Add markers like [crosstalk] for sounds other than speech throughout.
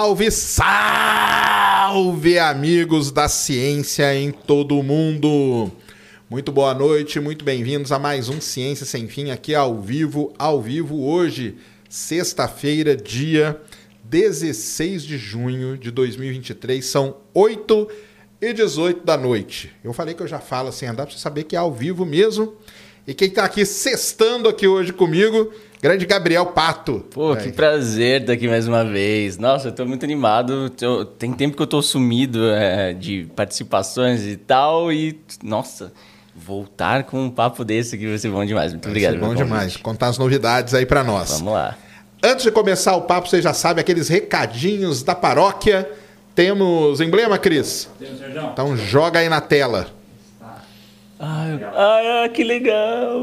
salve, salve, amigos da ciência em todo o mundo. Muito boa noite, muito bem-vindos a mais um Ciência Sem Fim aqui ao vivo, ao vivo hoje, sexta-feira, dia 16 de junho de 2023, são 8 e 18 da noite. Eu falei que eu já falo sem andar para você saber que é ao vivo mesmo. E quem está aqui sextando aqui hoje comigo, grande Gabriel Pato. Pô, que prazer estar aqui mais uma vez. Nossa, eu tô muito animado. Eu, tem tempo que eu tô sumido é, de participações e tal. E, nossa, voltar com um papo desse aqui vai ser bom demais. Muito vai obrigado. Ser bom demais. Contar as novidades aí para nós. Vamos lá. Antes de começar o papo, você já sabe aqueles recadinhos da paróquia. Temos emblema, Cris? Temos, Sérgio. Então joga aí na tela. Ah, que legal!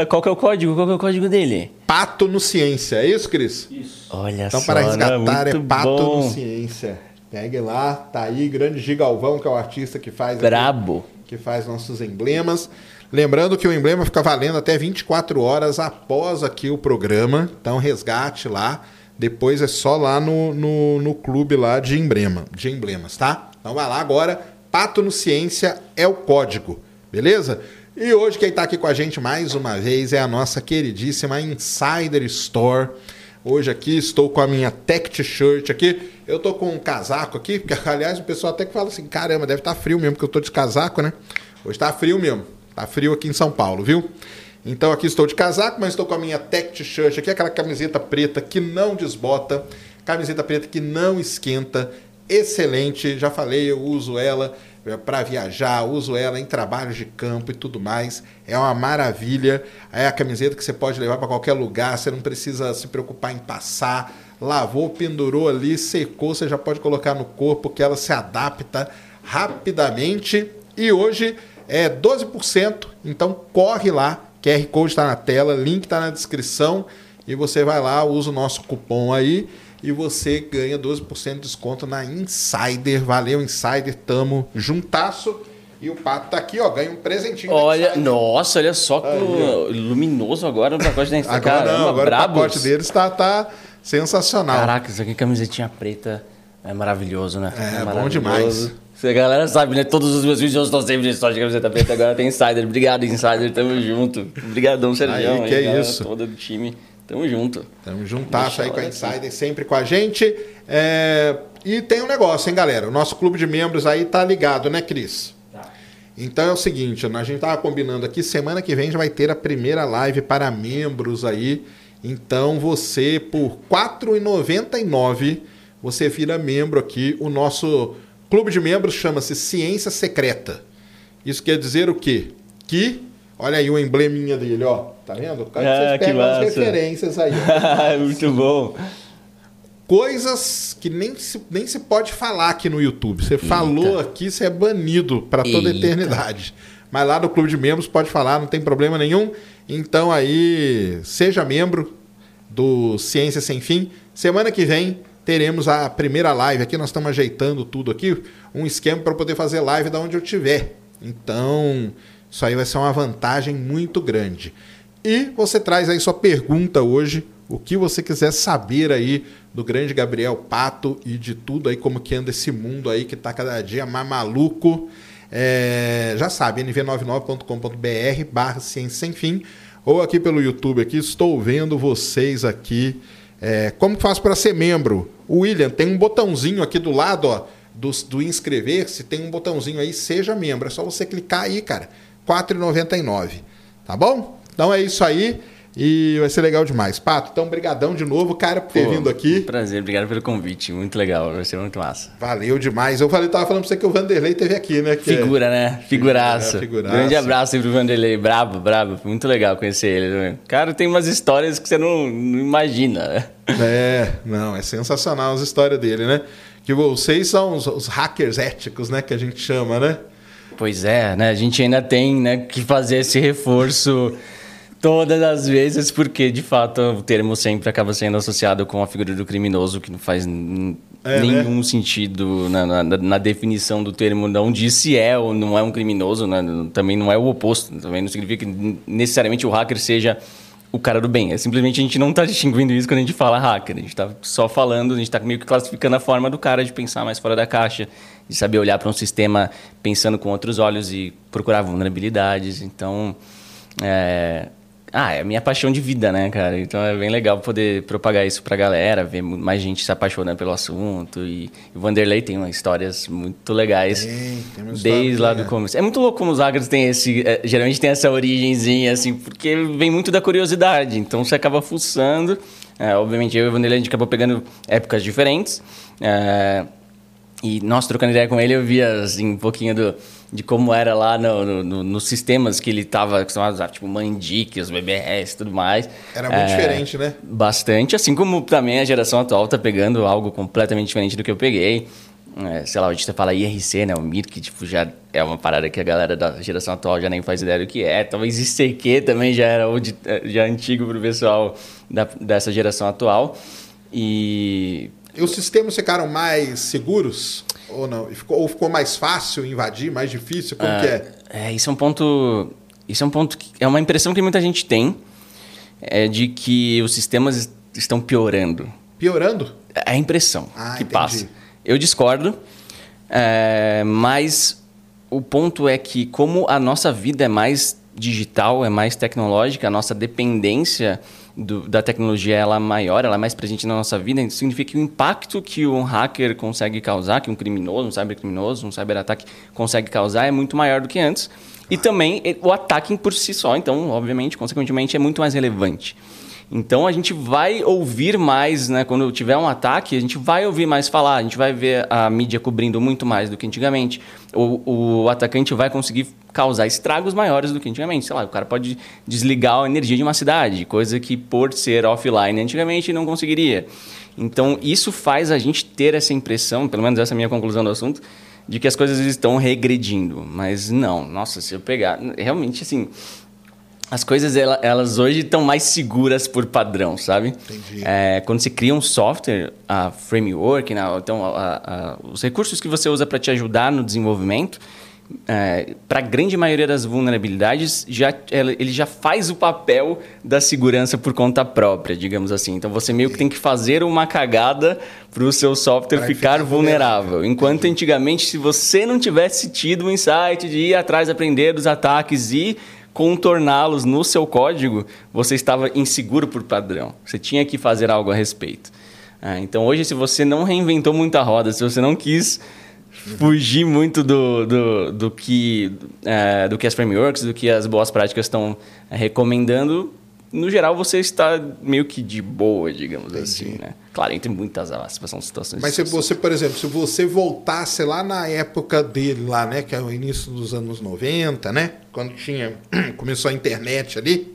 Ah, Qual que é o código? Qual que é o código dele? Pato no Ciência, é isso, Cris? Isso. Olha Então, só, para resgatar, né? é Muito Pato bom. no Ciência. Pegue lá, tá aí, grande Gigalvão, que é o artista que faz, aqui, Brabo. que faz nossos emblemas. Lembrando que o emblema fica valendo até 24 horas após aqui o programa. Então, resgate lá. Depois é só lá no, no, no clube lá de emblema, de emblemas, tá? Então vai lá agora. Pato no Ciência é o código, beleza? E hoje quem está aqui com a gente mais uma vez é a nossa queridíssima Insider Store. Hoje aqui estou com a minha tech t-shirt aqui. Eu tô com um casaco aqui, porque [laughs] aliás o pessoal até que fala assim, caramba, deve estar frio mesmo, porque eu tô de casaco, né? Hoje tá frio mesmo. Tá frio aqui em São Paulo, viu? Então aqui estou de casaco, mas estou com a minha tech t-shirt aqui, aquela camiseta preta que não desbota, camiseta preta que não esquenta, excelente. Já falei, eu uso ela para viajar, uso ela em trabalhos de campo e tudo mais. É uma maravilha. É a camiseta que você pode levar para qualquer lugar, você não precisa se preocupar em passar. Lavou, pendurou ali, secou, você já pode colocar no corpo que ela se adapta rapidamente. E hoje é 12%, então corre lá. QR Code está na tela, link está na descrição. E você vai lá, usa o nosso cupom aí e você ganha 12% de desconto na Insider. Valeu, Insider, tamo juntasso. E o Pato tá aqui, ó, ganha um presentinho. Olha, Insider. nossa, olha só que luminoso agora o pacote da Insta. Agora Caramba, não, agora brabos. o pacote deles tá, tá sensacional. Caraca, isso aqui camisetinha preta é maravilhoso, né? É, bom maravilhoso. demais. Você, a galera sabe, né? Todos os meus vídeos eu estou sempre de história de camiseta preta, agora tem Insider. Obrigado, Insider, tamo junto. Obrigadão, Sergião. Aí, que é galera isso. Toda do time, tamo junto. Tamo juntasso aí com a. Insider sempre com a gente. É, E tem um negócio, hein, galera? O nosso clube de membros aí tá ligado, né, Cris? Tá. Então é o seguinte, a gente tava combinando aqui, semana que vem já vai ter a primeira live para membros aí. Então você, por R$ 4,99, você vira membro aqui. O nosso clube de membros chama-se Ciência Secreta. Isso quer dizer o quê? Que, olha aí o embleminha dele, ó. Tá vendo? Quero que Ah, vocês que pegam as referências aí. [laughs] Muito bom. coisas que nem se, nem se pode falar aqui no YouTube. Você falou aqui, você é banido para toda a Eita. eternidade. Mas lá no Clube de Membros pode falar, não tem problema nenhum. Então aí, seja membro do Ciência Sem Fim. Semana que vem teremos a primeira live aqui. Nós estamos ajeitando tudo aqui, um esquema para poder fazer live da onde eu estiver. Então, isso aí vai ser uma vantagem muito grande. E você traz aí sua pergunta hoje, o que você quiser saber aí do grande Gabriel Pato e de tudo aí, como que anda esse mundo aí que tá cada dia mais maluco. É, já sabe, nv99.com.br barra ciência sem fim, ou aqui pelo YouTube aqui, estou vendo vocês aqui. É, como que faz para ser membro? William, tem um botãozinho aqui do lado, ó, do, do inscrever-se, tem um botãozinho aí, seja membro. É só você clicar aí, cara. R$ 4,99. Tá bom? Então é isso aí. E vai ser legal demais. Pato, então, brigadão de novo, cara, por ter Pô, vindo aqui. Prazer, obrigado pelo convite. Muito legal, vai ser muito massa. Valeu demais. Eu falei, tava falando pra você que o Vanderlei teve aqui, né? que é- Figura, né? É, figuraço. Grande abraço aí pro Vanderlei. Brabo, brabo. Muito legal conhecer ele também. Cara, tem umas histórias que você não, não imagina. né? É, não, é sensacional as histórias dele, né? Que vocês são os, os hackers éticos, né? Que a gente chama, né? Pois é, né? A gente ainda tem né, que fazer esse reforço todas as vezes, porque de fato o termo sempre acaba sendo associado com a figura do criminoso, que não faz É, nenhum sentido na, na- na definição do termo, de onde se é ou não é um criminoso, né? também não é o oposto, também não significa que necessariamente o hacker seja o cara do bem. É simplesmente a gente não está distinguindo isso quando a gente fala hacker. A gente está só falando, a gente está meio que classificando a forma do cara de pensar mais fora da caixa, de saber olhar para um sistema pensando com outros olhos e procurar vulnerabilidades. Então, é, ah, é a minha paixão de vida, né, cara? Então é bem legal poder propagar isso pra galera, ver mais gente se apaixonando pelo assunto. E, o Vanderlei tem umas histórias muito legais. Tem, tem Desde lá do começo. É muito louco como os hackers têm esse. É, geralmente tem essa origenzinha, assim, porque vem muito da curiosidade. Então você acaba fuçando. É, obviamente eu e o Vanderlei a gente acabou pegando épocas diferentes. É, e nós trocando ideia com ele, eu via assim, um pouquinho do de como era lá no, no, nos sistemas que ele estava acostumado a usar, tipo Mandic, os BBS e tudo mais. Era muito é, diferente, né? Bastante, assim como também a geração atual está pegando algo completamente diferente do que eu peguei. É, sei lá, a gente fala IRC, né? O MIR, que tipo, já é uma parada que a galera da geração atual já nem faz ideia do que é. Talvez ICQ também já era já antigo para o pessoal da, dessa geração atual. E... e os sistemas ficaram mais seguros? Ou não? Ficou, ou ficou mais fácil invadir, mais difícil? Como que é? É, isso é um ponto. Isso é um ponto que é uma impressão que muita gente tem é de que os sistemas estão piorando. Piorando? É a impressão ah, que entendi. passa. Eu discordo, é, mas o ponto é que como a nossa vida é mais digital, é mais tecnológica, a nossa dependência do, da tecnologia ela é maior, ela é mais presente na nossa vida, isso significa que o impacto que um hacker consegue causar, que um criminoso, um cybercriminoso, um cyberataque consegue causar é muito maior do que antes. E também o ataque por si só, então, obviamente, consequentemente, é muito mais relevante. Então a gente vai ouvir mais, né? Quando tiver um ataque, a gente vai ouvir mais falar, a gente vai ver a mídia cobrindo muito mais do que antigamente. O, o atacante vai conseguir causar estragos maiores do que antigamente. Sei lá, o cara pode desligar a energia de uma cidade, coisa que por ser offline antigamente não conseguiria. Então isso faz a gente ter essa impressão, pelo menos essa é a minha conclusão do assunto, de que as coisas estão regredindo. Mas não, nossa, se eu pegar. Realmente, assim, as coisas elas hoje estão mais seguras por padrão, sabe? Entendi. É, quando você cria um software, a framework, né, então a, a, os recursos que você usa para te ajudar no desenvolvimento, é, para a grande maioria das vulnerabilidades, já, ele já faz o papel da segurança por conta própria, digamos assim. Então você meio que tem que fazer uma cagada para o seu software ficar, vulnerável. Enquanto antigamente, se você não tivesse tido o insight de ir atrás aprender dos ataques e contorná-los no seu código, você estava inseguro por padrão. Você tinha que fazer algo a respeito. Ah, então, hoje, se você não reinventou muita roda, se você não quis fugir muito do, do, do, que, é, do que as frameworks, do que as boas práticas estão é, recomendando, no geral, você está meio que de boa, digamos Entendi. assim, né? Claro, entre muitas aspas, são situações... Mas se você, por exemplo, se você voltasse lá na época dele, lá, né? Que é o início dos anos 90, né? Quando tinha... [clears throat] começou a internet ali,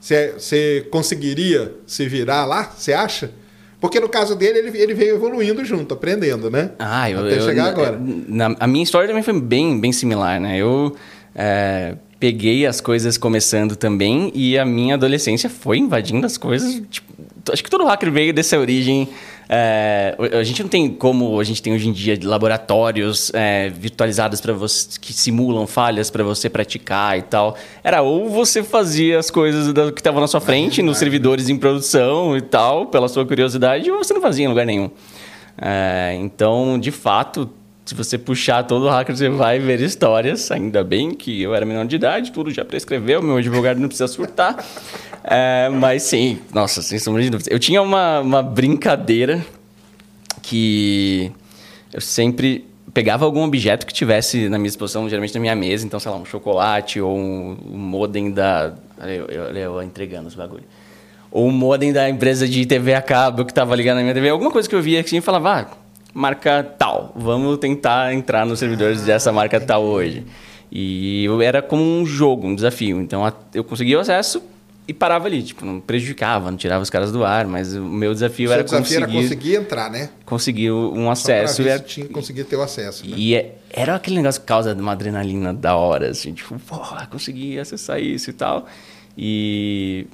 você, você conseguiria se virar lá, você acha? Porque no caso dele, ele, ele veio evoluindo junto, aprendendo, né? Ah, eu... Até eu, chegar eu, agora. Na, a minha história também foi bem, bem similar, né? Eu... É peguei as coisas começando também e a minha adolescência foi invadindo as coisas. Tipo, acho que todo hacker veio dessa origem. É, a gente não tem como a gente tem hoje em dia laboratórios é, virtualizados para você que simulam falhas para você praticar e tal. Era ou você fazia as coisas que estavam na sua frente, nos servidores em produção e tal, pela sua curiosidade, ou você não fazia em lugar nenhum. É, então, de fato, se você puxar todo o hacker, você vai ver histórias. Ainda bem que eu era menor de idade, tudo já prescreveu, meu advogado não precisa surtar. É, mas sim, nossa, sem sombra de dúvida. Eu tinha uma, uma brincadeira que eu sempre pegava algum objeto que tivesse na minha exposição, geralmente na minha mesa, então, sei lá, um chocolate ou um, um modem da. Olha eu, eu, eu entregando os bagulhos ou um modem da empresa de TV a cabo que estava ligado na minha TV, alguma coisa que eu via assim e falava, ah, marca tal. Vamos tentar entrar nos servidores ah, dessa marca entendi. tal hoje. E era como um jogo, um desafio. Então eu conseguia o acesso e parava ali, tipo, não prejudicava, não tirava os caras do ar, mas o meu desafio era desafio conseguir... era conseguir entrar, né? Conseguir um acesso. Só ver tinha conseguir ter o acesso, né? E é, era aquele negócio que causa uma adrenalina da hora, assim, tipo, porra, consegui acessar isso e tal. E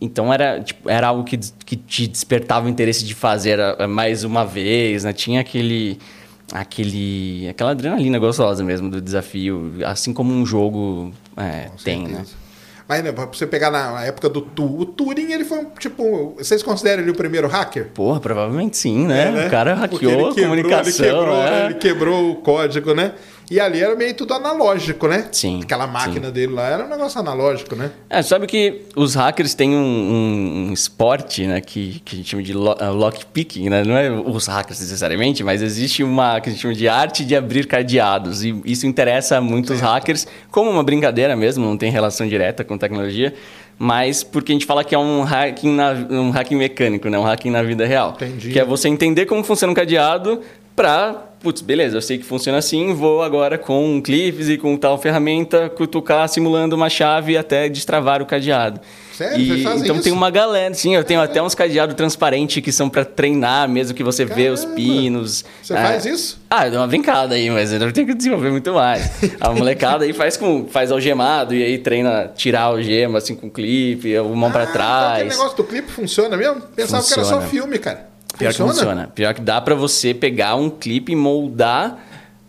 então era, tipo, era algo que, que te despertava o interesse de fazer mais uma vez, né? Tinha aquele, aquele, aquela adrenalina gostosa mesmo do desafio, assim como um jogo é, tem, né? Mas né, pra você pegar na época do tu, o Turing, ele foi um, tipo. Vocês consideram ele o primeiro hacker? Porra, provavelmente sim, né? É, né? O cara hackeou a quebrou, comunicação. Ele quebrou, é. ele quebrou o código, né? E ali era meio tudo analógico, né? Sim, Aquela máquina dele lá era um negócio analógico, né? É, sabe que os hackers têm um, um- esporte, né, que, que a gente chama de lo, uh, lockpicking, né? Não é os hackers necessariamente, mas existe uma que a gente chama de arte de abrir cadeados. E isso interessa muitos hackers, como uma brincadeira mesmo, não tem relação direta com tecnologia, mas porque a gente fala que é um hacking, na, um hacking mecânico, né? Um hacking na vida real. Entendi. Que é você entender como funciona um cadeado para, putz, beleza, eu sei que funciona assim, vou agora com clipes e com tal ferramenta cutucar simulando uma chave até destravar o cadeado. Sério? E, então tem isso? uma galera, sim, eu tenho até uns cadeados transparentes que são para treinar, mesmo que você vê os Caramba! pinos. Você É. faz isso? Ah, deu uma brincada aí, mas eu tenho que desenvolver muito mais. A [laughs] molecada aí faz com faz algemado e aí treina tirar a algema assim com clipe, mão Ah, para então Aquele trás. negócio do clipe funciona mesmo? Pensava que era só Funciona. filme, cara. Pior que funciona. Pior que dá para você pegar um clipe e moldar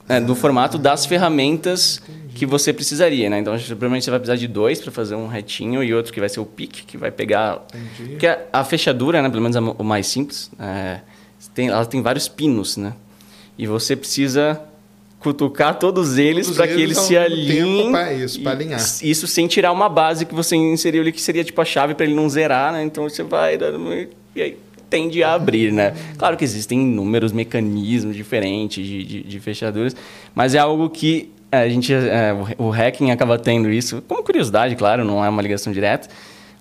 né, no formato das ferramentas que você precisaria, né? Então, provavelmente você vai precisar de dois para fazer um retinho e outro que vai ser o pique, que vai pegar... Entendi. Porque a, a fechadura, né? Pelo menos a, o mais simples, é, tem, ela tem vários pinos, né? E você precisa cutucar todos eles para que eles se alinhem. pra isso, pra E- alinhar. Isso sem tirar uma base que você inseriu ali, que seria tipo a chave para ele não zerar, né? Então você vai dando e aí tende a abrir, né? Claro que existem inúmeros mecanismos diferentes de, de, de fechaduras, mas é algo que é, a gente, é, o- o hacking acaba tendo isso, como curiosidade, claro, não é uma ligação direta,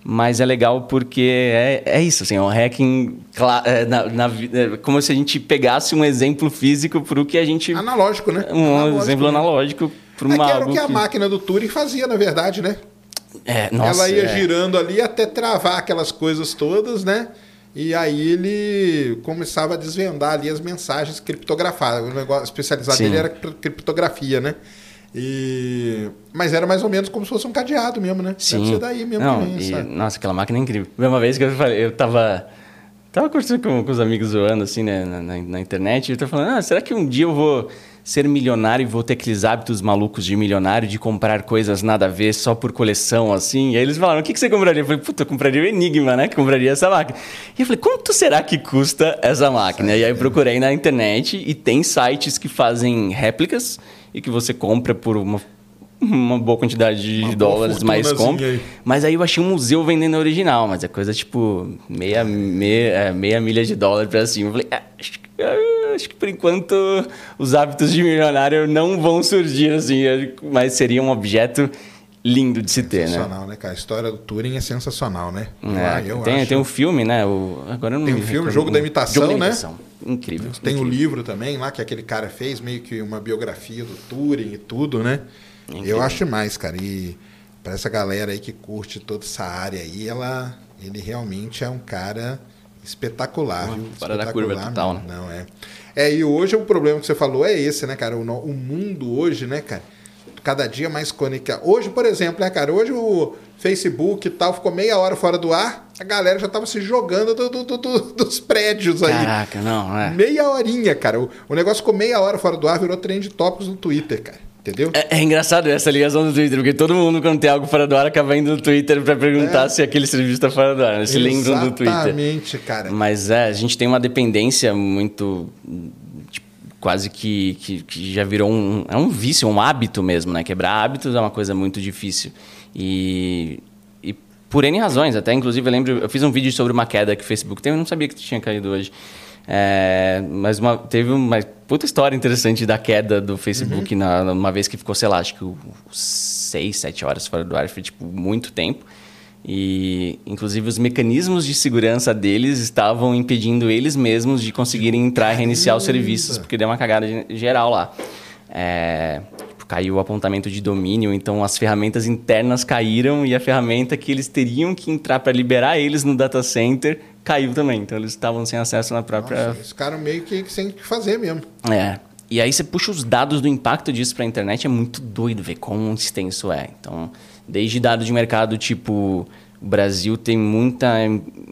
mas é legal porque é, é isso, assim, é um hacking é, na, na é como se a gente pegasse um exemplo físico para o que a gente... Analógico, né? um Analógico, exemplo né? analógico para É uma que era o que a que- máquina do Turing fazia, na verdade, né? É, nossa, Ela ia é. girando ali até travar aquelas coisas todas, né? E aí ele começava a desvendar ali as mensagens criptografadas. O negócio especializado Sim. dele era cri- criptografia, né? E... Mas era mais ou menos como se fosse um cadeado mesmo, né? Sim. Deve ser daí mesmo Não, vem e, Nossa, aquela máquina é incrível. Uma vez que eu falei, eu tava. Tava conversando com, com os amigos zoando, assim, né, na, na, na internet, e eu tô falando, ah, será que um dia eu vou ser milionário e vou ter aqueles hábitos malucos de milionário, de comprar coisas nada a ver só por coleção, assim? E aí eles falaram, o que, que você compraria? Eu falei, puta, eu compraria o Enigma, né? Que compraria essa máquina. E eu falei, quanto será que custa essa máquina? E aí eu procurei na internet e tem sites que fazem réplicas e que você compra por uma, uma boa quantidade de Uma dólares, mas fortunazinha compra. aí. Mas aí eu achei um museu vendendo original, mas é coisa tipo meia, meia, é, meia milha de dólar pra cima. Eu falei, "Ah, acho, que, ah, acho que por enquanto os hábitos de milionário não vão surgir assim, mas seria um objeto lindo de se ter, né? Sensacional, né, cara? A história do Turing é sensacional, né? É, Ah, eu tem, acho. tem um filme, né? O, agora não Tem um filme. Jogo da Imitação, Jogo da né? Imitação. Incrível. Tem o incrível. livro também lá que aquele cara fez, meio que uma biografia do Turing e tudo, né? Incrível. Eu acho mais, cara. E para essa galera aí que curte toda essa área aí, ela, ele realmente é um cara espetacular. Viu? fora da curva total, mesmo. Não é. É, e hoje o problema que você falou é esse, né, cara? O, o mundo hoje, né, cara? Cada dia mais conectado. Hoje, por exemplo, né, cara? Hoje o Facebook e tal ficou meia hora fora do ar, a galera já tava se jogando do- do- do- do- dos prédios aí. Caraca, não, é. Meia horinha, cara. O, o negócio ficou meia hora fora do ar, virou trend tópicos no Twitter, cara. Entendeu? É, é engraçado essa ligação do Twitter, porque todo mundo, quando tem algo fora do ar, acaba indo no Twitter pra perguntar É. se aquele serviço tá fora do ar. né? Se lembram do Twitter. Exatamente, cara. Mas é, a gente tem uma dependência muito. tipo, quase que, que, que já virou um. É um vício, um hábito mesmo, né? Quebrar hábitos é uma coisa muito difícil. E. e por N razões, até inclusive eu lembro, eu fiz um vídeo sobre uma queda que o Facebook teve, eu não sabia que tinha caído hoje. É, mas uma- teve uma puta história interessante da queda do Facebook na, uma vez que ficou, sei lá, acho que seis, sete horas fora do ar, foi tipo muito tempo. E, inclusive, os mecanismos de segurança deles estavam impedindo eles mesmos de conseguirem entrar e reiniciar os serviços, porque deu uma cagada ge- geral lá. É, tipo, caiu o apontamento de domínio, então as ferramentas internas caíram e a ferramenta que eles teriam que entrar para liberar eles no data center caiu também. Então, eles estavam sem acesso na própria Nossa, esse cara meio que, sem o que fazer mesmo. é. E aí você puxa os dados do impacto disso para a internet, é muito doido ver quão extenso é. Então, desde dados de mercado tipo, o Brasil tem muita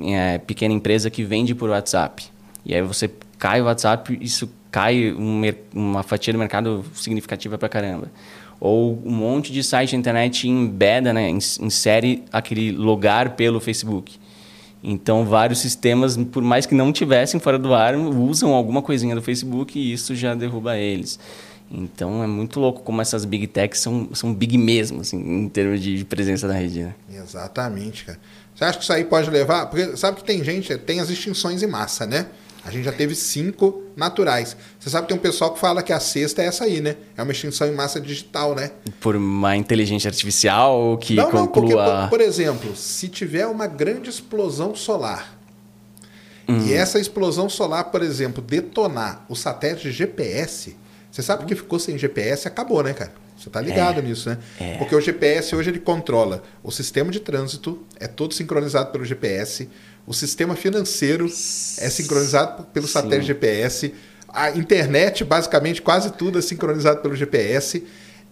é, pequena empresa que vende por WhatsApp. E aí você cai o WhatsApp, isso cai um uma fatia do mercado significativa para caramba. ou um monte de site na internet embeda, né, insere aquele logar pelo Facebook. Então, vários sistemas, por mais que não tivessem fora do ar, usam alguma coisinha do Facebook e isso já derruba eles. Então, é muito louco como essas big techs são, são big mesmo, assim, em termos de presença na rede. Né? Exatamente, cara. Você acha que isso aí pode levar? Porque sabe que tem gente, tem as extinções em massa, né? A gente já teve cinco naturais. Você sabe que tem um pessoal que fala que a sexta é essa aí, né? É uma extinção em massa digital, né? Por uma inteligência artificial que não, conclua... Não, porque, por, por exemplo, se tiver uma grande explosão solar hum. e essa explosão solar, por exemplo, detonar o satélite GPS, você sabe que ficou sem GPS acabou, né, cara? Você está ligado é, nisso, né? É. Porque o GPS hoje ele controla o sistema de trânsito, é todo sincronizado pelo GPS, o sistema financeiro é sincronizado pelo Sim. satélite GPS, a internet, basicamente, quase tudo é sincronizado pelo GPS.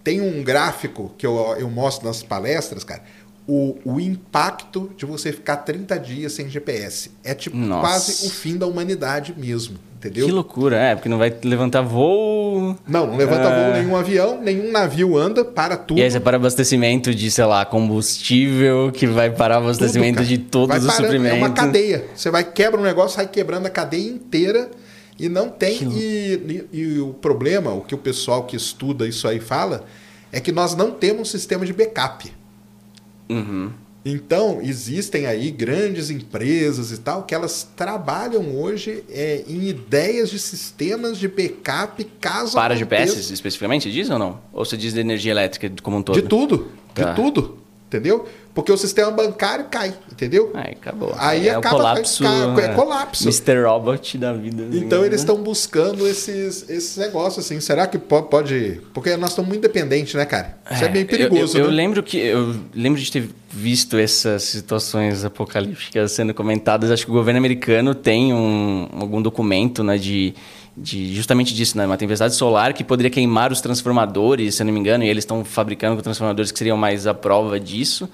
Tem um gráfico que eu, eu mostro nas palestras, cara. O, o impacto de você ficar 30 dias sem GPS. É tipo Nossa. quase o fim da humanidade mesmo. Entendeu? Que loucura, é, porque não vai levantar voo. Não, não levanta uh... voo nenhum avião, nenhum navio anda, para tudo. E aí você para abastecimento de, sei lá, combustível, que vai parar o abastecimento tudo, de todos vai os parando, suprimentos. É uma cadeia. Você vai, quebra um negócio, sai quebrando a cadeia inteira e não tem. E, e, e, o problema, o que o pessoal que estuda isso aí fala, é que nós não temos um sistema de backup. Uhum. Então, existem aí grandes empresas e tal que elas trabalham hoje é, em ideias de sistemas de backup caso Para GPS especificamente diz ou não? Ou você diz de energia elétrica como um todo? De tudo, tá. de tudo, entendeu? Porque o sistema bancário cai, entendeu? Aí acabou. Aí é acaba, o colapso. Cai, é colapso. Mr. Robot da vida. Então eles estão buscando esses, esses negócios assim. Será que pode. Porque nós estamos muito dependentes, né, cara? Isso é, é bem perigoso. Eu, eu, né? eu, lembro que. Eu lembro de ter visto essas situações apocalípticas sendo comentadas. Acho que o governo americano tem um, algum documento né, de de justamente disso, né? Uma tempestade solar que poderia queimar os transformadores, se eu não me engano, e eles estão fabricando transformadores que seriam mais a prova disso.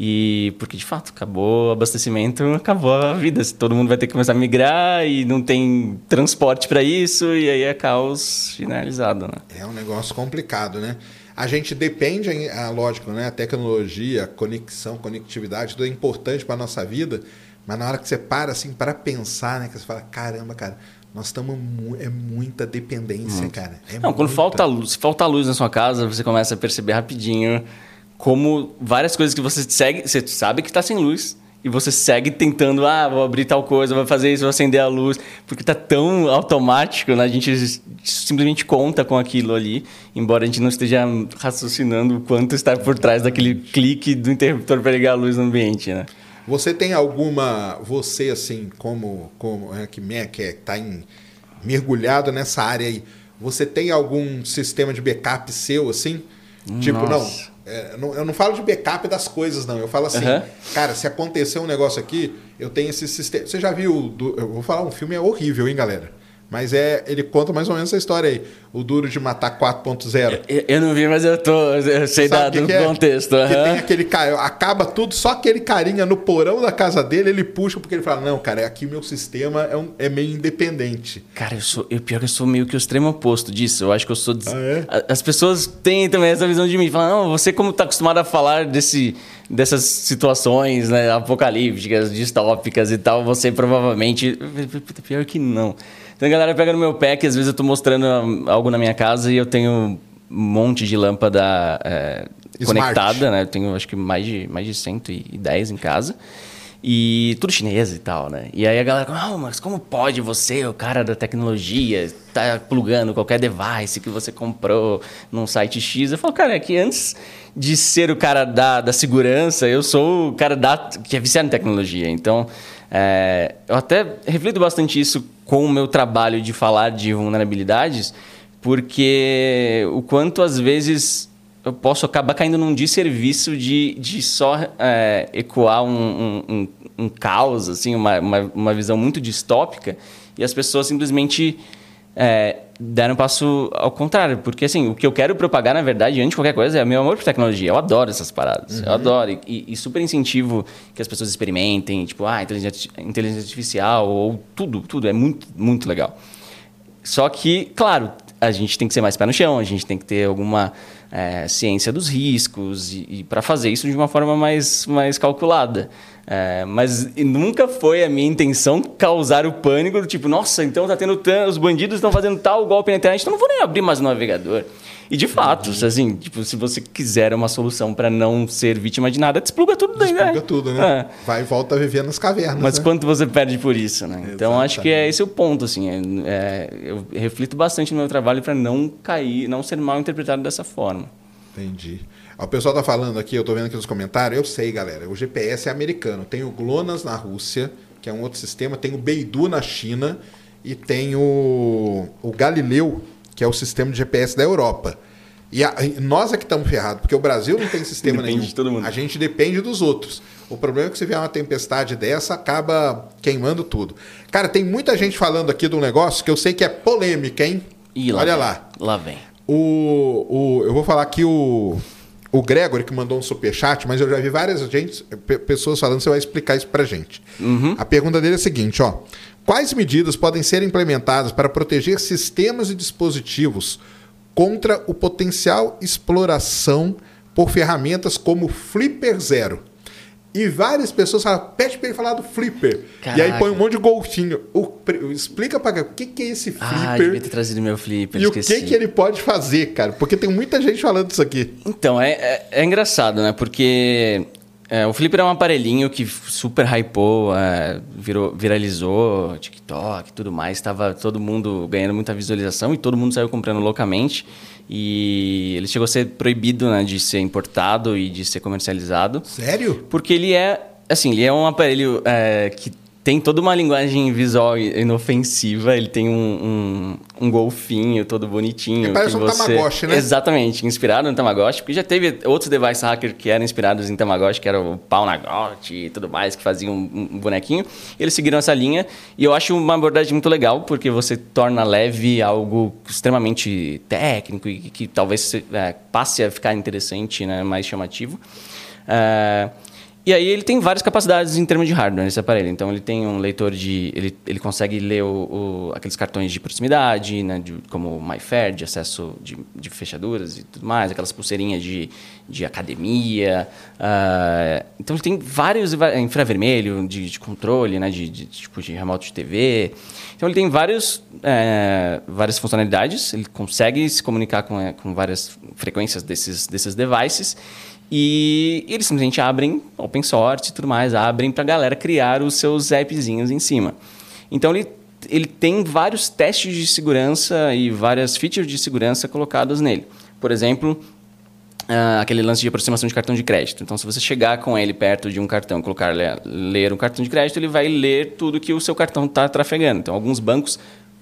E porque de fato acabou o abastecimento, acabou a vida. Todo mundo vai ter que começar a migrar e não tem transporte para isso e aí é caos finalizado, né? É um negócio complicado, né? A gente depende, a, lógico, né? A tecnologia, a conexão, conectividade, tudo é importante para nossa vida, mas na hora que você para assim para pensar, né, que você fala, caramba, cara, nós estamos mu é muita dependência, Muito. cara. É não, quando falta luz, se falta luz na sua casa, você começa a perceber rapidinho como várias coisas que você segue, você sabe que está sem luz e você segue tentando, ah, vou abrir tal coisa, vou fazer isso, vou acender a luz, porque está tão automático, né? A gente simplesmente conta com aquilo ali, embora a gente não esteja raciocinando o quanto está por trás daquele clique do interruptor para ligar a luz no ambiente, né? Você tem alguma, você assim, como, como é, que está mergulhado nessa área aí, você tem algum sistema de backup seu assim? Tipo, Nossa. não, é, não, eu não falo de backup das coisas, não. Eu falo assim, uhum. cara, se acontecer um negócio aqui, eu tenho esse sistema. Você já viu? Eu vou falar, um filme é horrível, hein, galera? Mas é, ele conta mais ou menos essa história aí. O Duro de Matar 4.0. Eu, eu não vi, mas eu tô. Eu sei dado no é? contexto. Uhum. Que tem aquele cara. Acaba tudo, só aquele carinha no porão da casa dele, ele puxa, porque ele fala: Não, cara, aqui meu sistema é, um, é meio independente. Cara, eu sou. Eu, pior que eu sou meio que o extremo oposto disso. Eu acho que eu sou. Des... Ah, é? As pessoas têm também essa visão de mim. Falam, não, você, como tá acostumado a falar desse dessas situações né, apocalípticas, distópicas e tal, você provavelmente. Pior que não. Então a galera pega no meu pé que às vezes eu tô mostrando algo na minha casa e eu tenho um monte de lâmpada é, conectada, né? Eu tenho acho que mais de, mais de 110 em casa. E tudo chinês e tal, né? E aí a galera, oh, mas como pode você, o cara da tecnologia, tá plugando qualquer device que você comprou num site X? Eu falo, cara, é que antes de ser o cara da, da segurança, eu sou o cara da, que é viciado em tecnologia. Então, é, eu até reflito bastante isso com o meu trabalho de falar de vulnerabilidades, porque o quanto às vezes eu posso acabar caindo num desserviço de, de só é, ecoar um, um, um, caos, assim, uma, uma, uma, visão muito distópica, e as pessoas simplesmente é, deram um passo ao contrário. Porque, assim, o que eu quero propagar, na verdade, antes de qualquer coisa, é o meu amor por tecnologia. Eu adoro essas paradas. Uhum. Eu adoro. E, e, super incentivo que as pessoas experimentem, tipo, ah, inteligência, inteligência artificial, ou tudo, tudo. É muito, muito legal. Só que, claro, a gente tem que ser mais pé no chão, a gente tem que ter alguma é, ciência dos riscos e, e para fazer isso de uma forma mais, mais calculada. É, mas nunca foi a minha intenção causar o pânico do tipo, nossa, então tá tendo os bandidos estão fazendo tal golpe na internet, então não vou nem abrir mais o navegador. E de fato, uhum. assim, tipo, se você quiser uma solução para não ser vítima de nada, despluga tudo daí, né? Despluga tudo, né? É. Vai e volta a viver nas cavernas. Mas né? quanto você perde por isso, né? Exatamente. Então acho que é esse o ponto, assim. É, é, eu reflito bastante no meu trabalho para não cair, não ser mal interpretado dessa forma. Entendi. O pessoal tá falando aqui, eu tô vendo aqui nos comentários, eu sei, galera, o GPS é americano. Tem o GLONASS na Rússia, que é um outro sistema, tem o Beidou na China e tem o, o Galileu, que é o sistema de GPS da Europa. E a, nós é que estamos ferrados, porque o Brasil não tem sistema depende nenhum. De todo mundo. A gente depende dos outros. O problema é que se vier uma tempestade dessa, acaba queimando tudo. Cara, tem muita gente falando aqui de um negócio que eu sei que é polêmica, hein? Ih, lá Olha vem. lá. Lá vem. O, o, eu vou falar aqui o, o Gregory que mandou um superchat, mas eu já vi várias gente, pessoas falando, você vai explicar isso pra gente. Uhum. A pergunta dele é a seguinte, ó. Quais medidas podem ser implementadas para proteger sistemas e dispositivos contra o potencial exploração por ferramentas como Flipper Zero? E várias pessoas falam, pede pra ele falar do flipper. Caraca. E aí põe um monte de golfinho. O, explica pra cá, o que, que é esse flipper? Ah, devia ter trazido meu flipper, E esqueci. o que, que ele pode fazer, cara? Porque tem muita gente falando isso aqui. Então, é, é, é engraçado, né? Porque é, o Flipper é um aparelhinho que super hypou, é, virou, viralizou, TikTok e tudo mais. Estava todo mundo ganhando muita visualização e todo mundo saiu comprando loucamente. E ele chegou a ser proibido né, de ser importado e de ser comercializado. Sério? Porque ele é, assim, ele é um aparelho é, que tem toda uma linguagem visual inofensiva. Ele tem um, um, um golfinho todo bonitinho. É, parece um você... Tamagotchi, né? Exatamente, inspirado no Tamagotchi. Porque já teve outros device hackers que eram inspirados em Tamagotchi, que era o pau na gote e tudo mais, que faziam um, um bonequinho. E eles seguiram essa linha. E eu acho uma abordagem muito legal, porque você torna leve algo extremamente técnico e que, que talvez é, passe a ficar interessante, né, mais chamativo. É... E aí ele tem várias capacidades em termos de hardware nesse aparelho. Então ele tem um leitor de. Ele, ele consegue ler o, o aqueles cartões de proximidade, né, de, como o MyFair, de acesso de, de, fechaduras e tudo mais, aquelas pulseirinhas de, de academia. Uh, então ele tem vários infravermelho de, de controle, né, de, de, tipo de remoto de TV. Então ele tem vários, é, várias funcionalidades, ele consegue se comunicar com, é, com várias frequências desses, desses devices. E eles simplesmente abrem open source e tudo mais, abrem para a galera criar os seus appzinhos em cima. Então ele, ele tem vários testes de segurança e várias features de segurança colocadas nele. Por exemplo, uh, aquele lance de aproximação de cartão de crédito. Então, se você chegar com ele perto de um cartão, colocar ler um cartão de crédito, ele vai ler tudo que o seu cartão está trafegando. Então, alguns bancos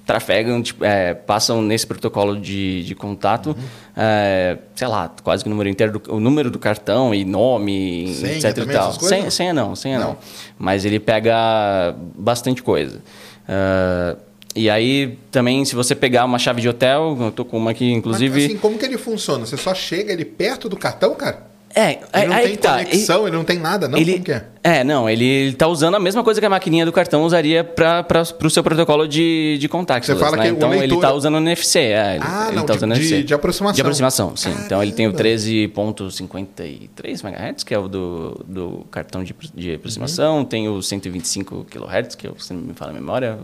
trafegam, tipo, é, passam nesse protocolo de, de contato, uhum. é, sei lá, quase que o número inteiro, do, o número do cartão e nome, senha etc e tal. Senha, senha não, senha não. não. Mas ele pega bastante coisa. Uh, e aí, também, se você pegar uma chave de hotel, eu tô com uma aqui, inclusive... Mas, assim, como que ele funciona? Você só chega ele perto do cartão, cara? É, ele não tem tá. conexão, ele, ele, não tem nada, não? Ele, Como que é? É, não, ele está usando a mesma coisa que a maquininha do cartão usaria para o seu protocolo de, de contato. Você fala né? que então leitor... ele está usando o NFC. É, ele, ah, ele não, tá usando de, NFC. de aproximação. De aproximação, sim. Caramba. Então ele tem o 13.53 MHz, que é o do, do cartão de, de aproximação, uhum. tem o 125 kHz, que eu, não me fala a memória.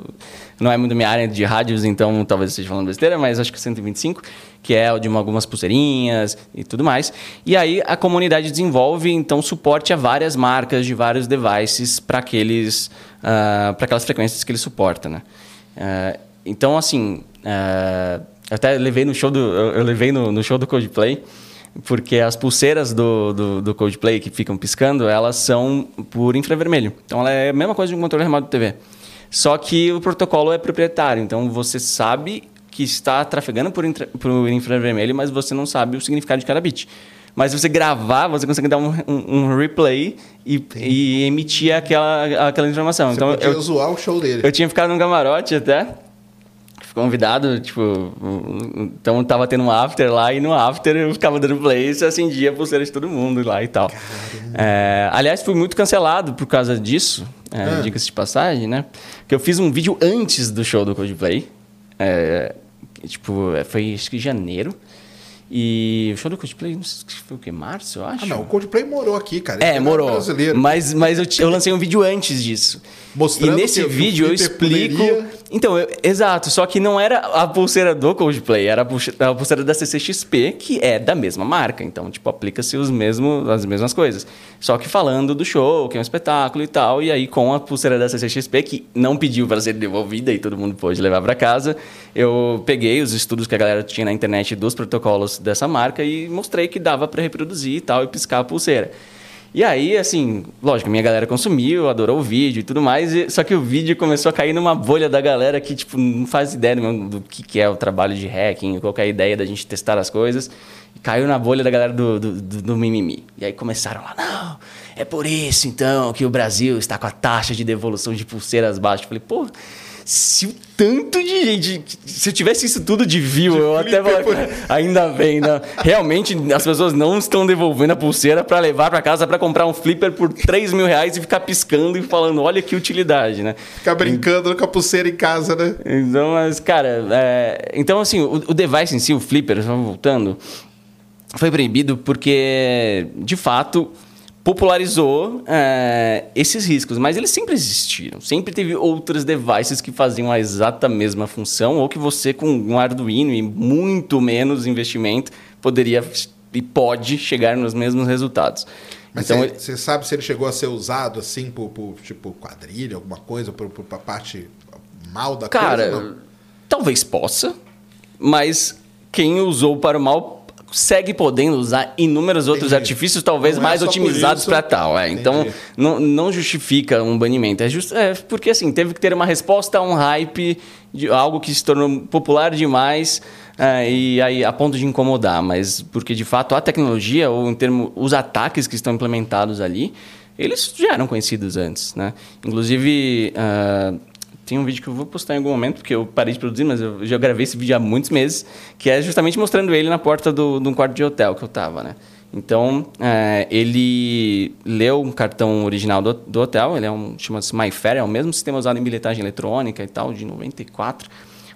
Não é muito minha área de rádios, então talvez eu esteja falando besteira, mas acho que 125 que é de algumas pulseirinhas e tudo mais. E aí a comunidade desenvolve então suporte a várias marcas de vários devices para aqueles uh, para aquelas frequências que ele suporta, né? Uh, então assim, uh, eu até levei no show do eu levei no, no show do Coldplay porque as pulseiras do, do, do, Coldplay que ficam piscando, elas são por infravermelho. Então ela é a mesma coisa de um controle remoto de TV. Só que o protocolo é proprietário, então você sabe que está trafegando por, infra, por infravermelho, mas você não sabe o significado de cada bit. Mas se você gravar, você consegue dar um, um, um replay e, e, emitir aquela, aquela informação. Você então, eu, zoar o show dele. Eu tinha ficado num camarote até, convidado, tipo, então tava tendo um after lá e no after eu ficava dando play e acendia a pulseira de todo mundo lá e tal. É, aliás, fui muito cancelado por causa disso, é, ah. diga-se de passagem, né? Que eu fiz um vídeo antes do show do Coldplay. É, tipo, foi acho que janeiro. E o show do Coldplay, não sei se foi o que? Março, eu acho? Ah, não, o Coldplay morou aqui, cara. É, Ele morou. Brasileiro. Mas, mas eu, eu lancei um vídeo antes disso. Mostrando e nesse vídeo eu explico. poderia- Então, eu- exato, só que não era a pulseira do Coldplay, era a pulse- a pulseira da CCXP, que é da mesma marca. Então, tipo, aplica-se os mesmos, as mesmas coisas. Só que falando do show, que é um espetáculo e tal, e aí com a pulseira da CCXP, que não pediu para ser devolvida e todo mundo pôde levar para casa, eu peguei os estudos que a galera tinha na internet dos protocolos dessa marca e mostrei que dava para reproduzir e tal, e piscar a pulseira. E aí, assim, lógico, minha galera consumiu, adorou o vídeo e tudo mais, e- só que o vídeo começou a cair numa bolha da galera que, tipo, não faz ideia mesmo do que, que é o trabalho de hacking, qualquer ideia da gente testar as coisas. E caiu na bolha da galera do, do, do- do mimimi. E aí começaram lá, não, é por isso, então, que o Brasil está com a taxa de devolução de pulseiras baixa. Eu falei, pô, se o tanto de gente... Se eu tivesse isso tudo de view, eu até flipper falava, Ainda bem, né? Realmente as pessoas não estão devolvendo a pulseira para levar para casa para comprar um flipper por 3 mil reais e ficar piscando e falando, olha que utilidade, né? Ficar brincando com a pulseira em casa, né? Então, mas, cara, é, então assim, o, o device em si, o flipper, só voltando, foi proibido porque, de fato, popularizou é, esses riscos, mas eles sempre existiram. Sempre teve outros devices que faziam a exata mesma função, ou que você, com um Arduino e muito menos investimento, poderia e pode chegar nos mesmos resultados. Mas então, você sabe se ele chegou a ser usado assim por, por, tipo quadrilha, alguma coisa, por, por, parte mal da Cara, coisa? Não. talvez possa, mas quem usou para o mal segue podendo usar inúmeros outros Entendi. artifícios, talvez Não é mais por otimizados para tal. É. Então, não, não justifica um banimento. É, just, é porque, assim, teve que ter uma resposta a um hype de algo que se tornou popular demais é, e aí a ponto de incomodar. Mas porque, de fato, a tecnologia, ou em termos, os ataques que estão implementados ali, eles já eram conhecidos antes, né? Inclusive... ah, tem um vídeo que eu vou postar em algum momento, porque eu parei de produzir, mas eu já gravei esse vídeo há muitos meses, que é justamente mostrando ele na porta do, de um quarto de hotel que eu tava, né? Então, é, ele leu um cartão original do, do hotel, ele é um, chama-se MyFair, é o mesmo sistema usado em bilhetagem eletrônica e tal, de 94,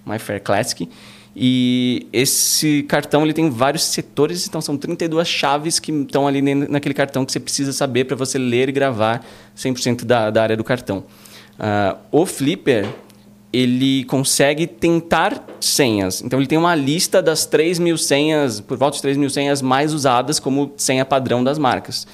MyFair Classic. E esse cartão ele tem vários setores, então são 32 chaves que estão ali naquele cartão que você precisa saber para você ler e gravar 100% da, da área do cartão. Ah, o Flipper, ele consegue tentar senhas. Então, ele tem uma lista das 3 mil senhas, por volta de 3 mil senhas mais usadas como senha padrão das marcas.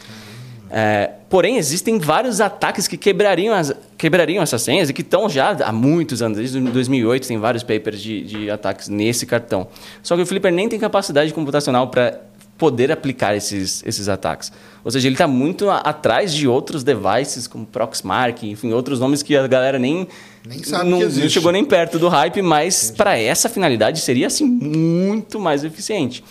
É, porém, existem vários ataques que quebrariam, as, quebrariam essas senhas e que estão já há muitos anos. Desde 2008 tem vários papers de, de ataques nesse cartão. Só que o Flipper nem tem capacidade computacional para poder aplicar esses, esses ataques. Ou seja, ele está muito a- atrás de outros devices, como Proxmark, enfim, outros nomes que a galera nem, Nem sabe não, não chegou nem perto do hype, mas para essa finalidade seria assim muito mais eficiente.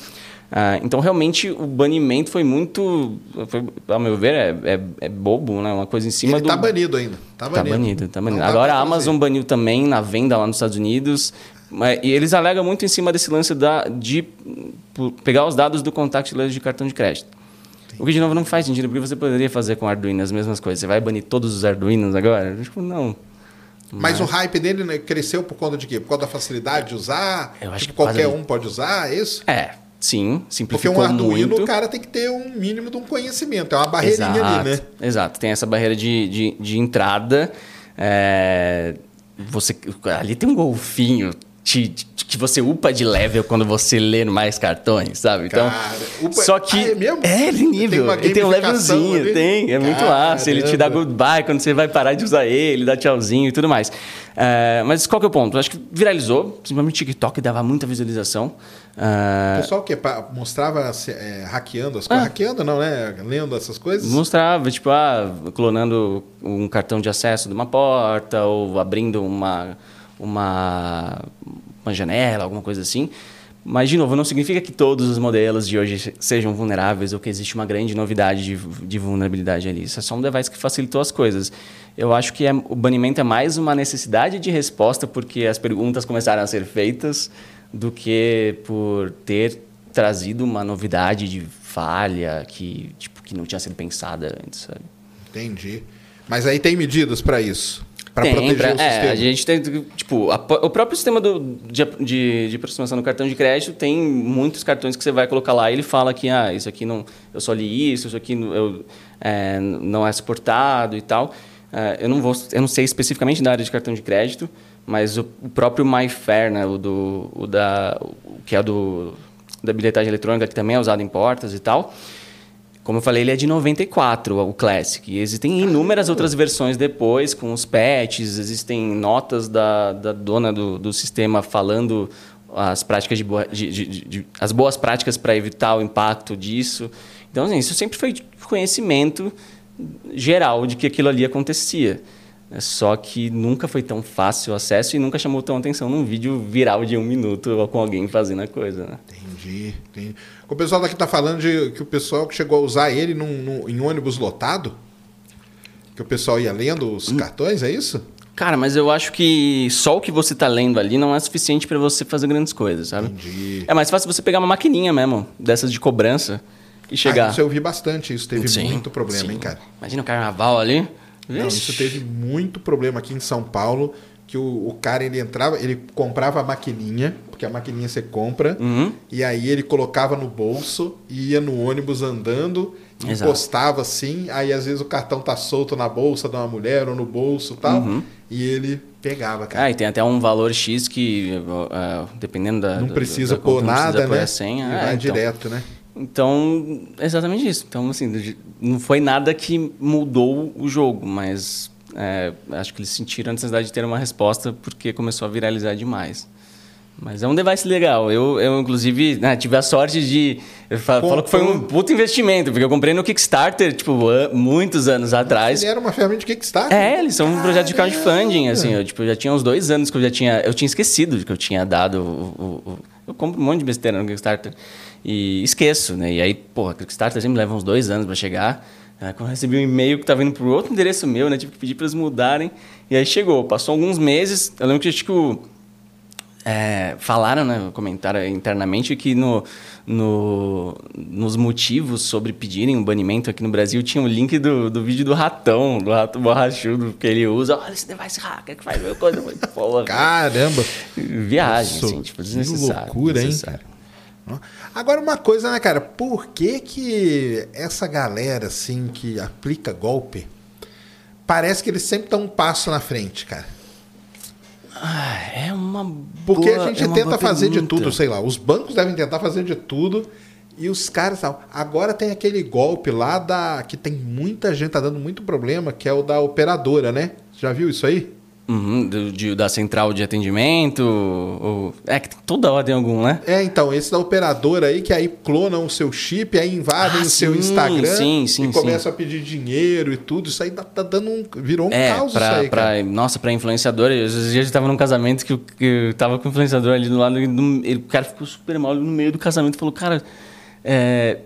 Ah, então, realmente, o banimento foi muito, foi, ao meu ver, é, é, é bobo, né? Uma coisa em cima Ele do... tá banido ainda. Tá Tá banido. banido, tá banido. Não dá Agora a. Amazon baniu também na venda lá nos Estados Unidos. Mas- E eles alegam muito em cima desse lance da, de pegar os dados do contactless de cartão de crédito. O que, de novo, não faz sentido, porque você poderia fazer com Arduino as mesmas coisas. Você vai banir todos os Arduinos agora? Tipo, não. Mas o hype dele né, cresceu por conta de quê? Por causa da facilidade de usar? Eu acho tipo, que qualquer um pode usar, é isso? É, sim, Porque simplificou um Arduino, muito. o cara tem que ter um mínimo de um conhecimento. É uma barreirinha Exato, ali, né? Exato, tem essa barreira de, de, de entrada. é, você, ali tem um golfinho te- te- que você upa de level quando você lê mais cartões, sabe? Então, Cara, upa- só que Ah, é mesmo? é nível, ele tem um levelzinho, ali? tem, é muito massa. Ele te dá goodbye quando você vai parar de usar ele, dá tchauzinho e tudo mais. É, mas qual que é o ponto? Acho que viralizou, principalmente o TikTok dava muita visualização. É, O pessoal que mostrava é, hackeando as coisas. Ah. Hackeando não, né? Lendo essas coisas. Mostrava, tipo, ah, clonando um cartão de acesso de uma porta ou abrindo uma, uma, uma janela, alguma coisa assim. Mas, de novo, não significa que todos os modelos de hoje se- sejam vulneráveis ou que existe uma grande novidade de, de vulnerabilidade ali. Isso é só um device que facilitou as coisas. Eu acho que é, o banimento é mais uma necessidade de resposta porque as perguntas começaram a ser feitas do que por ter trazido uma novidade de falha que, tipo, que não tinha sido pensada antes, sabe? Entendi. Mas aí tem medidas para isso. Pra tem, proteger pra- o é, sistema. a gente tem, tipo, a- o próprio sistema do, de, de, de aproximação do cartão de crédito tem muitos cartões que você vai colocar lá e ele fala que, ah, isso aqui não, eu só li isso, isso aqui não- eu, é, não é suportado e tal. É, eu, não vou, eu não sei especificamente da área de cartão de crédito, mas o, o próprio MyFair, né, o, do, o da, o que é do, da bilhetagem eletrônica, que também é usado em portas e tal, como eu falei, ele é de 94, o Classic. E existem inúmeras outras versões depois, com os patches, existem notas da, da dona do, do sistema falando as práticas de, boa, de, de- de- as boas práticas para evitar o impacto disso. Então, assim, isso sempre foi conhecimento geral de que aquilo ali acontecia. Só que nunca foi tão fácil o acesso e nunca chamou tão atenção num vídeo viral de um minuto com alguém fazendo a coisa, né? Entendi, entendi. O pessoal daqui tá falando de que o pessoal que chegou a usar ele num, num- em ônibus lotado, que o pessoal ia lendo Hum. os cartões, é isso? Cara, mas eu acho que só o que você tá lendo ali não é suficiente para você fazer grandes coisas, sabe? Entendi. É mais fácil você pegar uma maquininha mesmo, dessas de cobrança, e chegar. Ah, isso eu vi bastante, isso teve Sim, muito problema, sim. hein, cara? Imagina o carnaval ali. Não, isso teve muito problema aqui em São Paulo, que o, o cara ele entrava, ele comprava a maquininha, porque a maquininha você compra, Uhum. e aí ele colocava no bolso, ia no ônibus andando, Exato. encostava assim, aí às vezes o cartão tá solto na bolsa de uma mulher ou no bolso e tal, Uhum. e ele pegava, cara. Ah, e tem até um valor X que, uh, dependendo da. não precisa da- pôr não nada, precisa pôr né? a senha. E É, vai então. direto, né? Então, é exatamente isso. Então, assim, não foi nada que mudou o jogo, mas é, acho que eles sentiram a necessidade de ter uma resposta porque começou a viralizar demais. Mas é um device legal. Eu, eu inclusive, né, tive a sorte de. Eu fa- falo que foi um puto investimento, porque eu comprei no Kickstarter, tipo, an- muitos anos atrás. Ele era uma ferramenta de Kickstarter? É, eles são um projeto de crowdfunding, assim, eu, tipo, já tinha uns dois anos que eu já tinha, eu tinha esquecido de que eu tinha dado o, o- o- eu compro um monte de besteira no Kickstarter e esqueço, né, e aí, porra, Kickstarter sempre leva uns dois anos pra chegar, Aí, quando eu recebi um e-mail que tava indo pro outro endereço meu, né, tive que pedir para eles mudarem, e aí chegou, passou alguns meses, eu lembro que, acho que o, é, falaram, né, comentaram internamente que no, no, nos motivos sobre pedirem o banimento aqui no Brasil tinha o link do, do vídeo do ratão, do rato borrachudo que ele usa. Olha esse device hacker que faz meu coisa. Eu falei, Porra, Caramba! viagem, Isso, assim, tipo, que desnecessário. loucura, hein, desnecessário. Agora uma coisa, né, cara? Por que que essa galera, assim, que aplica golpe, parece que eles sempre estão um passo na frente, cara? Ah, é uma Porque boa- a gente é tenta fazer de pergunta. tudo, sei lá. Os bancos devem tentar fazer de tudo e os caras tal. Agora tem aquele golpe lá da que tem muita gente tá dando muito problema, que é o da operadora, né? Já viu isso aí? Uhum, do- de- da central de atendimento. ou- é que tem toda hora tem algum, né? É, então, esse da operadora aí, que aí clonam o seu chip, aí invadem Ah, o seu sim, Instagram sim, sim, e começam a pedir dinheiro e tudo. Isso aí tá, tá dando um. Virou um É, caos pra, isso aí, pra, cara. nossa, pra influenciador. Esses dias eu tava num casamento que eu, eu tava com o influenciador ali do lado. e do- ele- o cara ficou super mal no meio do casamento. Falou, cara, é,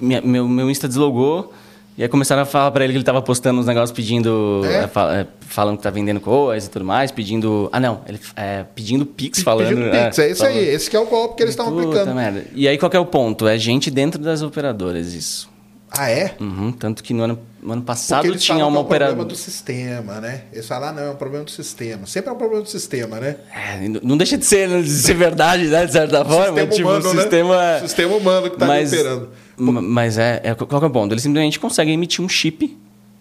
minha- meu, meu Insta deslogou. E aí começaram a falar pra ele que ele tava postando uns negócios pedindo. É? é, fa- é, falando que tá vendendo coisa e tudo mais. Pedindo. Ah, não. Ele, é, pedindo Pix, falando. Pedindo Pix, é, falando- aí. Esse que é o golpe que eles estão Puta aplicando. merda. E aí qual que é o ponto? É gente dentro das operadoras, isso. Ah, é? Uhum, tanto que no ano, no ano passado eles tinha uma é um problema operadora. do sistema, né? Eles falam, ah, não, é um problema do sistema. Sempre é um problema do sistema, né? É, não deixa de ser, de ser verdade, né? De certa forma. sistema tipo, humano, o né? sistema. Sistema humano que tá operando. Ma- Mas é, é. Qual que é o ponto? Eles simplesmente conseguem emitir um chip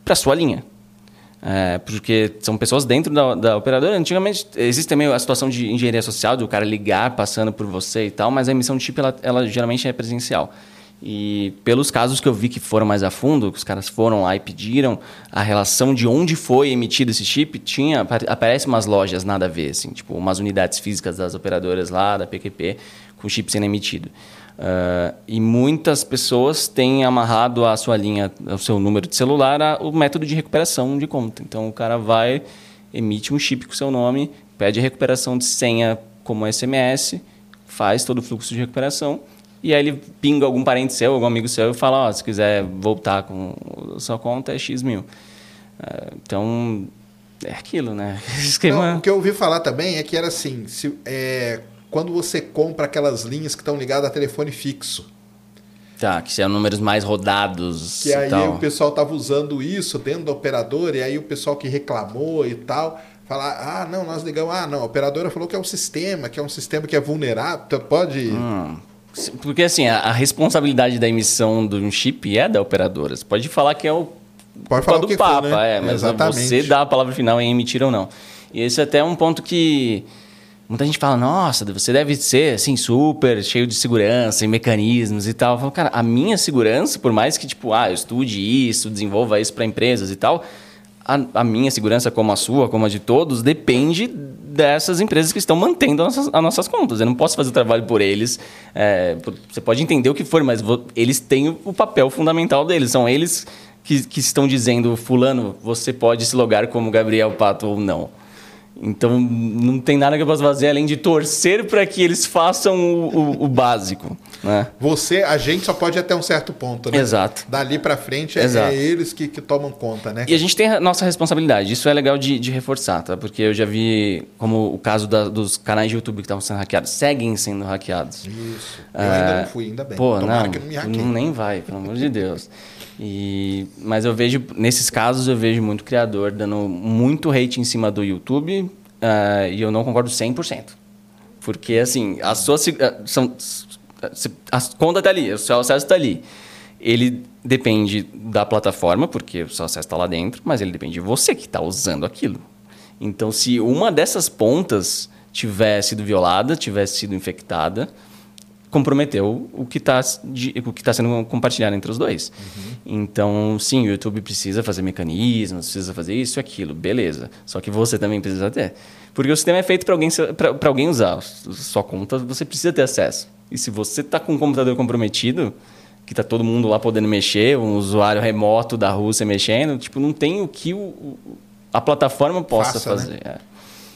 para sua linha. É, porque são pessoas dentro da, da operadora. Antigamente, existe também a situação de engenharia social, do cara ligar passando por você e tal, mas a emissão de chip, ela, ela geralmente é presencial. E pelos casos que eu vi que foram mais a fundo, que os caras foram lá e pediram a relação de onde foi emitido esse chip, tinha apa- aparece umas lojas nada a ver, assim, tipo umas unidades físicas das operadoras lá, da PQP, com chip sendo emitido. Ah, e muitas pessoas têm amarrado a sua linha, o seu número de celular, a- o método de recuperação de conta. Então o cara vai, emite um chip com o seu nome, pede a recuperação de senha como SMS, faz todo o fluxo de recuperação e aí ele pinga algum parente seu, algum amigo seu e fala, ó, se quiser voltar com a sua conta é X mil. Ah, então, é aquilo, né? [laughs] Esquema... Não, o que eu ouvi falar também é que era assim, se, é, quando você compra aquelas linhas que estão ligadas a telefone fixo, Tá, que são números mais rodados. Que aí tal. o pessoal tava usando isso dentro da operadora, e aí o pessoal que reclamou e tal, falar, ah, não, nós ligamos, ah, não, a operadora falou que é um sistema, que é um sistema que é vulnerável, então pode. Hum. Porque assim, a, a, responsabilidade da emissão do chip é da operadora. Você pode falar que é o pode falar do Papa, for, né? é, mas Exatamente. você dá a palavra final em emitir ou não. E esse é até um ponto que Muita gente fala, nossa, você deve ser assim, super cheio de segurança e mecanismos e tal. Eu falo, cara, a minha segurança, por mais que, tipo, ah, eu estude isso, desenvolva isso para empresas e tal, a, a, minha segurança, como a sua, como a de todos, depende dessas empresas que estão mantendo as nossas, as nossas contas. Eu não posso fazer o trabalho por eles. É, você pode entender o que for, mas vou, eles têm o papel fundamental deles. São eles que, que estão dizendo, fulano, você pode se logar como Gabriel Pato ou não. Então, não tem nada que eu possa fazer além de torcer para que eles façam o, o, o, básico. Né? Você, a gente só pode ir até um certo ponto, né? Exato. Dali para frente é, é, eles que, que, tomam conta, né? E a gente tem a nossa responsabilidade. Isso é legal de, de reforçar, tá? Porque eu já vi, como o caso da, dos canais de YouTube que estavam sendo hackeados, seguem sendo hackeados. Isso. Eu ainda não fui, ainda bem. Pô, Tomara não, que não me hackeie. Nem vai, pelo amor de Deus. [laughs] E, mas eu vejo, nesses casos, eu vejo muito criador dando muito hate em cima do YouTube uh, e eu não concordo 100%. Porque, assim, a sua, uh, são, a conta está ali, o seu acesso está ali. Ele depende da plataforma, porque o seu acesso está lá dentro, mas ele depende de você que está usando aquilo. Então, se uma dessas pontas tiver sido violada, tivesse sido infectada, comprometeu o que está o que tá sendo compartilhado entre os dois. Uhum. Então, sim, o YouTube precisa fazer mecanismos, precisa fazer isso e aquilo, beleza. Só que você também precisa ter. Porque o sistema é feito para alguém, para alguém usar. Sua conta, você precisa ter acesso. E se você está com um computador comprometido, que está todo mundo lá podendo mexer, um usuário remoto da Rússia mexendo, tipo, não tem o que o, a plataforma possa Faça, né? fazer. Né? É.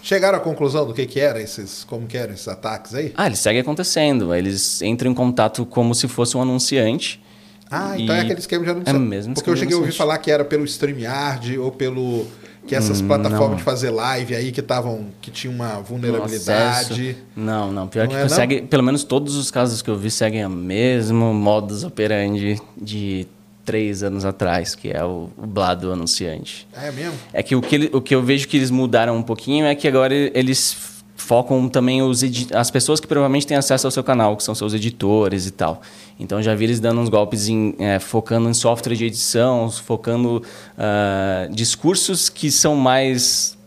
Chegaram à conclusão do que, que era esses, como que eram esses ataques aí? Ah, eles seguem acontecendo. Eles entram em contato como se fosse um anunciante. Ah, então é aquele esquema de anunciante. É mesmo Porque eu cheguei a ouvir falar que era pelo StreamYard ou pelo que essas hum, plataformas não. de fazer live aí que estavam que tinha uma vulnerabilidade. Não, não, pior não que é, segue, pelo menos todos os casos que eu vi seguem o mesmo modus operandi de três anos atrás, que é o, o Blado anunciante. É mesmo? É que o que, o que eu vejo que eles mudaram um pouquinho é que agora eles focam também os as pessoas que provavelmente têm acesso ao seu canal, que são seus editores e tal. Então já vi eles dando uns golpes em, é, focando em software de edição, focando uh, discursos que são mais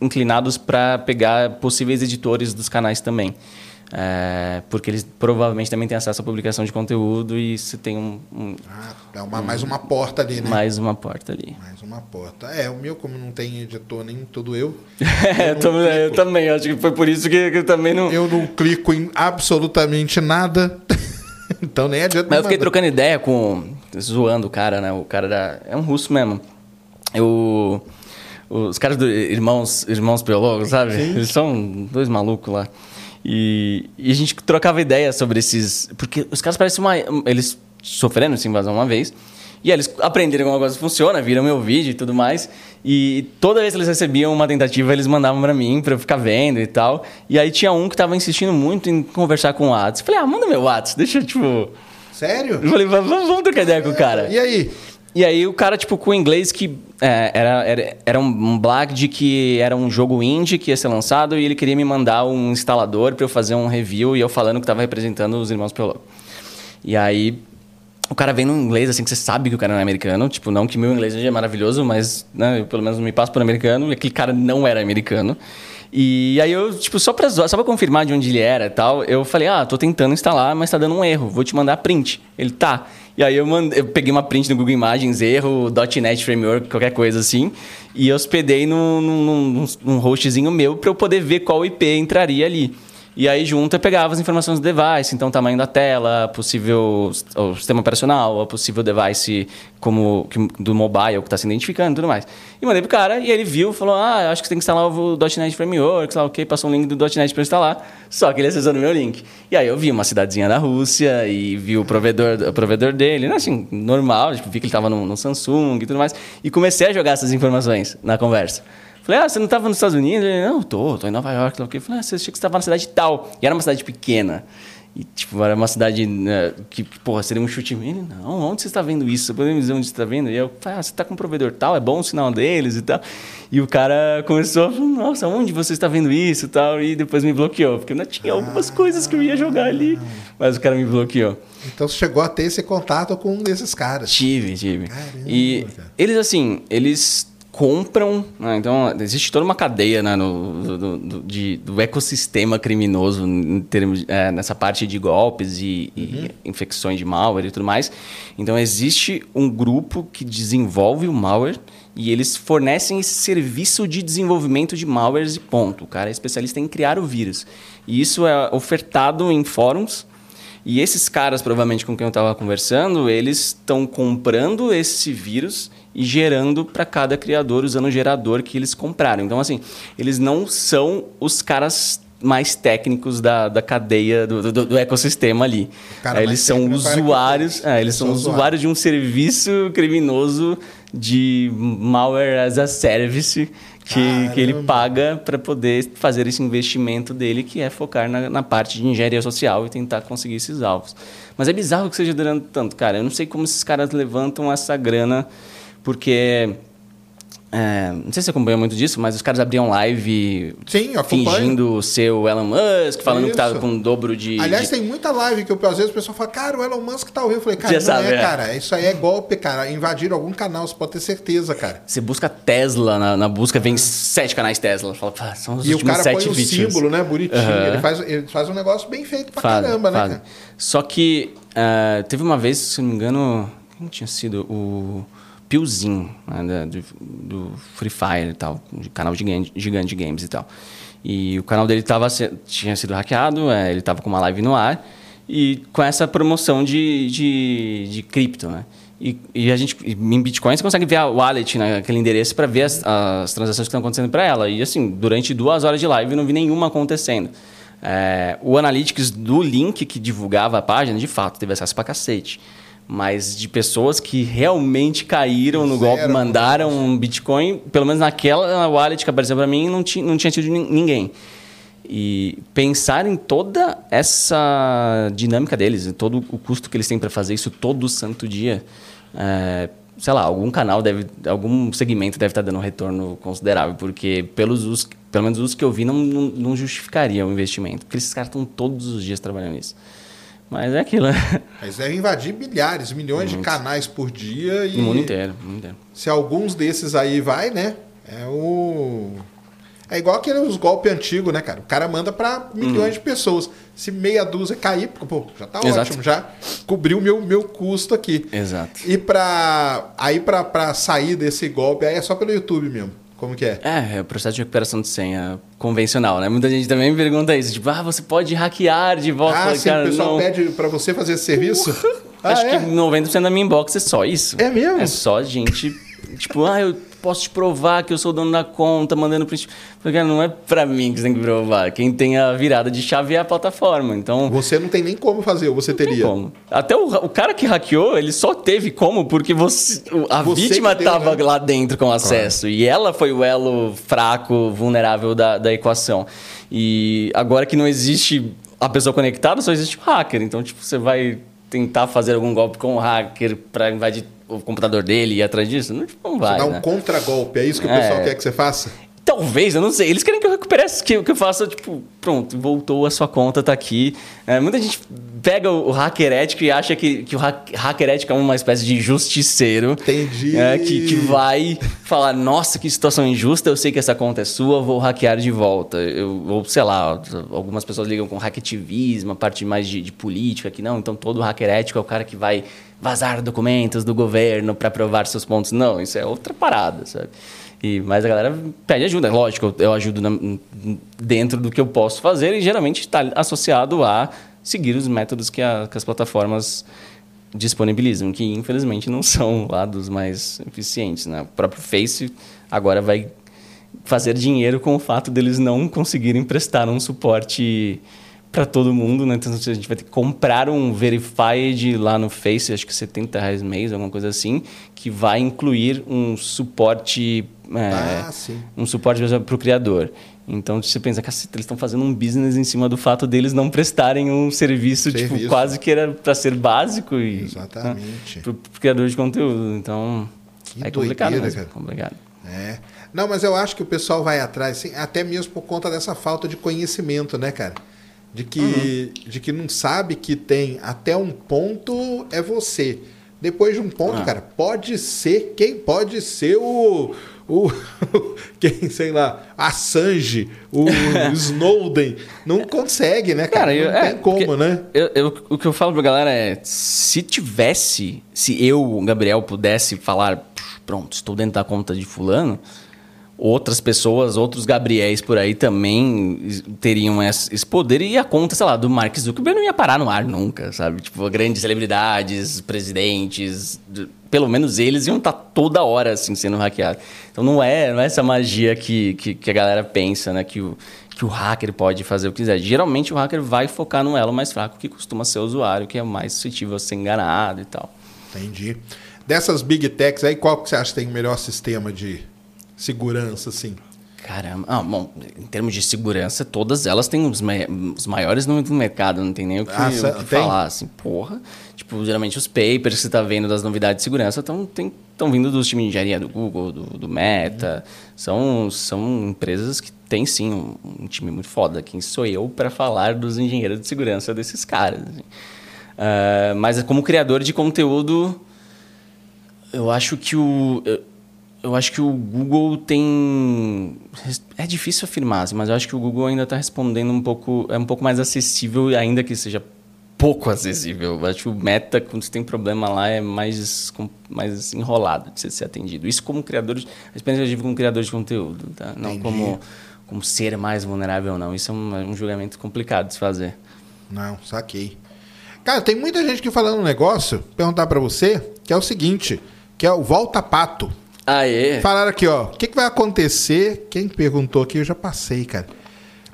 inclinados para pegar possíveis editores dos canais também. É, porque eles provavelmente também têm acesso à publicação de conteúdo e você tem um. um ah, é uma, um, mais uma porta ali, né? Mais uma porta ali. Mais uma porta. É, o meu, como não tem editor nem tudo eu. é, [laughs] eu, eu, também, acho que foi por isso que, que eu também não. Eu não clico em absolutamente nada. [laughs] então nem adianta. Mas eu fiquei trocando ideia com. zoando o cara, né? O cara da. É um russo mesmo. Eu. Os caras do Irmãos, irmãos Biólogos, sabe? Sim. Eles são dois malucos lá. E, e, a gente trocava ideia sobre esses. Porque os caras parecem uma. Eles sofreram essa invasão uma vez. E aí eles aprenderam como a coisa funciona, viram meu vídeo e tudo mais. E toda vez que eles recebiam uma tentativa, eles mandavam para mim para eu ficar vendo e tal. E aí tinha um que tava insistindo muito em conversar com o Whats. Falei, ah, manda meu Whats, deixa eu, tipo. Sério? Eu falei, vamos, vamos trocar ideia com o cara. E aí? E aí o cara, tipo, com inglês que é, era, era, era um blog de que era um jogo indie que ia ser lançado e ele queria me mandar um instalador para eu fazer um review e eu falando que estava representando os irmãos Piolo. E aí o cara vem no inglês, assim, que você sabe que o cara não é americano. Tipo, não que meu inglês seja maravilhoso, mas né, eu pelo menos me passo por americano. E aquele cara não era americano. E aí eu, tipo, só pra, só pra confirmar de onde ele era e tal, eu falei, ah, tô tentando instalar, mas tá dando um erro. Vou te mandar print. Ele, tá. E aí eu, mandei, eu peguei uma print no Google Imagens, erro, .NET Framework, qualquer coisa assim, e hospedei num, num, num, num hostzinho meu para eu poder ver qual IP entraria ali. E aí junto eu pegava as informações do device, então tamanho da tela, possível o sistema operacional, o possível device como do mobile que está se identificando e tudo mais. E mandei pro cara e ele viu, falou: "Ah, acho que você tem que instalar o .NET Framework", sei lá, OK, passou um link do .NET para instalar. Só que ele acessou no meu link. E aí eu vi uma cidadezinha da Rússia e vi o provedor, o provedor dele, né, assim, normal, tipo, vi que ele estava no, no Samsung e tudo mais, e comecei a jogar essas informações na conversa. Falei, ah, você não estava nos Estados Unidos? Ele, não, tô, tô em Nova York. Falei, ah, você achou que você estava na cidade tal. E era uma cidade pequena. E, tipo, era uma cidade né, que, porra, seria um chute. Ele, não, onde você está vendo isso? Você pode me dizer onde você está vendo? E eu, ah, você está com um provedor tal, é bom o sinal deles e tal. E o cara começou a falar, nossa, onde você está vendo isso e tal? E depois me bloqueou, porque ainda tinha algumas coisas que eu ia jogar ali, mas o cara me bloqueou. Então você chegou a ter esse contato com um desses caras? Tive, tive. Caramba, e cara. eles, assim, eles compram. Né? Então, existe toda uma cadeia né, no, do, do, de, do ecossistema criminoso em termos, é, nessa parte de golpes e, uhum. e, infecções de malware e tudo mais. Então, existe um grupo que desenvolve o malware e eles fornecem esse serviço de desenvolvimento de malwares e ponto. O cara é especialista em criar o vírus. E isso é ofertado em fóruns. E esses caras, provavelmente com quem eu estava conversando, eles estão comprando esse vírus e gerando para cada criador usando o gerador que eles compraram. Então, assim, eles não são os caras mais técnicos da, da cadeia do, do, do ecossistema ali. eles são usuários, é, eles são usuários de um serviço criminoso de malware as a service que, que ele paga para poder fazer esse investimento dele, que é focar na, na, parte de engenharia social e tentar conseguir esses alvos. Mas é bizarro que seja durando tanto, cara. Eu não sei como esses caras levantam essa grana porque é, não sei se você acompanha muito disso, mas os caras abriam live Sim, fingindo ser o Elon Musk, falando Isso. que tava com um dobro de. Aliás, de... tem muita live que eu, às vezes o pessoal fala, cara, o Elon Musk tá horrível. Eu falei, cara, Já não sabe, é, é, cara. Isso aí é golpe, cara. Invadiram algum canal, você pode ter certeza, cara. Você busca Tesla na, na busca, vem sete canais Tesla. Fala, pá, são os e últimos o cara põe o símbolo, né? Bonitinho. Uhum. Ele, faz, ele faz um negócio bem feito pra faz, caramba, né, faz. né, cara? Só que uh, teve uma vez, se não me engano, quem tinha sido? O. Piozinho, né, do, do, Free Fire e tal, de canal gigante, gigante de games e tal. E o canal dele tava, tinha sido hackeado, é, ele estava com uma live no ar, e com essa promoção de, de, de cripto, né? E, e, a gente, em Bitcoin, você consegue ver a wallet naquele endereço para ver as, as, transações que estão acontecendo para ela. E assim, durante duas horas de live, não vi nenhuma acontecendo. É, o Analytics do link que divulgava a página, de fato, teve acesso para cacete mas de pessoas que realmente caíram no golpe, mandaram um Bitcoin, pelo menos naquela wallet que apareceu para mim, não, tinha, não tinha tido ninguém. E pensar em toda essa dinâmica deles, todo o custo que eles têm para fazer isso todo santo dia, é, sei lá, algum canal deve, algum segmento deve estar tá dando um retorno considerável, porque pelos pelo menos os que eu vi não, não, não justificaria o investimento, porque esses caras estão todos os dias trabalhando nisso. Mas é aquilo, né? Mas deve invadir milhares, milhões Muito. de canais por dia. E no mundo inteiro, mundo inteiro. Se alguns desses aí vai, né? É o. É igual aqueles golpes antigos, né, cara? O cara manda para milhões uhum. de pessoas. Se meia dúzia cair, pô, já tá Exato. ótimo, já cobriu meu meu custo aqui. Exato. E para aí para sair desse golpe aí é só pelo YouTube mesmo. Como que é? É, é o processo de recuperação de senha convencional, né? Muita gente também me pergunta isso, tipo, ah, você pode hackear de volta. Ah, sim, o pessoal não... pede para você fazer esse serviço? [laughs] Ah, Acho é? que 90% da minha inbox é só isso. É mesmo? É só gente, tipo, ah, eu posso te provar que eu sou dono da conta, mandando print. Porque não é para mim que você tem que provar. Quem tem a virada de chave é a plataforma. Então você não tem nem como fazer, ou você teria. Como. Até o, o, cara que hackeou, ele só teve como porque você, a você vítima estava né? lá dentro com acesso claro. e ela foi o elo fraco, vulnerável da, da equação. E agora que não existe a pessoa conectada, só existe o hacker. Então, tipo, você vai tentar fazer algum golpe com o hacker para invadir o computador dele e ir atrás disso? Não, tipo, não vai. Você dá um né? contragolpe, é isso que o pessoal é... quer que você faça? Talvez, eu não sei. Eles querem que eu recupere, que, que eu faça, tipo, pronto, voltou a sua conta, tá aqui. É, muita gente pega o, o hacker ético e acha que, que o hacker ético é uma espécie de justiceiro. Entendi. É, que, que vai falar, nossa, que situação injusta, eu sei que essa conta é sua, vou hackear de volta. Eu, ou, sei lá, algumas pessoas ligam com hackativismo, a parte mais de, de política, que não, então todo hacker ético é o cara que vai vazar documentos do governo para provar seus pontos. Não, isso é outra parada, sabe? E, mas a galera pede ajuda. Lógico, eu ajudo na, dentro do que eu posso fazer e geralmente está associado a seguir os métodos que, a, que as plataformas disponibilizam, que infelizmente não são lá dos mais eficientes. Né? O próprio Face agora vai fazer dinheiro com o fato deles não conseguirem prestar um suporte para todo mundo, né? Então a gente vai ter que comprar um Verified lá no Face, acho que 70 reais mês, alguma coisa assim, que vai incluir um suporte. É, Ah, sim. um suporte para o criador. Então você pensa, caceta, eles estão fazendo um business em cima do fato deles não prestarem um serviço, Serviço. tipo, quase que era para ser básico e Exatamente. para o criador de conteúdo. Então Que é complicado doideira, mesmo, cara. complicado. É. Não, mas eu acho que o pessoal vai atrás, assim, até mesmo por conta dessa falta de conhecimento, né, cara? De que, Uhum. de que não sabe que tem até um ponto é você. Depois de um ponto, Ah. cara, pode ser quem pode ser o. O, [laughs] quem, sei lá, Assange, o [laughs] Snowden. Não consegue, né, cara? Cara, eu- não é, tem como, né? Eu, eu- o que eu falo pra galera é: se tivesse, se eu, Gabriel, pudesse falar, pronto, estou dentro da conta de Fulano, outras pessoas, outros Gabriéis por aí também teriam esse poder e a conta, sei lá, do Mark Zuckerberg não ia parar no ar nunca, sabe? Tipo, grandes celebridades, presidentes, pelo menos eles iam estar toda hora assim sendo hackeados. Então não é, não é essa magia que, que, que a galera pensa, né? Que o, que o hacker pode fazer o que quiser. Geralmente o hacker vai focar no elo mais fraco, que costuma ser o usuário, que é mais suscetível a ser enganado e tal. Entendi. Dessas big techs aí, qual que você acha que tem o melhor sistema de segurança, assim? Caramba. Ah, bom, em termos de segurança, todas elas têm os, mai- os maiores no, mercado, não tem nem o que, Ah, o que falar, assim, porra. Tipo, geralmente os papers que você tá vendo das novidades de segurança estão vindo dos times de engenharia do Google, do, do Meta. São, são empresas que têm, sim, um, um time muito foda. Quem sou eu para falar dos engenheiros de segurança desses caras? assim. Ah, mas como criador de conteúdo, eu acho que o. Eu, eu acho que o Google tem. É difícil afirmar, assim, mas eu acho que o Google ainda está respondendo um pouco. É um pouco mais acessível, ainda que seja pouco acessível. Eu acho que o Meta, quando você tem problema lá, é mais, mais enrolado de ser, atendido. Isso como criador de. A experiência que eu tive como criador de conteúdo, tá? Não Entendi. como, como ser mais vulnerável ou não. Isso é um, é um julgamento complicado de se fazer. Não, saquei. Cara, tem muita gente que falando um negócio, perguntar pra você, que é o seguinte, que é o volta pato. Aê! Falaram aqui, ó, o que, que vai acontecer? Quem perguntou aqui, eu já passei, cara.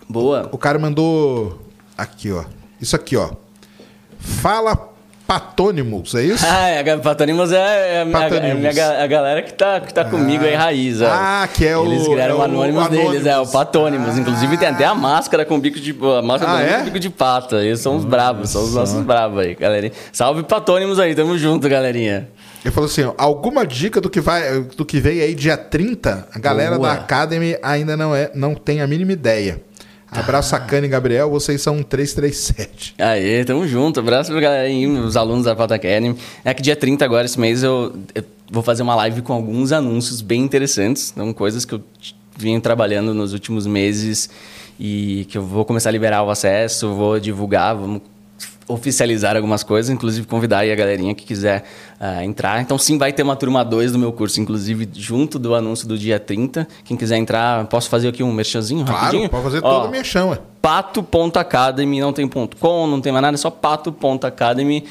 Boa! O cara mandou aqui, ó. Isso aqui, ó. Fala patônimos, é isso? [laughs] Ah, é, a Patonimos é, é a, é a, minha ga- a galera que tá, que tá comigo aí, raiz. ó. Ah, que é o- Eles criaram é o o Anônimos deles, é, o. Patônimos. Inclusive tem até a máscara com bico de... A máscara Ah, é? com bico de pata. Eles são os bravos, são os nossos bravos aí, galerinha. Salve Patônimos aí, tamo junto, galerinha. Ele falou assim, ó, alguma dica do que vai do que veio aí dia 30? A galera Boa. da Academy ainda não é não tem a mínima ideia. Abraço Sacane e Gabriel, vocês são um 337. Aê, tamo junto. Abraço pra galera aí, os alunos da Pauta Academy. É que dia 30 agora, esse mês, eu, eu vou fazer uma live com alguns anúncios bem interessantes. Então, coisas que eu vim trabalhando nos últimos meses e que eu vou começar a liberar o acesso, vou divulgar, vamos oficializar algumas coisas, inclusive convidar aí a galerinha que quiser ah, entrar. Então, sim, vai ter uma turma 2 do meu curso, inclusive junto do anúncio do dia 30. Quem quiser entrar, posso fazer aqui um merchanzinho Claro, rapidinho? pode fazer Ó, todo o ué. pato.academy, não tem ponto .com, não tem mais nada, é só pato.academy.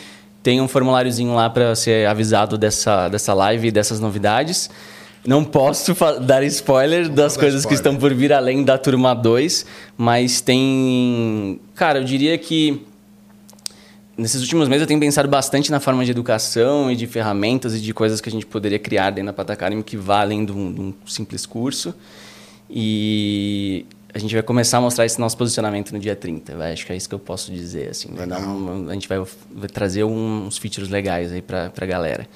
Tem um formuláriozinho lá para ser avisado dessa, dessa live e dessas novidades. Não posso dar spoiler das dar coisas que spoiler. estão por vir além da turma 2, mas tem. Cara, eu diria que nesses últimos meses eu tenho pensado bastante na forma de educação e de ferramentas e de coisas que a gente poderia criar dentro da Pata Academy que vá além de um, de um simples curso. E a gente vai começar a mostrar esse nosso posicionamento no dia 30. vai. Acho que é isso que eu posso dizer. Assim. Vai dar um- a gente vai, vai trazer uns features legais aí para a galera.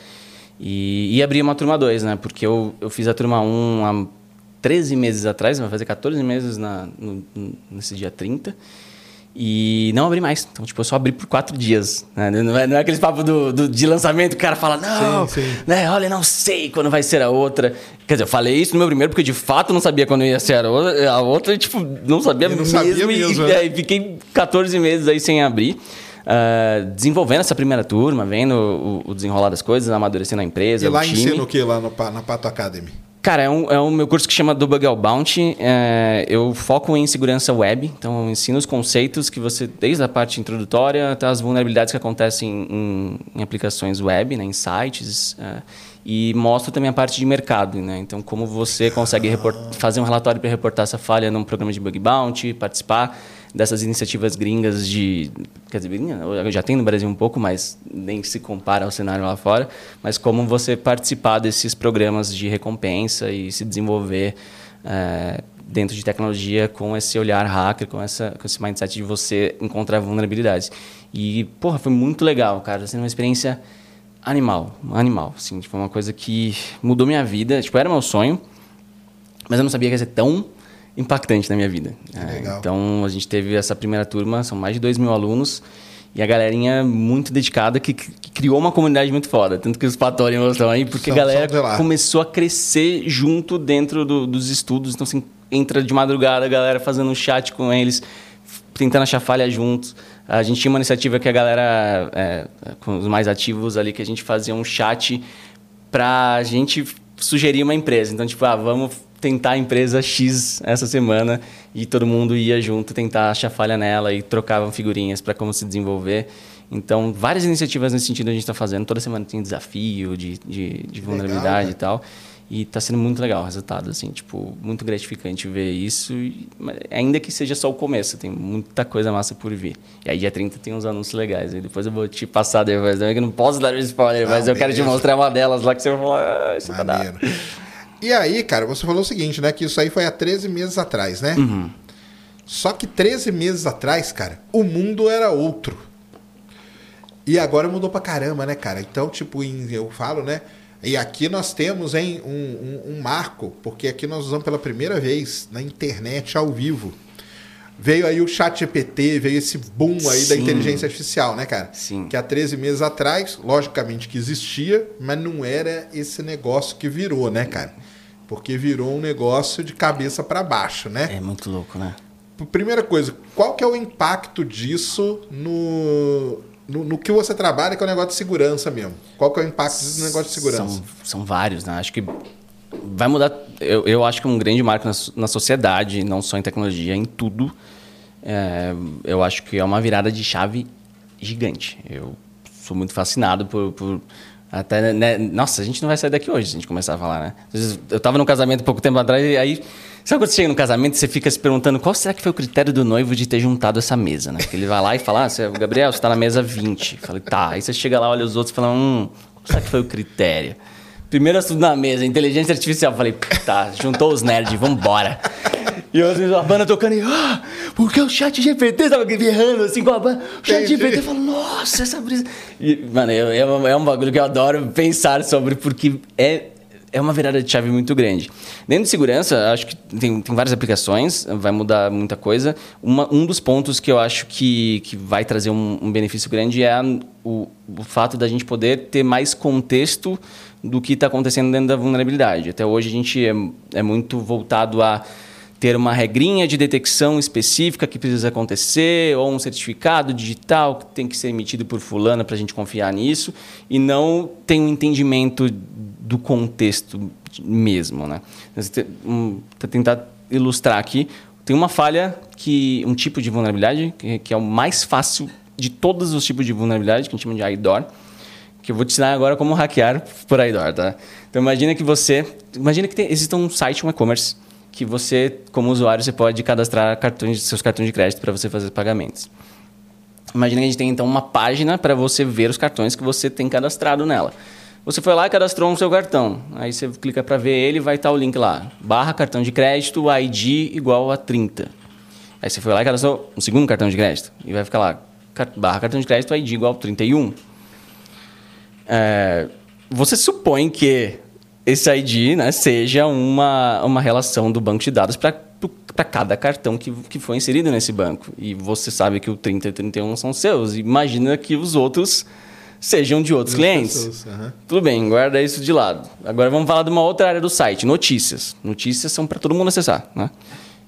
E, e abrir uma turma 2, né? Porque eu, eu fiz a turma 1 há 13 meses atrás, vai fazer 14 meses na, no- nesse dia 30. E não abri mais. Então, tipo, eu só abri por quatro dias. né? Não, é, não é aquele papo do, do- de lançamento que o cara fala, não, Sim, sim. né? Olha, não sei quando vai ser a outra. Quer dizer, eu falei isso no meu primeiro porque de fato não sabia quando ia ser a outra. A outra, tipo, não sabia E não mesmo. sabia e, mesmo, e, [laughs] né? aí fiquei 14 meses aí sem abrir. ah, desenvolvendo essa primeira turma, vendo o, o desenrolar das coisas, amadurecendo a empresa, E lá o time. ensina o que lá no, na Pato Academy? Cara, é um, é um meu curso que chama Debug All Bounty. É, eu foco em segurança web, então eu ensino os conceitos que você, desde a parte introdutória até as vulnerabilidades que acontecem em, em aplicações web, né, em sites, é, e mostro também a parte de mercado, né? Então, como você consegue fazer um relatório para reportar essa falha num programa de bug bounty, participar dessas iniciativas gringas de. Quer dizer, já tem no Brasil um pouco, mas nem se compara ao cenário lá fora. Mas como você participar desses programas de recompensa e se desenvolver é, dentro de tecnologia com esse olhar hacker, com, essa, com esse mindset de você encontrar vulnerabilidades. E, porra, foi muito legal, cara. Sendo uma experiência animal, animal. Assim, tipo, uma coisa que mudou minha vida. Tipo, era meu sonho, mas eu não sabia que ia ser tão impactante na minha vida. É, então, a gente teve essa primeira turma, são mais de 2 mil alunos, e a galerinha muito dedicada que, que criou uma comunidade muito foda. Tanto que os patórios estão aí, porque são, a galera começou a crescer junto dentro do, dos estudos. Então, assim, entra de madrugada a galera fazendo um chat com eles, tentando achar falha juntos. A gente tinha uma iniciativa que a galera, é, com os mais ativos ali, que a gente fazia um chat para a gente sugerir uma empresa. Então, tipo, ah, vamos tentar a empresa X essa semana e todo mundo ia junto tentar achar falha nela e trocavam figurinhas para como se desenvolver. Então, várias iniciativas nesse sentido a gente está fazendo. Toda semana tem desafio de, de, de vulnerabilidade legal, né? e tal. E está sendo muito legal o resultado, assim, tipo, muito gratificante ver isso. E, ainda que seja só o começo, tem muita coisa massa por vir. E aí, dia 30 tem uns anúncios legais. Aí depois eu vou te passar depois. Eu não posso dar spoiler, mas eu quero te mostrar uma delas lá que você vai falar, ah, isso tá dado. E aí, cara, você falou o seguinte, né? Que isso aí foi há 13 meses atrás, né? Uhum. Só que 13 meses atrás, cara, o mundo era outro. E agora mudou pra caramba, né, cara? Então, tipo, eu falo, né? E aqui nós temos hein, um, um, um marco, porque aqui nós usamos pela primeira vez na internet ao vivo. Veio aí o chat GPT, veio esse boom aí Sim. da inteligência artificial, né, cara? Sim. Que há 13 meses atrás, logicamente que existia, mas não era esse negócio que virou, né, cara? Porque virou um negócio de cabeça para baixo, né? É muito louco, né? Primeira coisa, qual que é o impacto disso no, no, no, que você trabalha, que é o negócio de segurança mesmo? Qual que é o impacto disso no negócio de segurança? São, são vários, né? Acho que vai mudar. Eu, eu acho que é um grande marco na, na sociedade, não só em tecnologia, em tudo. É, eu acho que é uma virada de chave gigante. Eu sou muito fascinado por, por até, né? Nossa, a gente não vai sair daqui hoje se a gente começar a falar, né? Eu estava num casamento pouco tempo atrás e aí. Sabe quando você chega no casamento você fica se perguntando qual será que foi o critério do noivo de ter juntado essa mesa, né? Ele vai lá e fala, ah, Gabriel, você está na mesa 20. Eu falei, tá. Aí você chega lá, olha os outros e fala, hum, qual será que foi o critério? Primeiro assunto na mesa, inteligência artificial. Eu falei, tá, juntou os nerds, vambora. E eu, a banda tocando e, ah, porque o chat GPT tava berrando assim com a banda. O chat GPT falou, nossa, essa brisa. E, mano, é, é um bagulho que eu adoro pensar sobre, porque é, é uma virada de chave muito grande. Dentro de segurança, acho que tem, tem várias aplicações, vai mudar muita coisa. Uma, um dos pontos que eu acho que, que vai trazer um, um benefício grande é a, o, o fato da gente poder ter mais contexto do que está acontecendo dentro da vulnerabilidade. Até hoje a gente é, é muito voltado a ter uma regrinha de detecção específica que precisa acontecer, ou um certificado digital que tem que ser emitido por fulano para a gente confiar nisso, e não tem um entendimento do contexto mesmo. Né? Um, tentar ilustrar aqui, tem uma falha, que um tipo de vulnerabilidade, que, é o mais fácil de todos os tipos de vulnerabilidade, que a gente chama de IDOR, que eu vou te ensinar agora como hackear por IDOR. Tá? Então imagina que você... Imagina que tem, existe um site, um e-commerce, que você, como usuário, você pode cadastrar cartões, seus cartões de crédito para você fazer pagamentos. Imagina que a gente tem então uma página para você ver os cartões que você tem cadastrado nela. Você foi lá e cadastrou um seu cartão. Aí você clica para ver ele vai estar o link lá. Barra cartão de crédito, ID igual a 30. Aí você foi lá e cadastrou um segundo cartão de crédito. E vai ficar lá, barra cartão de crédito, ID igual a 31. É, você supõe que esse ID né, seja uma, uma relação do banco de dados para cada cartão que, que foi inserido nesse banco. E você sabe que o 30 e o 31 são seus. Imagina que os outros sejam de outros clientes. Pessoas, uhum. Tudo bem, guarda isso de lado. Agora vamos falar de uma outra área do site, notícias. Notícias são para todo mundo acessar. Né?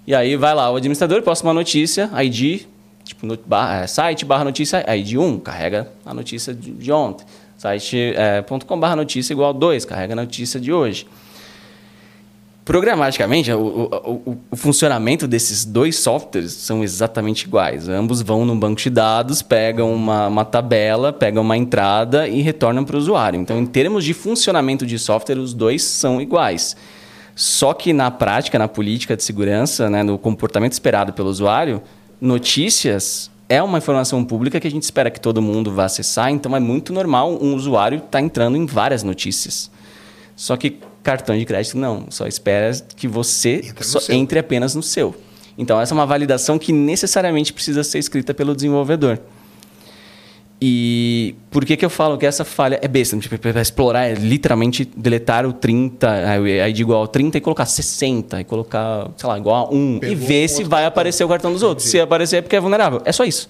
E aí vai lá o administrador, posta uma notícia, ID, tipo, no, barra, é, site barra notícia, ID 1, carrega a notícia de, de ontem site.com.br é, notícia igual 2, carrega a notícia de hoje. Programaticamente, o, o, o, funcionamento desses dois softwares são exatamente iguais. Ambos vão no banco de dados, pegam uma, uma tabela, pegam uma entrada e retornam para o usuário. Então, em termos de funcionamento de software, os dois são iguais. Só que na prática, na política de segurança, né, no comportamento esperado pelo usuário, notícias é uma informação pública que a gente espera que todo mundo vá acessar, então é muito normal um usuário estar tá entrando em várias notícias. Só que cartão de crédito não, só espera que você entre apenas no seu. Então essa é uma validação que necessariamente precisa ser escrita pelo desenvolvedor. E por que, que eu falo que essa falha é besta? Tipo, para explorar é literalmente deletar o 30, a ID igual a 30 e colocar 60, e colocar, sei lá, igual a 1, Pegou e ver se vai aparecer o cartão dos outros. Se aparecer é porque é vulnerável. É só isso.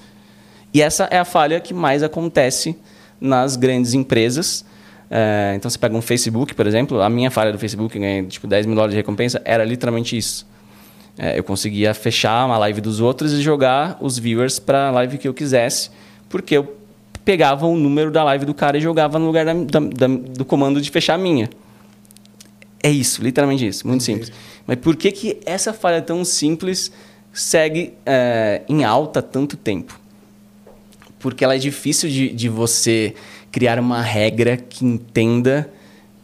E essa é a falha que mais acontece nas grandes empresas. É, então, você pega um Facebook, por exemplo, a minha falha do Facebook, ganhei tipo 10 mil dólares de recompensa, era literalmente isso. É, eu conseguia fechar uma live dos outros e jogar os viewers para a live que eu quisesse, porque eu pegava o número da live do cara e jogava no lugar da, da, da, do comando de fechar a minha. É isso, literalmente isso, muito simples. Mas por que, que essa falha tão simples segue é, em alta tanto tempo? Porque ela é difícil de, de você criar uma regra que entenda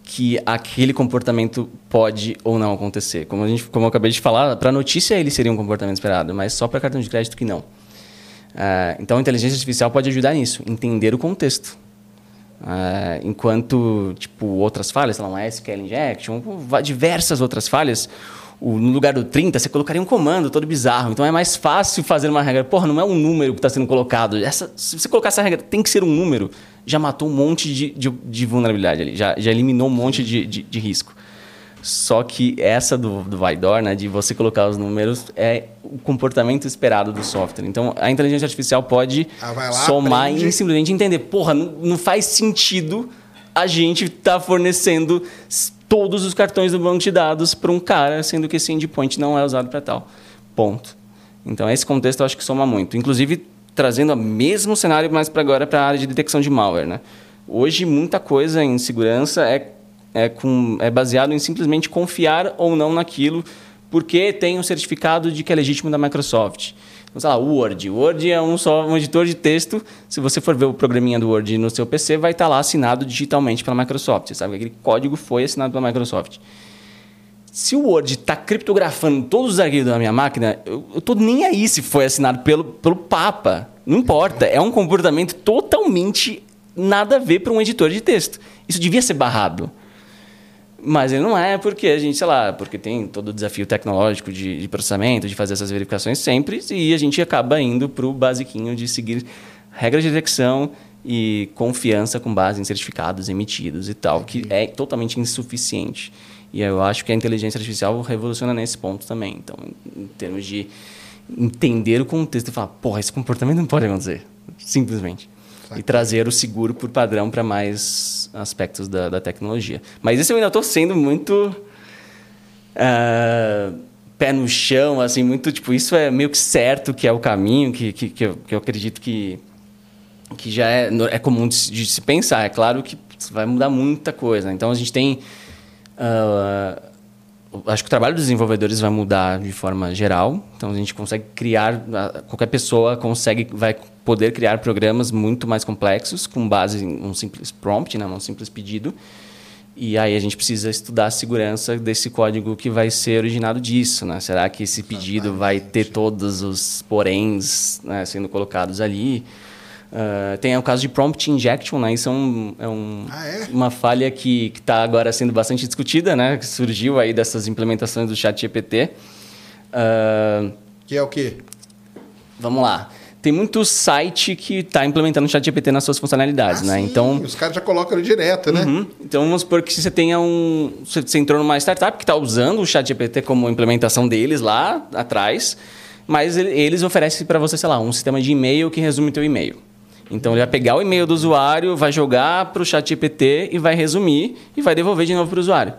que aquele comportamento pode ou não acontecer. Como, a gente, como eu acabei de falar, para notícia ele seria um comportamento esperado, mas só para cartão de crédito que não. Uh, então, a inteligência artificial pode ajudar nisso, entender o contexto. Uh, enquanto, tipo, outras falhas, sei lá, uma SQL injection, diversas outras falhas, o, no lugar do 30, você colocaria um comando todo bizarro. Então, é mais fácil fazer uma regra. Porra, não é um número que está sendo colocado. Essa, se você colocar essa regra, tem que ser um número. Já matou um monte de, de, de vulnerabilidade ali. Já, já eliminou um monte de, de, de risco. Só que essa do, do Vaidor, né, de você colocar os números, é o comportamento esperado do software. Então, a inteligência artificial pode ah, lá, somar aprende. e simplesmente entender, porra, não, não faz sentido a gente estar tá fornecendo todos os cartões do banco de dados para um cara, sendo que esse endpoint não é usado para tal. Ponto. Então, esse contexto eu acho que soma muito. Inclusive, trazendo o mesmo cenário, mas para agora para a área de detecção de malware. Né? Hoje, muita coisa em segurança é é, com, é baseado em simplesmente confiar ou não naquilo, porque tem um certificado de que é legítimo da Microsoft. Então, sei lá, o Word. O Word é um, só, um editor de texto. Se você for ver o programinha do Word no seu PC, vai estar lá assinado digitalmente pela Microsoft. Você sabe que aquele código foi assinado pela Microsoft. Se o Word está criptografando todos os arquivos da minha máquina, eu estou nem aí se foi assinado pelo, pelo Papa. Não importa. É um comportamento totalmente nada a ver para um editor de texto. Isso devia ser barrado. Mas ele não é porque a gente, sei lá, porque tem todo o desafio tecnológico de, de processamento, de fazer essas verificações sempre, e a gente acaba indo para o basiquinho de seguir regras de detecção e confiança com base em certificados emitidos e tal, que é totalmente insuficiente. E eu acho que a inteligência artificial revoluciona nesse ponto também. Então, em termos de entender o contexto e falar, porra, esse comportamento não pode acontecer. Simplesmente e trazer o seguro por padrão para mais aspectos da, da, tecnologia. Mas isso eu ainda estou sendo muito uh, pé no chão, assim, muito tipo isso é meio que certo que é o caminho que, que, que, eu, que eu acredito que que já é, é comum de, de, se pensar. É claro que vai mudar muita coisa. Então a gente tem uh, acho que o trabalho dos desenvolvedores vai mudar de forma geral. Então a gente consegue criar, qualquer pessoa consegue, vai poder criar programas muito mais complexos com base em um simples prompt, né, um simples pedido. E aí a gente precisa estudar a segurança desse código que vai ser originado disso, né? Será que esse pedido vai ter todos os poréns né, sendo colocados ali? Uh, tem o caso de prompt injection, né? Isso é, um, é, um, ah, é? uma falha que está agora sendo bastante discutida, né? Que surgiu aí dessas implementações do chat GPT. Uh, ah, que é o quê? Vamos lá. Tem muito site que está implementando o chat GPT nas suas funcionalidades, ah, né? Sim. Então, os caras já colocam ele direto, né? Uhum. Então, vamos supor que você tenha um... Você entrou numa startup que está usando o chat GPT como implementação deles lá atrás, mas eles oferecem para você, sei lá, um sistema de e-mail que resume o teu e-mail. Então ele vai pegar o e-mail do usuário, vai jogar para o chat GPT e vai resumir e vai devolver de novo para o usuário.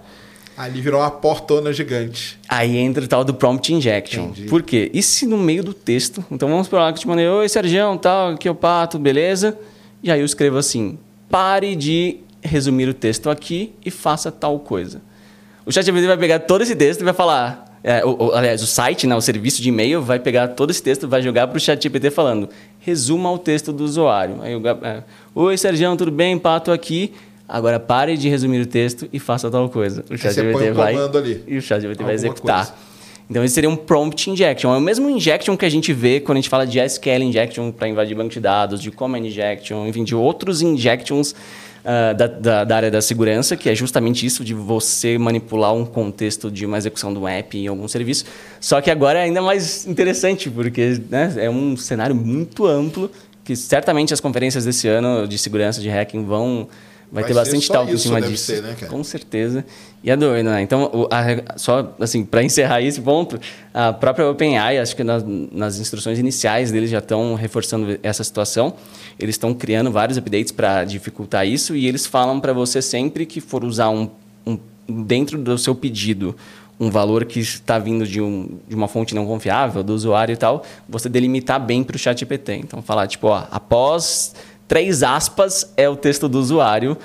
Ali virou uma portona gigante. Aí entra o tal do prompt injection. Entendi. Por quê? E se no meio do texto, então vamos por lá que eu te mandei, oi Sergião, tal, aqui é o Pato, beleza? E aí eu escrevo assim, pare de resumir o texto aqui e faça tal coisa. O chat GPT vai pegar todo esse texto e vai falar, é, o, o, aliás, o site, né, o serviço de e-mail, vai pegar todo esse texto, vai jogar para o chat GPT falando, resuma o texto do usuário. Aí o, é, Oi, Sérgio, tudo bem? Pato aqui. Agora pare de resumir o texto e faça tal coisa. O chat GPT vai ali. e o chat GPT vai executar. Coisa. Então, esse seria um prompt injection. É o mesmo injection que a gente vê quando a gente fala de SQL injection para invadir banco de dados, de command injection, enfim, de outros injections uh, da, da, da, área da segurança, que é justamente isso de você manipular um contexto de uma execução do app em algum serviço. Só que agora é ainda mais interessante, porque né, é um cenário muito amplo que certamente as conferências desse ano de segurança de hacking vão vai, vai ter bastante talk em cima disso. Ser, né, com certeza. E é doido, né? Então, o, a, só assim, para encerrar esse ponto, a própria OpenAI, acho que nas, nas instruções iniciais deles já estão reforçando essa situação. Eles estão criando vários updates para dificultar isso e eles falam para você sempre que for usar um, um dentro do seu pedido um valor que está vindo de, um, de uma fonte não confiável, do usuário e tal, você delimitar bem para o chat GPT. Então, falar, tipo, ó, após três aspas é o texto do usuário,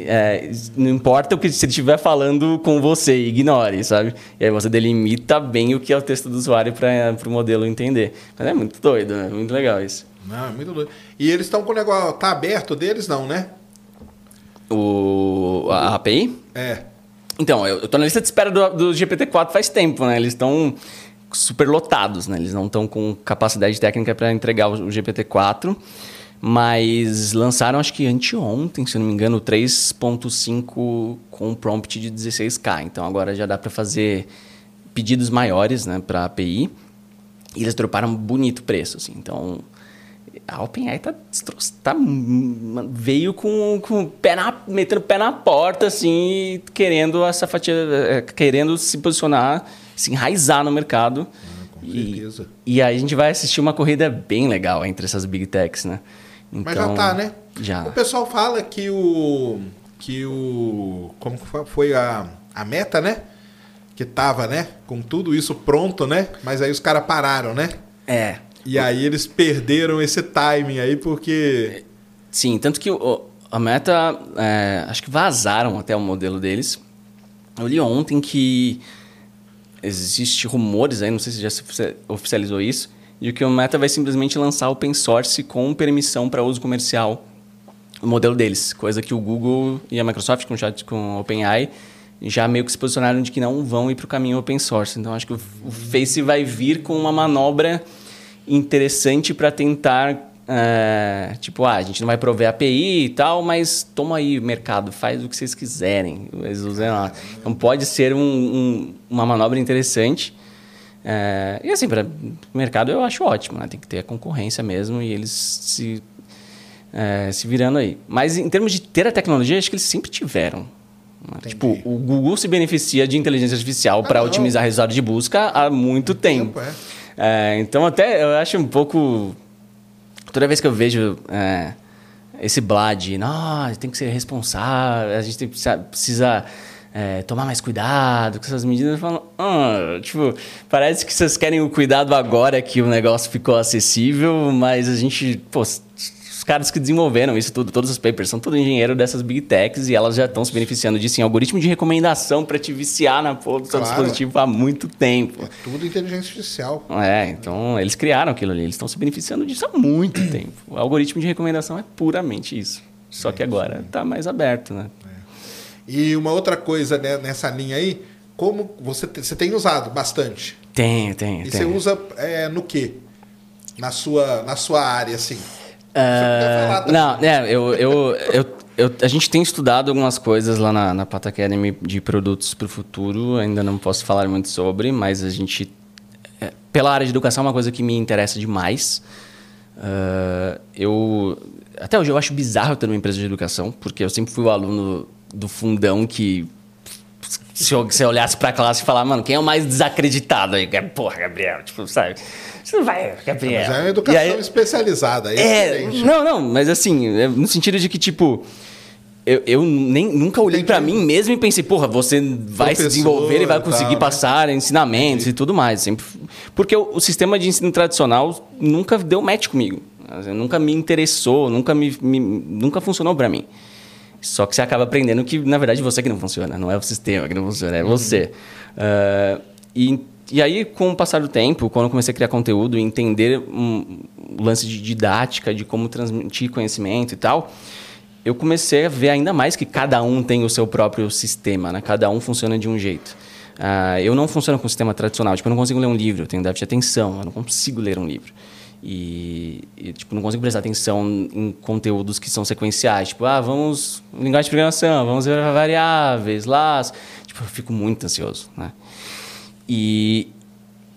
é, não importa o que se ele estiver falando com você, ignore, sabe? E aí você delimita bem o que é o texto do usuário para o modelo entender. Mas é muito doido, né? Muito legal isso. Não, é muito doido. E eles estão com o negócio. Tá aberto deles, não, né? O, a API? É. Então, eu estou na lista de espera do, do GPT-4 faz tempo, né? Eles estão super lotados, né? Eles não estão com capacidade técnica para entregar o, o GPT-4. Mas lançaram, acho que anteontem, se não me engano, 3.5 com prompt de 16K. Então agora já dá para fazer pedidos maiores né, para a API. E eles droparam bonito preço. Assim. Então a OpenAI tá, tá, veio com, com pé na, metendo o pé na porta, assim, querendo essa fatia, é, querendo se posicionar, se enraizar no mercado. Ah, com e, certeza. E aí a gente vai assistir uma corrida bem legal entre essas big techs, né? Então, Mas já tá, né? Já. O pessoal fala que o. que o. Como foi a, a meta, né? Que tava, né? Com tudo isso pronto, né? Mas aí os caras pararam, né? É. E aí eles perderam esse timing aí porque. Sim, tanto que o, a meta. É, acho que vazaram até o modelo deles. Eu li ontem que existe rumores aí, não sei se já se oficializou isso, de que o Meta vai simplesmente lançar open source com permissão para uso comercial o modelo deles, coisa que o Google e a Microsoft com chat com o OpenAI já meio que se posicionaram de que não vão ir para o caminho open source. Então acho que o, o Face vai vir com uma manobra interessante para tentar é, tipo, ah, a gente não vai prover API e tal, mas toma aí, mercado, faz o que vocês quiserem. Eles usam lá. Então pode ser um, um, uma manobra interessante. É, e assim, para o mercado eu acho ótimo, né? tem que ter a concorrência mesmo e eles se, é, se virando aí. Mas em termos de ter a tecnologia, acho que eles sempre tiveram. Né? Tipo, o Google se beneficia de inteligência artificial ah, para otimizar resultados de busca há muito, tempo. tempo é. é. então, até eu acho um pouco. Toda vez que eu vejo é, esse blá de, não, tem que ser responsável, a gente precisa é, tomar mais cuidado com essas medidas. Falam, ah, tipo, parece que vocês querem o cuidado agora que o negócio ficou acessível, mas a gente, pô, os caras que desenvolveram isso tudo, todos os papers, são tudo engenheiro dessas big techs e elas já estão se beneficiando disso em algoritmo de recomendação para te viciar na porra do seu claro. dispositivo há muito tempo. É tudo inteligência artificial. É, então eles criaram aquilo ali, eles estão se beneficiando disso há muito tempo. O algoritmo de recomendação é puramente isso. Só que agora está mais aberto, né? E uma outra coisa né, nessa linha aí, como você, você tem usado bastante? Tenho, tenho. E você usa é, no quê? Na sua, na sua área, assim? Uh, não, é, eu, eu, eu, eu, a gente tem estudado algumas coisas lá na, na Pata Academy de produtos para o futuro, ainda não posso falar muito sobre, mas a gente. É, pela área de educação é uma coisa que me interessa demais. Uh, eu até hoje eu acho bizarro ter uma empresa de educação, porque eu sempre fui o aluno do fundão que se você olhasse pra classe e falar, mano, quem é o mais desacreditado aí? Porra, Gabriel, tipo, sabe? Você não vai, Gabriel. Mas é uma educação aí, especializada, aí é, é Não, não, mas assim, é no sentido de que, tipo, eu, eu nem, nunca olhei para mim mesmo e pensei, porra, você vai Professor, se desenvolver e vai conseguir tá, passar né? ensinamentos Entendi. e tudo mais. Sempre, porque o, o, sistema de ensino tradicional nunca deu match comigo. Nunca me interessou, nunca, me, me nunca funcionou para mim. Só que você acaba aprendendo que, na verdade, você que não funciona, não é o sistema que não funciona, é você. Uhum. Uh, e, e aí, com o passar do tempo, quando eu comecei a criar conteúdo e entender um, lance de didática, de como transmitir conhecimento e tal, eu comecei a ver ainda mais que cada um tem o seu próprio sistema, né? cada um funciona de um jeito. Uh, eu não funciono com o sistema tradicional. Tipo, eu não consigo ler um livro, eu tenho déficit de atenção, eu não consigo ler um livro. E, e, tipo, não consigo prestar atenção em conteúdos que são sequenciais. Tipo, ah, vamos... Linguagem de programação, vamos ver variáveis, lá... Tipo, eu fico muito ansioso, né? E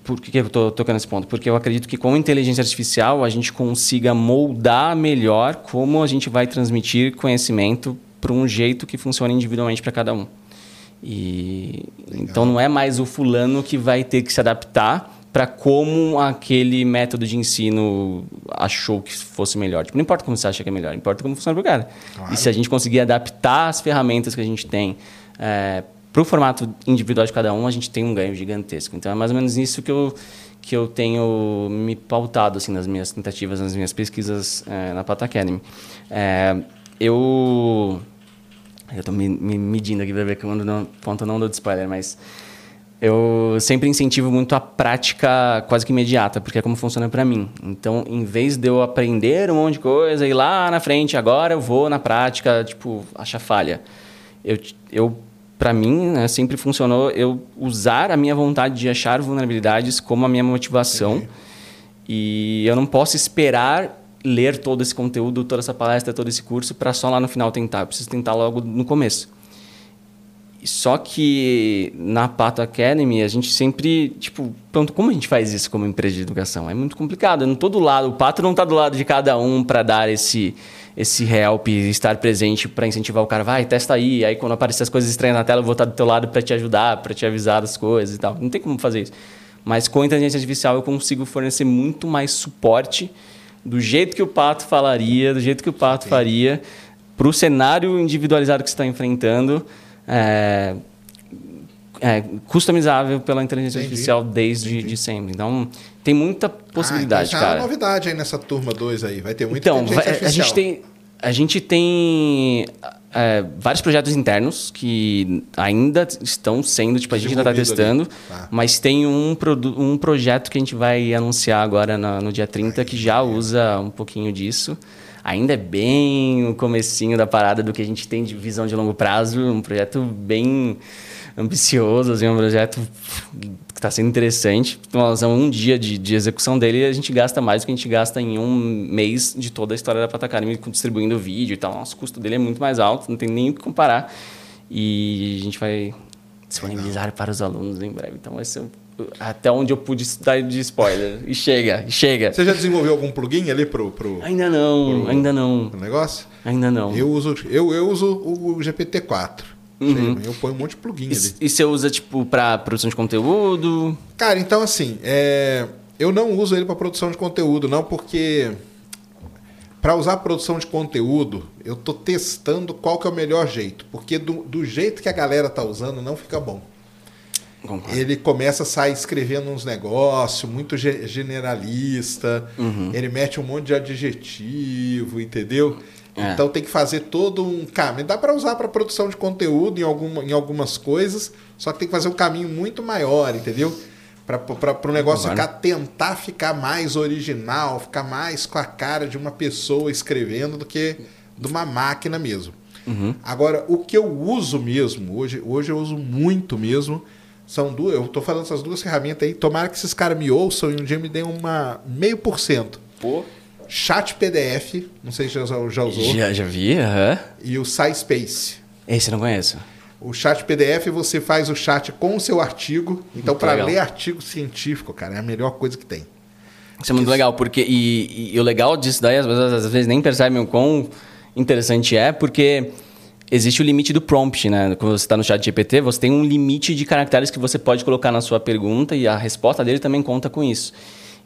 por que eu estou tocando nesse ponto? Porque eu acredito que com inteligência artificial a gente consiga moldar melhor como a gente vai transmitir conhecimento para um jeito que funcione individualmente para cada um. E então não é mais o fulano que vai ter que se adaptar para como aquele método de ensino achou que fosse melhor. Tipo, não importa como você acha que é melhor, importa como funciona para o cara. Claro. E se a gente conseguir adaptar as ferramentas que a gente tem é, para o formato individual de cada um, a gente tem um ganho gigantesco. Então é mais ou menos isso que eu que eu tenho me pautado assim nas minhas tentativas, nas minhas pesquisas é, na Plata Academy. É, eu eu estou me, me, medindo aqui para ver quando não, ponto não dou de spoiler, mas eu sempre incentivo muito a prática quase que imediata, porque é como funciona para mim. Então, em vez de eu aprender um monte de coisa e lá na frente, agora eu vou na prática, tipo, achar falha. Eu, eu para mim, né, sempre funcionou eu usar a minha vontade de achar vulnerabilidades como a minha motivação. Entendi. E eu não posso esperar ler todo esse conteúdo, toda essa palestra, todo esse curso para só lá no final tentar. Eu preciso tentar logo no começo. Só que na Pato Academy a gente sempre, tipo, pronto, como a gente faz isso como empresa de educação? É muito complicado. Eu não estou do lado, o Pato não está do lado de cada um para dar esse esse help, estar presente para incentivar o cara, vai, testa aí, aí quando aparecer as coisas estranhas na tela, eu vou estar do teu lado para te ajudar, para te avisar das coisas e tal. Não tem como fazer isso. Mas com a inteligência artificial eu consigo fornecer muito mais suporte do jeito que o pato falaria, do jeito que o pato faria, para o cenário individualizado que você está enfrentando. É, é, customizável pela inteligência Entendi. artificial desde de sempre. Então, tem muita possibilidade, ah, então cara. É novidade aí nessa turma 2 aí. Vai ter muita então, inteligência vai, artificial. A gente tem, a gente tem é, vários projetos internos que ainda estão sendo, tipo, a gente ainda está testando, tá. mas tem um, um projeto que a gente vai anunciar agora no, no dia 30 Ai, que já é. usa um pouquinho disso. Ainda é bem o comecinho da parada do que a gente tem de visão de longo prazo, um projeto bem ambicioso, assim, um projeto que está sendo interessante. Nós um dia de, de execução dele a gente gasta mais do que a gente gasta em um mês de toda a história da Plata Academy, distribuindo vídeo e tal. Nosso custo dele é muito mais alto, não tem nem o que comparar. E a gente vai disponibilizar para os alunos em breve. Então vai ser até onde eu pude dar de spoiler. E chega, e chega. Você já desenvolveu algum plugin ali pro, pro Ainda não, pro, ainda não. Pro negócio? Ainda não. Eu uso eu, eu uso o GPT-4. Uhum. eu ponho um monte de plugin e, ali. E você usa, tipo, para produção de conteúdo? Cara, então assim, é... eu não uso ele para produção de conteúdo, não, porque para usar produção de conteúdo, eu tô testando qual que é o melhor jeito. Porque do, do jeito que a galera tá usando, não fica bom. Ele começa a sair escrevendo uns negócios, muito generalista. Uhum. Ele mete um monte de adjetivo, entendeu? É. Então tem que fazer todo um caminho. Dá para usar para produção de conteúdo em, alguma, em algumas coisas, só que tem que fazer um caminho muito maior, entendeu? Para o negócio ficar, tentar ficar mais original, ficar mais com a cara de uma pessoa escrevendo do que de uma máquina mesmo. Uhum. Agora, o que eu uso mesmo, hoje, hoje eu uso muito mesmo, são duas. Eu estou falando essas duas ferramentas aí. Tomara que esses caras me ouçam e um dia me deem uma meio por cento. Pô. Chat PDF, não sei se já, já usou. Já, já vi, aham. E o SciSpace. Esse eu não conheço. O chat PDF você faz o chat com o seu artigo. Então, para ler artigo científico, cara, é a melhor coisa que tem. Isso é muito legal, porque. E, e, o legal disso daí, as pessoas às vezes nem percebem o quão interessante é, porque existe o limite do prompt, né? Quando você está no chat GPT, você tem um limite de caracteres que você pode colocar na sua pergunta e a resposta dele também conta com isso.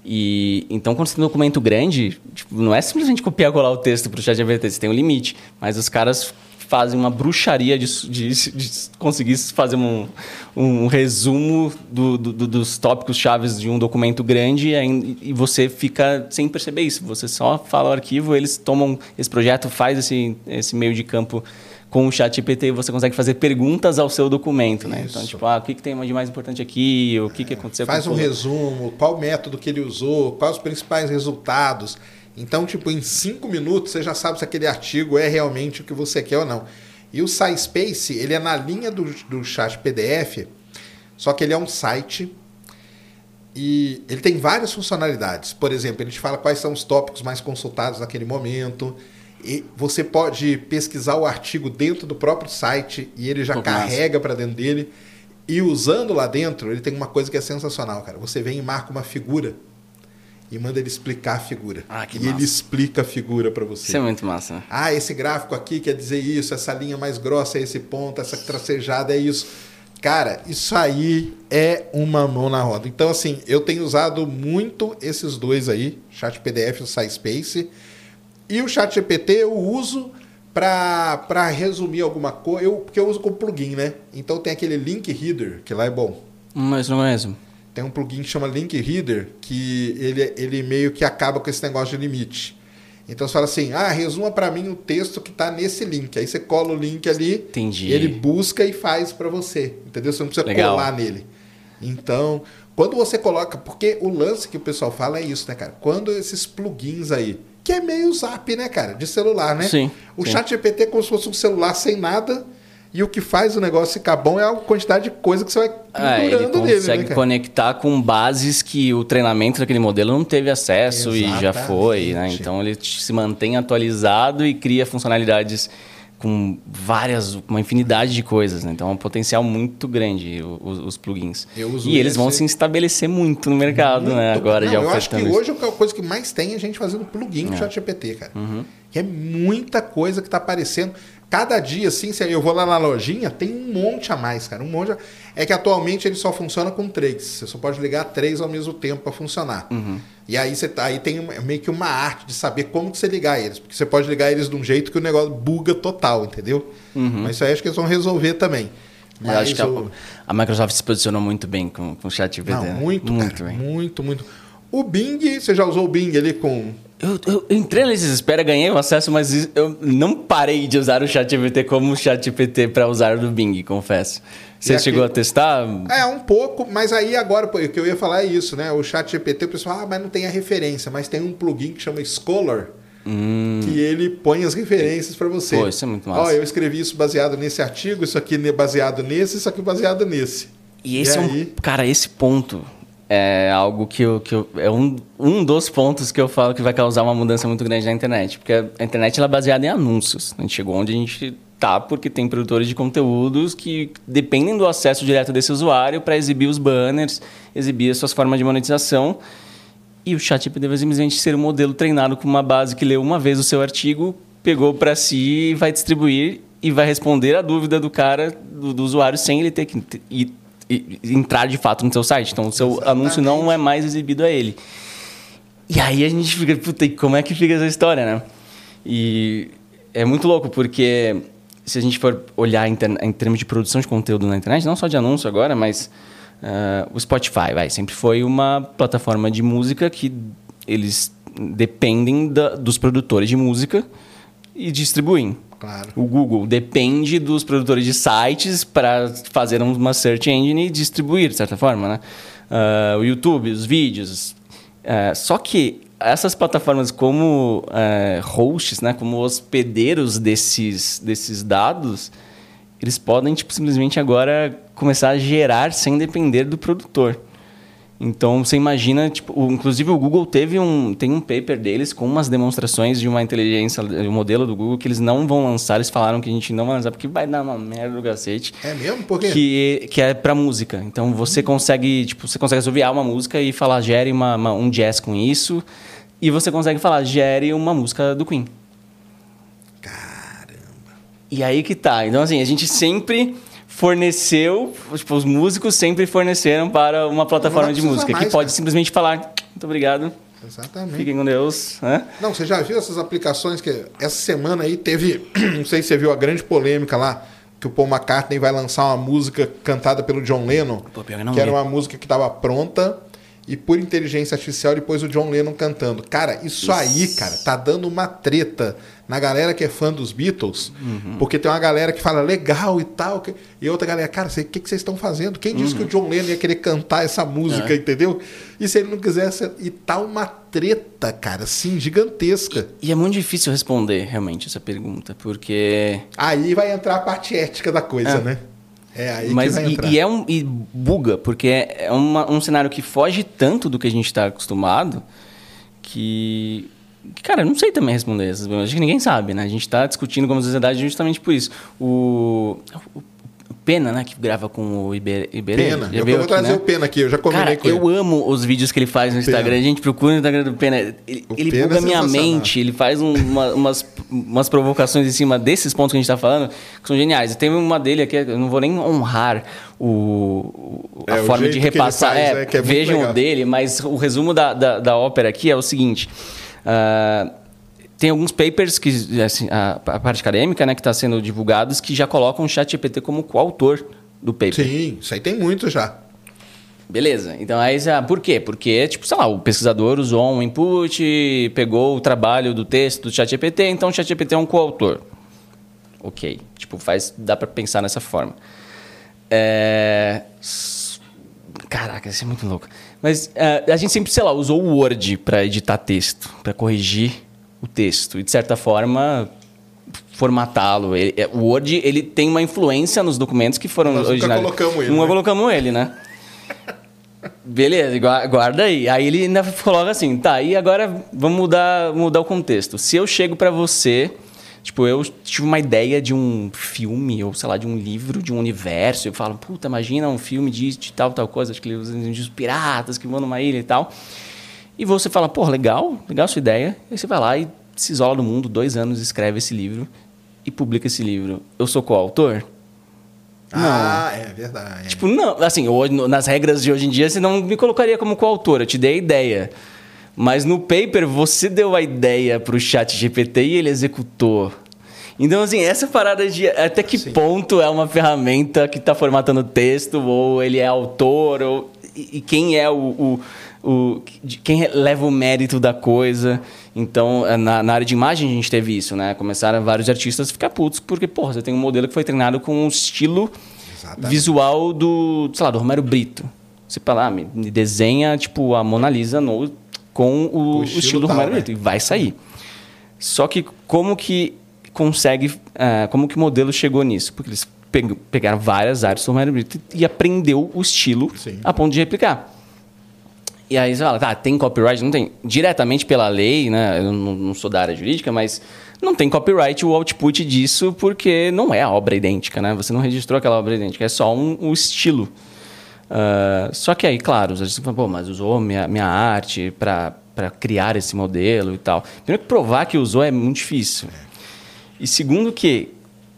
E então, quando você tem um documento grande, tipo, não é simplesmente copiar e colar o texto para o chat GPT, você tem um limite. Mas os caras fazem uma bruxaria de, de, de conseguir fazer um, um resumo do, do, dos tópicos chaves de um documento grande e, e, você fica sem perceber isso. Você só fala o arquivo, eles tomam esse projeto, faz esse, esse meio de campo com o chat GPT você consegue fazer perguntas ao seu documento, né? Então, tipo, ah, o que, que tem de mais importante aqui, o que, que aconteceu Faz um resumo, qual método que ele usou, quais os principais resultados. Então, tipo, em cinco minutos você já sabe se aquele artigo é realmente o que você quer ou não. E o SciSpace, ele é na linha do, do chat PDF, Só que ele é um site e ele tem várias funcionalidades. Por exemplo, ele te fala quais são os tópicos mais consultados naquele momento. E você pode pesquisar o artigo dentro do próprio site e ele já carrega para dentro dele. E usando lá dentro, ele tem uma coisa que é sensacional, cara. Você vem e marca uma figura e manda ele explicar a figura. Ah, que e massa. ele explica a figura para você. Isso é muito massa. Ah, esse gráfico aqui quer dizer isso, essa linha mais grossa é esse ponto, essa tracejada é isso. Cara, isso aí é uma mão na roda. Então, assim, eu tenho usado muito esses dois aí, Chat PDF e o SciSpace. E o Chat GPT eu uso para resumir alguma coisa, eu, porque eu uso como plugin, né? Então tem aquele Link Reader, que lá é bom. Mas não conheço. Tem um plugin que chama Link Reader, que ele, ele meio que acaba com esse negócio de limite. Então você fala assim, ah, resuma para mim o texto que está nesse link. Aí você cola o link ali, Entendi. ele busca e faz para você. Entendeu? Você não precisa Legal. colar nele. Então, quando você coloca, porque o lance que o pessoal fala é isso, né, cara? Quando esses plugins aí, que é meio zap, né, cara, de celular, né? Sim, O sim. chat GPT é como se fosse um celular sem nada. E o que faz o negócio ficar bom é a quantidade de coisa que você vai Ah, ele pendurando nele, consegue né, conectar com bases que o treinamento daquele modelo não teve acesso e já foi, né? Exatamente. Então ele se mantém atualizado e cria funcionalidades com várias, uma infinidade de coisas, né? Então é um potencial muito grande os, os plugins. Eu uso E eles esse- vão se estabelecer muito no mercado, né? Muito- Agora não, já eu acho que isso. hoje a coisa que mais tem é a gente fazendo plugin no ChatGPT, cara. Uhum. Que é muita coisa que tá aparecendo. Cada dia, assim, eu vou lá na lojinha, tem um monte a mais, cara. Um monte. a- É que atualmente ele só funciona com três. Você só pode ligar três ao mesmo tempo para funcionar. Uhum. E aí você tá, aí tem meio que uma arte de saber como que você ligar eles. Porque você pode ligar eles de um jeito que o negócio buga total, entendeu? Mas isso aí acho que eles vão resolver também. Uhum. Eu acho que a, o- a Microsoft se posicionou muito bem com, com o ChatGPT. Não, né? muito, muito cara, bem. muito, muito. O Bing, você já usou o Bing ali com Eu, eu entrei nesse espera, ganhei o acesso, mas eu não parei de usar o ChatGPT como o ChatGPT para usar do Bing, confesso. Você E chegou a testar? É, um pouco, mas aí agora, o que eu ia falar é isso, né? O chat GPT, o pessoal, ah, mas não tem a referência, mas tem um plugin que chama Scholar, que ele põe as referências para você. Hum. Pô, isso é muito Ó, massa. eu escrevi isso baseado nesse artigo, isso aqui baseado nesse, isso aqui baseado nesse. E esse é aí, um. Cara, esse ponto é algo que eu. Que eu é um, um dos pontos que eu falo que vai causar uma mudança muito grande na internet. Porque a internet ela é baseada em anúncios. A gente chegou onde a gente tá porque tem produtores de conteúdos que dependem do acesso direto desse usuário para exibir os banners, exibir as suas formas de monetização. E o ChatGPT vai simplesmente ser um modelo treinado com uma base que leu uma vez o seu artigo, pegou para si vai distribuir e vai responder a dúvida do cara, do, do usuário, sem ele ter que ir- entrar de fato no seu site. Então, o seu Exatamente. anúncio não é mais exibido a ele. E aí a gente fica, puta, e como é que fica essa história, né? E é muito louco, porque se a gente for olhar em, ter- em termos de produção de conteúdo na internet, não só de anúncio agora, mas ah, o Spotify, vai, sempre foi uma plataforma de música que eles dependem da- dos produtores de música e distribuem. Claro. O Google depende dos produtores de sites para fazer uma search engine e distribuir, de certa forma, né? Ah, o YouTube, os vídeos. Ah, só que essas plataformas como eh, hosts, né, como hospedeiros desses, desses dados, eles podem tipo, simplesmente agora começar a gerar sem depender do produtor. Então você imagina, tipo, o- inclusive o Google teve um tem um paper deles com umas demonstrações de uma inteligência, de um modelo do Google que eles não vão lançar, eles falaram que a gente não vai lançar porque vai dar uma merda do cacete. É mesmo? Por quê? Que, que é pra música. Então você consegue, tipo, você consegue assoviar uma música e falar gere uma, uma- um jazz com isso, e você consegue falar gere uma música do Queen. Caramba. E aí que tá. Então, assim, a gente sempre forneceu, tipo, os músicos sempre forneceram para uma plataforma de música, mais, que pode cara. simplesmente falar, muito obrigado, Exatamente. fiquem com Deus. né? Não, você já viu essas aplicações que essa semana aí teve, [clears throat] não sei se você viu a grande polêmica lá, que o Paul McCartney vai lançar uma música cantada pelo John Lennon, que eu não que era uma música que estava pronta e por inteligência artificial depois o John Lennon cantando. Cara, isso aí, cara, tá dando uma treta na galera que é fã dos Beatles, Uhum. porque tem uma galera que fala legal e tal, e outra galera, cara, o que, que vocês estão fazendo? Quem disse que Uhum. o John Lennon ia querer cantar essa música, É. entendeu? E se ele não quisesse, e tá uma treta, cara, assim, gigantesca. E é muito difícil responder realmente essa pergunta, porque Aí vai entrar a parte ética da coisa, É. né? É aí Mas que vai e, entrar. e é um e buga, porque é, é uma- um cenário que foge tanto do que a gente está acostumado que, cara, eu não sei também responder essas perguntas. Acho que ninguém sabe, né? A gente está discutindo como sociedade justamente por isso. O, o- o Pena, né, que grava com o Iber, Iberê, Pena. Eu vou aqui, trazer né? o Pena aqui, eu já combinei Cara, com eu ele. amo os vídeos que ele faz no Instagram. Pena. A gente procura no Instagram do Pena. Ele, O ele Pena buga é minha mente. Ele faz um- uma- umas, umas provocações em cima desses pontos que a gente está falando que são geniais. Tem uma dele aqui, eu não vou nem honrar o, o- a É, o forma de jeito que repassar. faz, é, né, que é vejam legal. o dele, mas o resumo da, da, da ópera aqui é o seguinte. ah, tem alguns papers que assim, a, a parte acadêmica, né, que está sendo divulgados que já colocam o ChatGPT como coautor do paper. Sim, isso aí tem muito já. Beleza. Então aí, você- ah, por quê? Porque, tipo, sei lá, o pesquisador usou um input, pegou o trabalho do texto do ChatGPT, então o ChatGPT é um coautor. Ok. Tipo, faz, dá pra pensar nessa forma. É... Caraca, isso é muito louco. Mas é, a gente sempre, sei lá, usou o Word para editar texto, para corrigir o texto. E, de certa forma, formatá-lo. É, O Word ele tem uma influência nos documentos que foram Nós nunca colocamos ele, Nunca né? colocamos ele, né? Beleza, gua- guarda aí. Aí ele ainda coloca assim, tá, e agora vamos mudar, mudar o contexto. Se eu chego pra você, tipo, eu tive uma ideia de um filme, ou sei lá, de um livro, de um universo, eu falo, puta, imagina um filme de, de tal, tal coisa, acho que os piratas que vão numa ilha e tal. E você fala, pô, legal, legal sua ideia. Aí você vai lá e se isola do mundo, dois anos, escreve esse livro e publica esse livro. Eu sou coautor? Ah, é verdade. Tipo, não, assim, hoje, nas regras de hoje em dia, você não me colocaria como coautor, eu te dei a ideia. Mas no paper, você deu a ideia pro chat GPT e ele executou. Então, assim, essa parada de até que ponto é uma ferramenta que está formatando texto, ou ele é autor, ou, e, e quem é o, o, o- quem leva o mérito da coisa. Então, é, na, na área de imagem a gente teve isso, né? Começaram vários artistas a ficar putos, porque, porra, você tem um modelo que foi treinado com um estilo Exatamente. visual do, sei lá, do Romero Brito. Você fala, ah, me me desenha, tipo, a Mona Lisa no, com o, O o estilo estilo, do tal, Romero né? Brito. E vai sair. Só que como que consegue, ah, como que o modelo chegou nisso? Porque eles peg- pegaram várias artes do Romero Brito e aprendeu o estilo Sim. a ponto de replicar. E aí você fala, tá, tem copyright? Não tem. Diretamente pela lei, né? Eu não, não sou da área jurídica, mas não tem copyright o output disso porque não é a obra idêntica, né? Você não registrou aquela obra idêntica, é só um, um estilo. Ah, só que aí, claro, os artistas falam, pô, mas usou minha, minha arte para criar esse modelo e tal. Primeiro que provar que usou é muito difícil. E segundo que,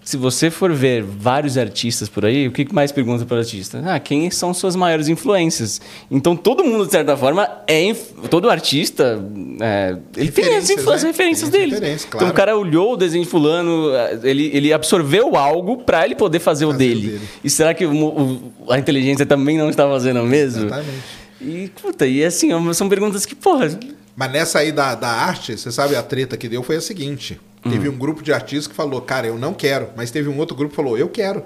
se você for ver vários artistas por aí, o que mais pergunta para o artista? Ah, quem são suas maiores influências? Então, todo mundo, de certa forma, é... inf- Todo artista, é, ele tem as, Referências, influ- as né? referências Tem dele. referências, Então, claro. o cara olhou o desenho de fulano, ele, ele absorveu algo para ele poder fazer, o Fazer o dele. dele. E será que o o- a inteligência também não está fazendo o mesmo? Exatamente. E, puta, e assim, são perguntas que, porra... Mas nessa aí da, da arte, você sabe a treta que deu foi a seguinte: teve um grupo de artistas que falou, cara, eu não quero. Mas teve um outro grupo que falou, eu quero.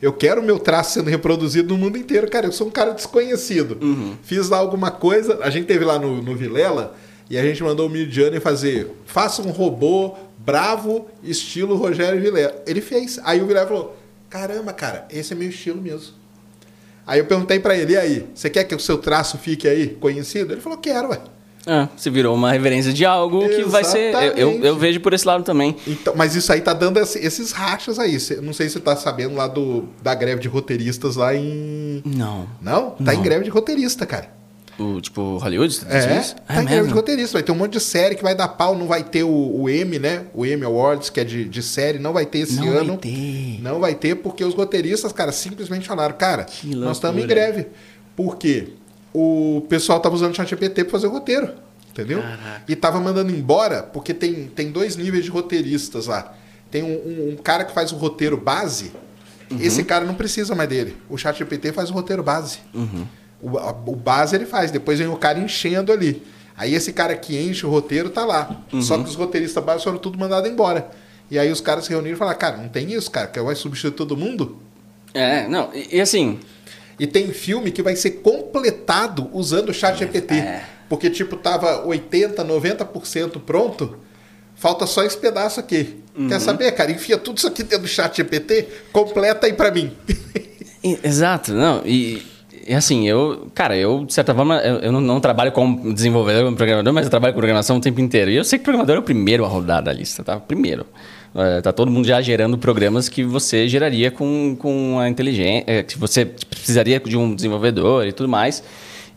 Eu quero o meu traço sendo reproduzido no mundo inteiro. Cara, eu sou um cara desconhecido. Fiz lá alguma coisa. A gente teve lá no, no Vilela e a gente mandou o Midjourney fazer. Faça um robô bravo, estilo Rogério Vilela. Ele fez. Aí o Vilela falou: caramba, cara, esse é meu estilo mesmo. Aí eu perguntei pra ele, e aí, você quer que o seu traço fique aí conhecido? Ele falou, quero, ué. Ah, você virou uma reverência de algo que vai ser... Eu, eu, Exatamente. eu vejo por esse lado também. Então, mas isso aí tá dando esse- esses rachas aí. Não sei se você tá sabendo lá do, da greve de roteiristas lá em. Não. Não? Tá em greve de roteirista, cara. O, tipo, Hollywood? você É, tá em greve de roteirista. Vai ter um monte de série que vai dar pau, não vai ter o, o M, né? O M Awards, que é de, de série, não vai ter esse Não ano. vai ter. Não vai ter, porque os roteiristas, cara, simplesmente falaram, cara, nós estamos em greve. Por quê? O pessoal tava usando o ChatGPT pra fazer o roteiro. Entendeu? Caraca. E tava mandando embora, porque tem, tem dois níveis de roteiristas lá. Tem um, um- um cara que faz o roteiro base. Uhum. Esse cara não precisa mais dele. O ChatGPT faz o roteiro base. Uhum. O, a- o base ele faz, depois vem o cara enchendo ali. Aí esse cara que enche o roteiro tá lá. Uhum. Só que os roteiristas básicos foram tudo mandados embora. E aí os caras se reuniram e falaram, cara, não tem isso, cara, que vai substituir todo mundo. É, não, e, e assim, E tem filme que vai ser completado usando o chat GPT. É. Porque, tipo, tava 80%, 90% pronto. Falta só esse pedaço aqui. Uhum. Quer saber, cara? Enfia tudo isso aqui dentro do chat GPT, completa aí pra mim. Exato, não, e, e, assim, eu, cara, eu, de certa forma, eu, eu não, não, trabalho como desenvolvedor, como programador, mas eu trabalho com programação o tempo inteiro. E eu sei que programador é o primeiro a rodar da lista, tá? Primeiro. É, tá todo mundo já gerando programas que você geraria com, com a inteligência, é, que você precisaria de um desenvolvedor e tudo mais.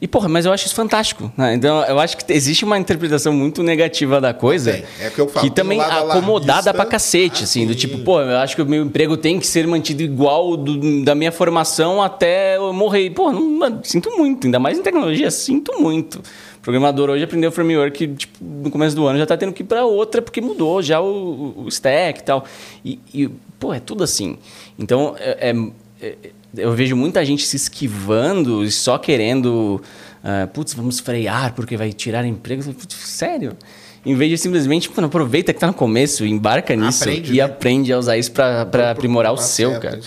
E, porra, mas eu acho isso fantástico. Né? Então, eu acho que existe uma interpretação muito negativa da coisa. É, é que eu falo. Que também acomodada pra cacete, assim, assim, do tipo, pô, eu acho que o meu emprego tem que ser mantido igual do, da minha formação até eu morrer. Pô, não, sinto muito, ainda mais em tecnologia, sinto muito. Programador hoje aprendeu framework, tipo, no começo do ano já tá tendo que ir pra outra, porque mudou já o, o stack e tal. E, e, pô, é tudo assim. Então, é, é, é eu vejo muita gente se esquivando e só querendo, uh, putz, vamos frear porque vai tirar emprego. Sério? Em vez de simplesmente, pô, aproveita que está no começo, embarca nisso aprende, e né? aprende a usar isso para aprimorar o seu, certo, cara.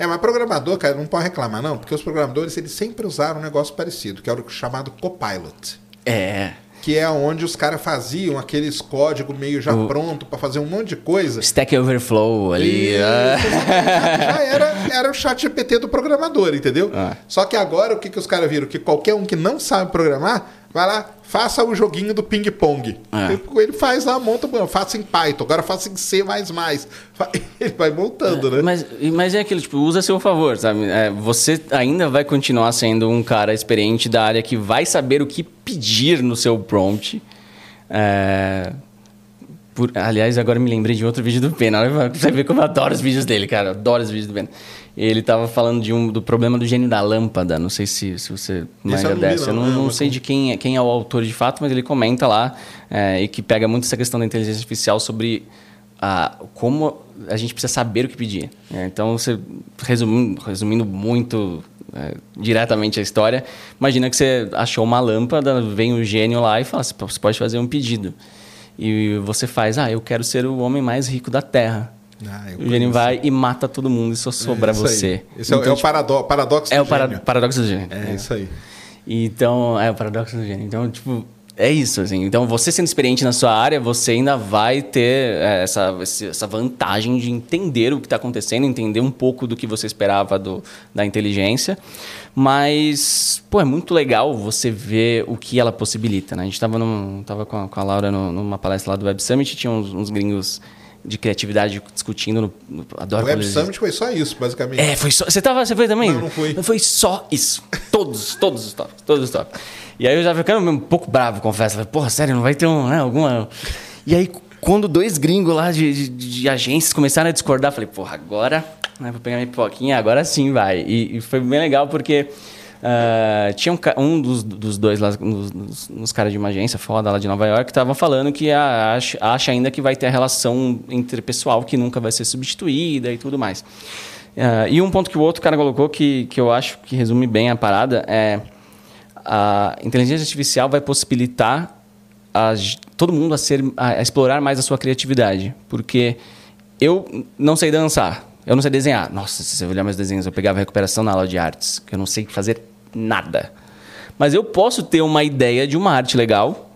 É, mas programador, cara, não pode reclamar, não, porque os programadores eles sempre usaram um negócio parecido, que é o chamado Copilot. É que é onde os caras faziam aqueles códigos meio já o... pronto para fazer um monte de coisa. Stack Overflow ali. E... Ah. já era, [laughs] era o chat GPT do programador, entendeu? Ah. Só que agora o que, que os caras viram? Que qualquer um que não sabe programar vai lá, faça o joguinho do ping-pong. É. Ele faz lá, monta, faça em Python, agora faça em C++. [laughs] Ele vai montando, né? Mas, mas é aquilo, tipo, usa a seu favor, sabe? É, você ainda vai continuar sendo um cara experiente da área que vai saber o que pedir no seu prompt. É... Por, aliás, agora me lembrei de outro vídeo do Pena. Você vê como eu adoro os vídeos dele, cara. Eu adoro os vídeos do Pena. Ele estava falando de um, do problema do gênio da lâmpada. Não sei se, se você manja dessa. Eu não, não, não sei de quem, é, quem é o autor de fato, mas ele comenta lá é, e que pega muito essa questão da inteligência artificial sobre a, como a gente precisa saber o que pedir. É, então, você, resumindo, resumindo muito é, diretamente a história, imagina que você achou uma lâmpada, vem o gênio lá e fala: você pode fazer um pedido. E você faz, ah, eu quero ser o homem mais rico da Terra. Ah, o gênio vai e mata todo mundo e só sobra é você. Esse então, é, o tipo, paradoxo é do gênio. É o paradoxo do gênio. É, é, isso aí. Então, é o paradoxo do gênio. Então, tipo, é isso, assim. Então, você sendo experiente na sua área, você ainda vai ter é, essa, essa vantagem de entender o que está acontecendo, entender um pouco do que você esperava do, da inteligência. Mas, pô, é muito legal você ver o que ela possibilita, né? A gente estava tava com, a, com a Laura no, numa palestra lá do Web Summit, tinha uns, uns gringos de criatividade discutindo. No, no, adoro o Web Summit foi só isso, basicamente. É, foi só. Você, tava, você foi também? Não, não fui. Foi só isso. Todos, [laughs] todos os tópicos. Todos os tópicos. E aí eu já ficando um pouco bravo, confesso. Falei, porra, sério, não vai ter um, né, alguma. E aí, quando dois gringos lá de, de, de agências começaram a discordar, falei, porra, agora. Né, vou pegar minha pipoquinha, agora sim vai. E, e foi bem legal porque. Uh, tinha um, um dos, dos, dois lá, nos, caras de uma agência foda lá de Nova York, que estavam falando que a, acha, acha, ainda que vai ter a relação interpessoal que nunca vai ser substituída e tudo mais. Uh, e um ponto que o outro cara colocou que, que eu acho que resume bem a parada é a inteligência artificial vai possibilitar a, todo mundo a, ser, a explorar mais a sua criatividade. Porque eu não sei dançar, eu não sei desenhar. Nossa, se você olhar meus desenhos, eu pegava recuperação na aula de artes, que eu não sei fazer nada. Mas eu posso ter uma ideia de uma arte legal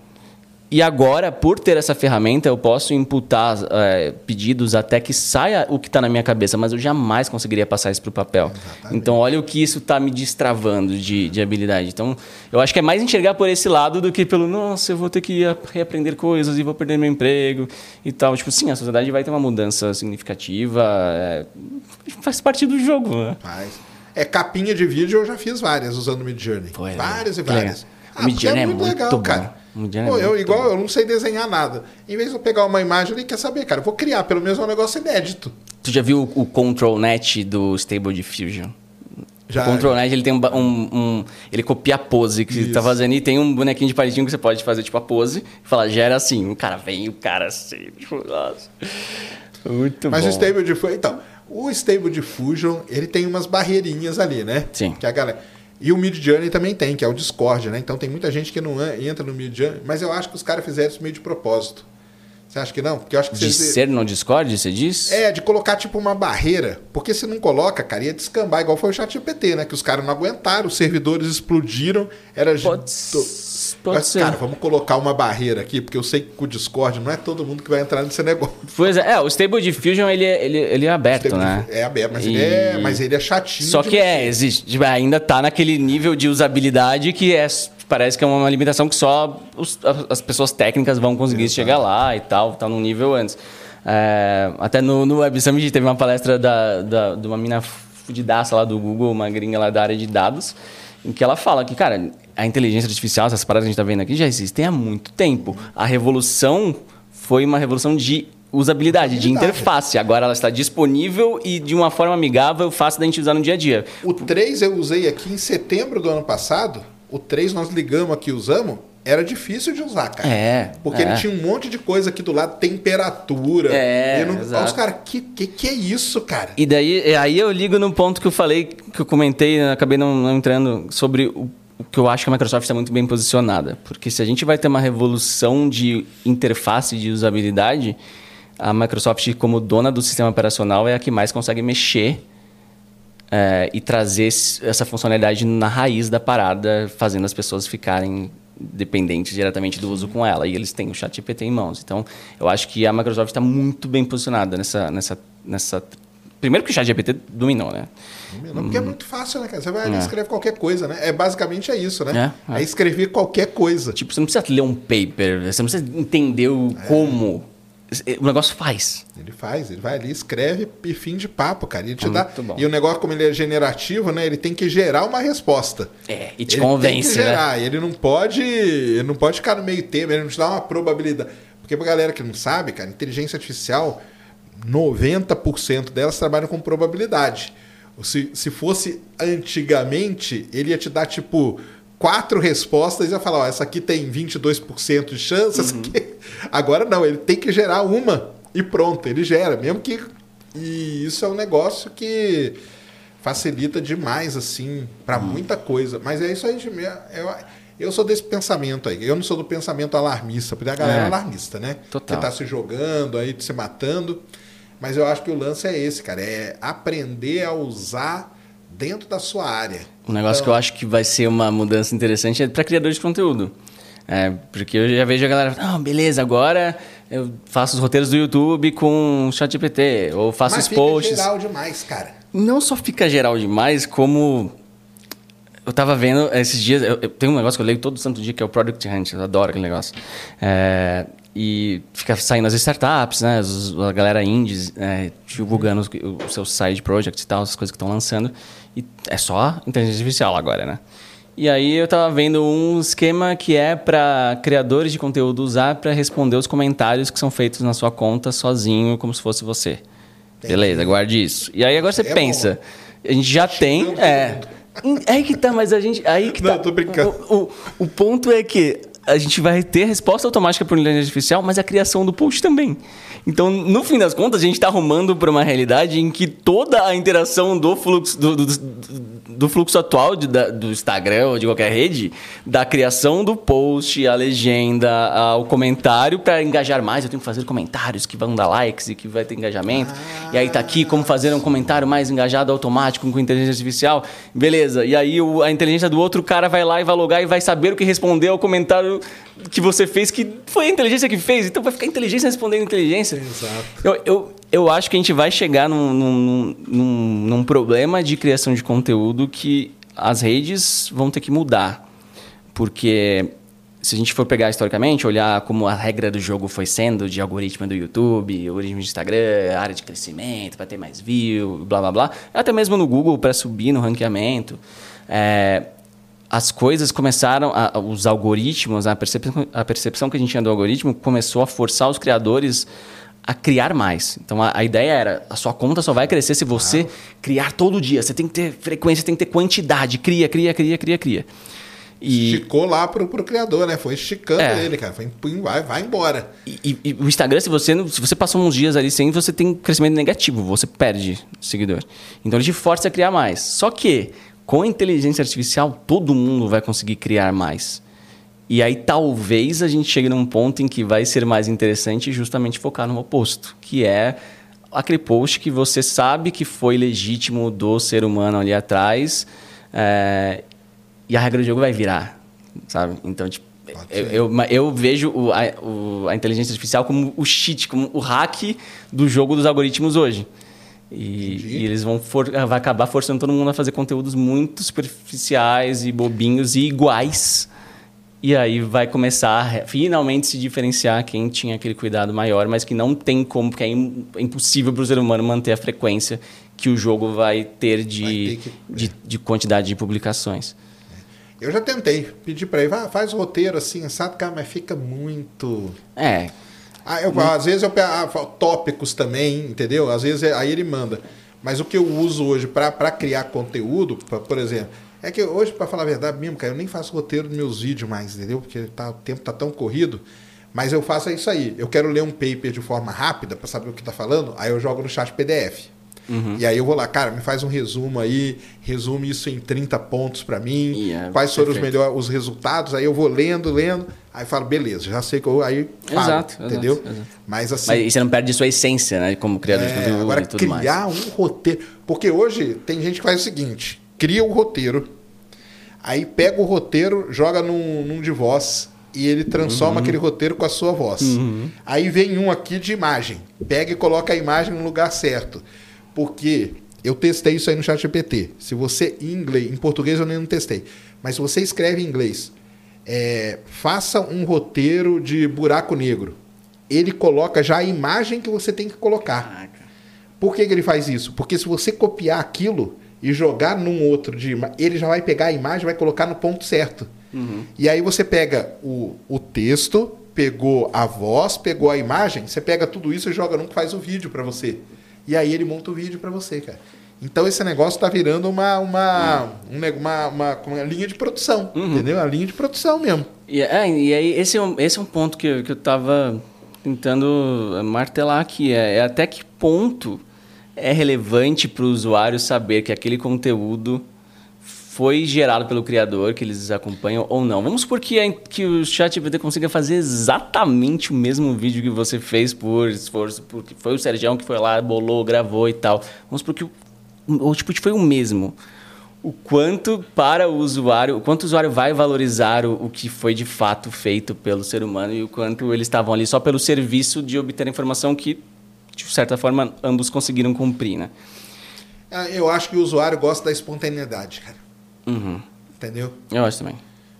e agora, por ter essa ferramenta, eu posso imputar é, pedidos até que saia o que está na minha cabeça, mas eu jamais conseguiria passar isso para o papel. Exatamente. Então, olha o que isso está me destravando de, de habilidade. Então, eu acho que é mais enxergar por esse lado do que pelo, nossa, eu vou ter que reaprender coisas e vou perder meu emprego e tal. Tipo, sim, a sociedade vai ter uma mudança significativa, é, faz parte do jogo. Né? Faz. É, capinha de vídeo eu já fiz várias usando o Mid Journey. Foi, várias né? e várias. Ah, o Mid Journey é, é muito legal, bom. cara. Pô, eu, igual, eu não sei desenhar nada. Em vez de eu pegar uma imagem, ele quer saber, cara, eu vou criar, pelo menos é um negócio inédito. Tu já viu o, Control Net do Stable Diffusion? Já. O Control Net ele tem um, um, um, ele copia a pose que Isso. você tá fazendo e tem um bonequinho de palitinho que você pode fazer tipo a pose e falar gera assim, o cara vem, o cara assim, tipo, nossa. Muito Mas bom. o Stable Diffusion, então, o Stable Diffusion, ele tem umas barreirinhas ali, né? Sim. Que a galera e o Mid Journey também tem, que é o Discord, né? Então tem muita gente que não entra no Mid Journey, mas eu acho que os caras fizeram isso meio de propósito. Você acha que não? Porque eu acho que de você... ser no Discord, você diz? É, de colocar tipo uma barreira. Porque se não coloca, cara, ia descambar, igual foi o chat GPT, né? Que os caras não aguentaram, os servidores explodiram, era pode, Pode Mas, ser. cara, vamos colocar uma barreira aqui, porque eu sei que com o Discord não é todo mundo que vai entrar nesse negócio. Pois é, é, o Stable Diffusion ele, é- ele, ele é aberto, né? É aberto, mas, E- ele é, mas ele é chatinho. Só que é, existe, tipo, ainda tá naquele nível de usabilidade que é, parece que é uma limitação que só os- as- as pessoas técnicas vão conseguir chegar lá e tal, tá num nível antes. É, até no, no Web Summit teve uma palestra da, da, de uma mina fudidaça lá do Google, uma gringa lá da área de dados, em que ela fala que, cara, a inteligência artificial, essas paradas que a gente tá vendo aqui, já existem há muito tempo. A revolução foi uma revolução de usabilidade, de interface. Agora ela está disponível e de uma forma amigável, fácil da gente usar no dia a dia. O 3 eu usei aqui em setembro do ano passado. O 3 nós ligamos aqui e usamos. Era difícil de usar, cara. É, Porque é. ele tinha um monte de coisa aqui do lado, temperatura. É, E não- exato. Os caras, que, que que é isso, cara? E daí, aí eu ligo no ponto que eu falei, que eu comentei, né, acabei não, não entrando, sobre o, o que eu acho que a Microsoft está muito bem posicionada. Porque se a gente vai ter uma revolução de interface de usabilidade, a Microsoft, como dona do sistema operacional, é a que mais consegue mexer é, e trazer essa funcionalidade na raiz da parada, fazendo as pessoas ficarem dependentes diretamente do uso com ela. E eles têm o ChatGPT em mãos. Então, eu acho que a Microsoft está muito bem posicionada nessa, nessa, nessa... Primeiro que o ChatGPT dominou, né? Não, porque é muito fácil, né, cara? Você vai É. escreve qualquer coisa, né? É basicamente é isso, né? É, É, é. escrever qualquer coisa. Tipo, você não precisa ler um paper, você não precisa entender o como. O negócio faz. Ele faz, ele vai ali, escreve e fim de papo, cara. Ele te É dá. bom. E o negócio, como ele é generativo, né? Ele tem que gerar uma resposta. É, e te ele convence, tem que né? gerar. Ele não pode. Ele não pode ficar no meio termo, ele não te dá uma probabilidade. Porque pra galera que não sabe, cara, inteligência artificial, 90% delas trabalham com probabilidade. Se, se fosse antigamente, ele ia te dar tipo quatro respostas e ia falar, ó, essa aqui tem 22% de chance, essa aqui... Agora não, ele tem que gerar uma e pronto, ele gera, mesmo que e isso é um negócio que facilita demais assim para muita coisa, mas é isso aí, de- eu, eu sou desse pensamento aí. Eu não sou do pensamento alarmista, porque a galera é, É. alarmista, né? Total. Que tá se jogando aí, se matando. Mas eu acho que o lance é esse, cara, é aprender a usar dentro da sua área. Um negócio Então, que eu acho que vai ser uma mudança interessante é para criadores de conteúdo. É, porque eu já vejo a galera, não, beleza, agora eu faço os roteiros do YouTube com ChatGPT, ou faço mas os fica posts. geral demais, cara. Não só fica geral demais, como eu tava vendo esses dias. Eu, eu tenho um negócio que eu leio todo santo dia que é o Product Hunt, eu adoro aquele negócio. É, e fica saindo as startups, né? a galera indies é, divulgando os, os seus side projects e tal, as coisas que estão lançando. E é só inteligência artificial agora, né? E aí eu tava vendo um esquema que é para criadores de conteúdo usar para responder os comentários que são feitos na sua conta sozinho, como se fosse você. Beleza, guarde isso. E aí agora você É pensa, a gente já tem, é, é aí que tá, mas a gente, aí que Não, tá. tô brincando. O, o, o ponto é que a gente vai ter resposta automática por inteligência artificial, mas a criação do post também. Então, no fim das contas, a gente está arrumando para uma realidade em que toda a interação do fluxo, do, do, do fluxo atual de, da- do Instagram ou de qualquer rede, da criação do post, a legenda, a- o comentário, para engajar mais, eu tenho que fazer comentários que vão dar likes e que vai ter engajamento. E aí tá aqui como fazer um comentário mais engajado automático com inteligência artificial. Beleza. E aí o- a inteligência do outro cara vai lá e vai logar e vai saber o que responder ao comentário que você fez, que foi a inteligência que fez. Então vai ficar inteligência respondendo a Exato. Eu, eu, eu acho que a gente vai chegar num, num, num, num problema de criação de conteúdo que as redes vão ter que mudar. Porque se a gente for pegar historicamente, olhar como a regra do jogo foi sendo de algoritmo do YouTube, algoritmo de Instagram, área de crescimento, para ter mais view, blá blá blá, até mesmo no Google para subir no ranqueamento. É, as coisas começaram, a- os algoritmos, a percepção, a percepção que a gente tinha do algoritmo começou a forçar os criadores a criar mais. Então a, a ideia era, a sua conta só vai crescer se você criar todo dia. Você tem que ter frequência, tem que ter quantidade. Cria, cria, cria, cria, cria. E, Esticou lá pro, pro criador, né? Foi esticando É. ele, cara. Foi, vai, vai embora. e- e- e o Instagram, se você, não- se você passou uns dias ali sem, você tem crescimento negativo, você perde seguidor. Então ele te força a criar mais. Só que com a inteligência artificial, todo mundo vai conseguir criar mais. E aí talvez a gente chegue num ponto em que vai ser mais interessante justamente focar no oposto, que é aquele post que você sabe que foi legítimo do ser humano ali atrás, é, e a regra do jogo vai virar, sabe? Então, tipo, Eu, eu, eu, vejo o, a, o, a, inteligência artificial como o cheat, como o hack do jogo dos algoritmos hoje. E, e eles vão for, vai acabar forçando todo mundo a fazer conteúdos muito superficiais e bobinhos e iguais. E aí vai começar a finalmente se diferenciar quem tinha aquele cuidado maior, mas que não tem como, porque é, é impossível para o ser humano manter a frequência que o jogo vai ter de, vai ter que... de, de quantidade de publicações. Eu já tentei pedir para ele, faz o roteiro assim, sabe, cara, mas fica muito. É. Ah, eu, Às vezes eu pego ah, tópicos também, entendeu? Às vezes é, aí ele manda. Mas o que eu uso hoje para criar conteúdo, pra, por exemplo, é que hoje, para falar a verdade mesmo, cara, eu nem faço roteiro dos meus vídeos mais, entendeu? Porque tá, o tempo tá tão corrido. Mas eu faço isso aí. Eu quero ler um paper de forma rápida para saber o que está falando, aí eu jogo no chat PDF. Uhum. E aí eu vou lá, cara, me faz um resumo aí, resume isso em 30 pontos para mim, yeah, quais foram os melhores os resultados, aí eu vou lendo, lendo, aí falo, beleza, já sei que eu aí falo, exato, entendeu? Exato, exato. Mas assim, Mas você não perde sua essência, né, como criador é, de conteúdo agora, e tudo criar mais. um roteiro, porque hoje tem gente que faz o seguinte, cria um roteiro, aí pega o roteiro, joga num, num de voz, e ele transforma uhum. aquele roteiro com a sua voz. Uhum. Aí vem um aqui de imagem. Pega e coloca a imagem no lugar certo. Porque eu testei isso aí no chat GPT. Se você, em inglês, em português eu nem não testei, mas se você escreve em inglês, é, faça um roteiro de buraco negro. Ele coloca já a imagem que você tem que colocar. Por que, que ele faz isso? Porque se você copiar aquilo e jogar num outro de ele já vai pegar a imagem vai colocar no ponto certo. Uhum. E aí você pega o, o texto, pegou a voz, pegou a imagem, você pega tudo isso e joga num que faz o vídeo para você e aí ele monta o vídeo para você, cara. Então esse negócio está virando uma, uma, um, uma, uma, uma, linha de produção, uhum. entendeu? Uma linha de produção mesmo. E, é, e aí esse é um, esse é um ponto que, que eu estava tentando martelar aqui. É, é até que ponto é relevante para o usuário saber que aquele conteúdo foi gerado pelo criador, que eles acompanham ou não. Vamos supor que, que o ChatGPT consiga fazer exatamente o mesmo vídeo que você fez por esforço, porque foi o Sérgio que foi lá, bolou, gravou e tal. Vamos supor que o, output foi o mesmo. O quanto para o usuário, o quanto o usuário vai valorizar o, o que foi de fato feito pelo ser humano e o quanto eles estavam ali só pelo serviço de obter informação que, de certa forma, ambos conseguiram cumprir, né? Ah, eu acho que o usuário gosta da espontaneidade, cara. Uhum. Entendeu? Eu acho também.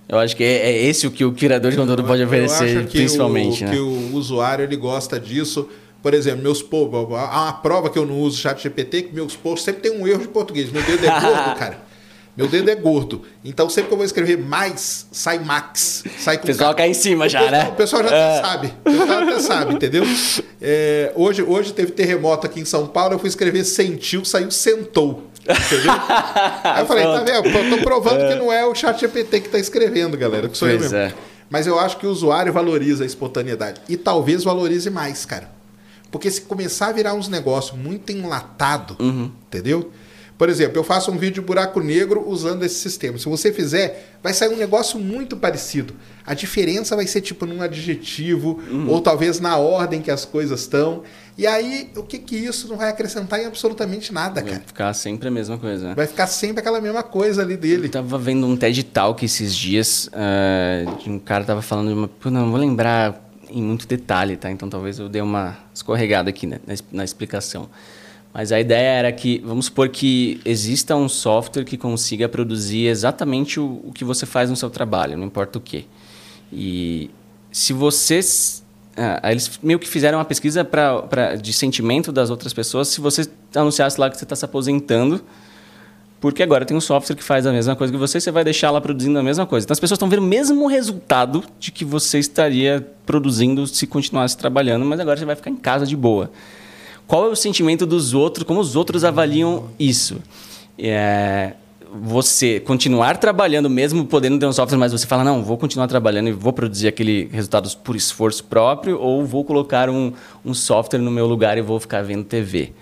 Eu acho que é, é esse o que o criador de conteúdo pode oferecer, principalmente. O, né? que o usuário ele gosta disso. Por exemplo, meus posts, há uma prova que eu não uso chat GPT, que meus posts sempre tem um erro de português. Meu dedo é gordo, [laughs] cara. Meu dedo é gordo. Então, sempre que eu vou escrever mais, sai max. Sai com o pessoal cai em cima já, pessoal, né? O pessoal já é. sabe. O pessoal até sabe, entendeu? É, hoje, hoje teve terremoto aqui em São Paulo, eu fui escrever sentiu, saiu sentou. Entendeu? [laughs] Aí eu falei, tá vendo? Eu tô provando é. que não é o chat GPT que tá escrevendo, galera. Que sou pois eu mesmo. É. Mas eu acho que o usuário valoriza a espontaneidade. E talvez valorize mais, cara. Porque se começar a virar uns negócios muito enlatado, uhum. entendeu? Por exemplo, eu faço um vídeo de buraco negro usando esse sistema. Se você fizer, vai sair um negócio muito parecido. A diferença vai ser tipo num adjetivo, uhum. ou talvez na ordem que as coisas estão. E aí, o que que isso não vai acrescentar em absolutamente nada, vai cara? Vai ficar sempre a mesma coisa. Né? Vai ficar sempre aquela mesma coisa ali dele. Eu tava vendo um TED Talk esses dias, uh, de um cara tava falando de uma... Não, não vou lembrar em muito detalhe, tá? Então talvez eu dê uma escorregada aqui né, na, na explicação. Mas a ideia era que, vamos supor que exista um software que consiga produzir exatamente o, o que você faz no seu trabalho, não importa o quê. E se você ah, eles meio que fizeram uma pesquisa pra, pra, de sentimento das outras pessoas. Se você anunciasse lá que você está se aposentando, porque agora tem um software que faz a mesma coisa que você, você vai deixar lá produzindo a mesma coisa. Então as pessoas estão vendo o mesmo resultado de que você estaria produzindo se continuasse trabalhando, mas agora você vai ficar em casa de boa qual é o sentimento dos outros, como os outros avaliam isso. É, você continuar trabalhando, mesmo podendo ter um software, mas você fala, não, vou continuar trabalhando e vou produzir aquele resultados por esforço próprio, ou vou colocar um, um software no meu lugar e vou ficar vendo TV.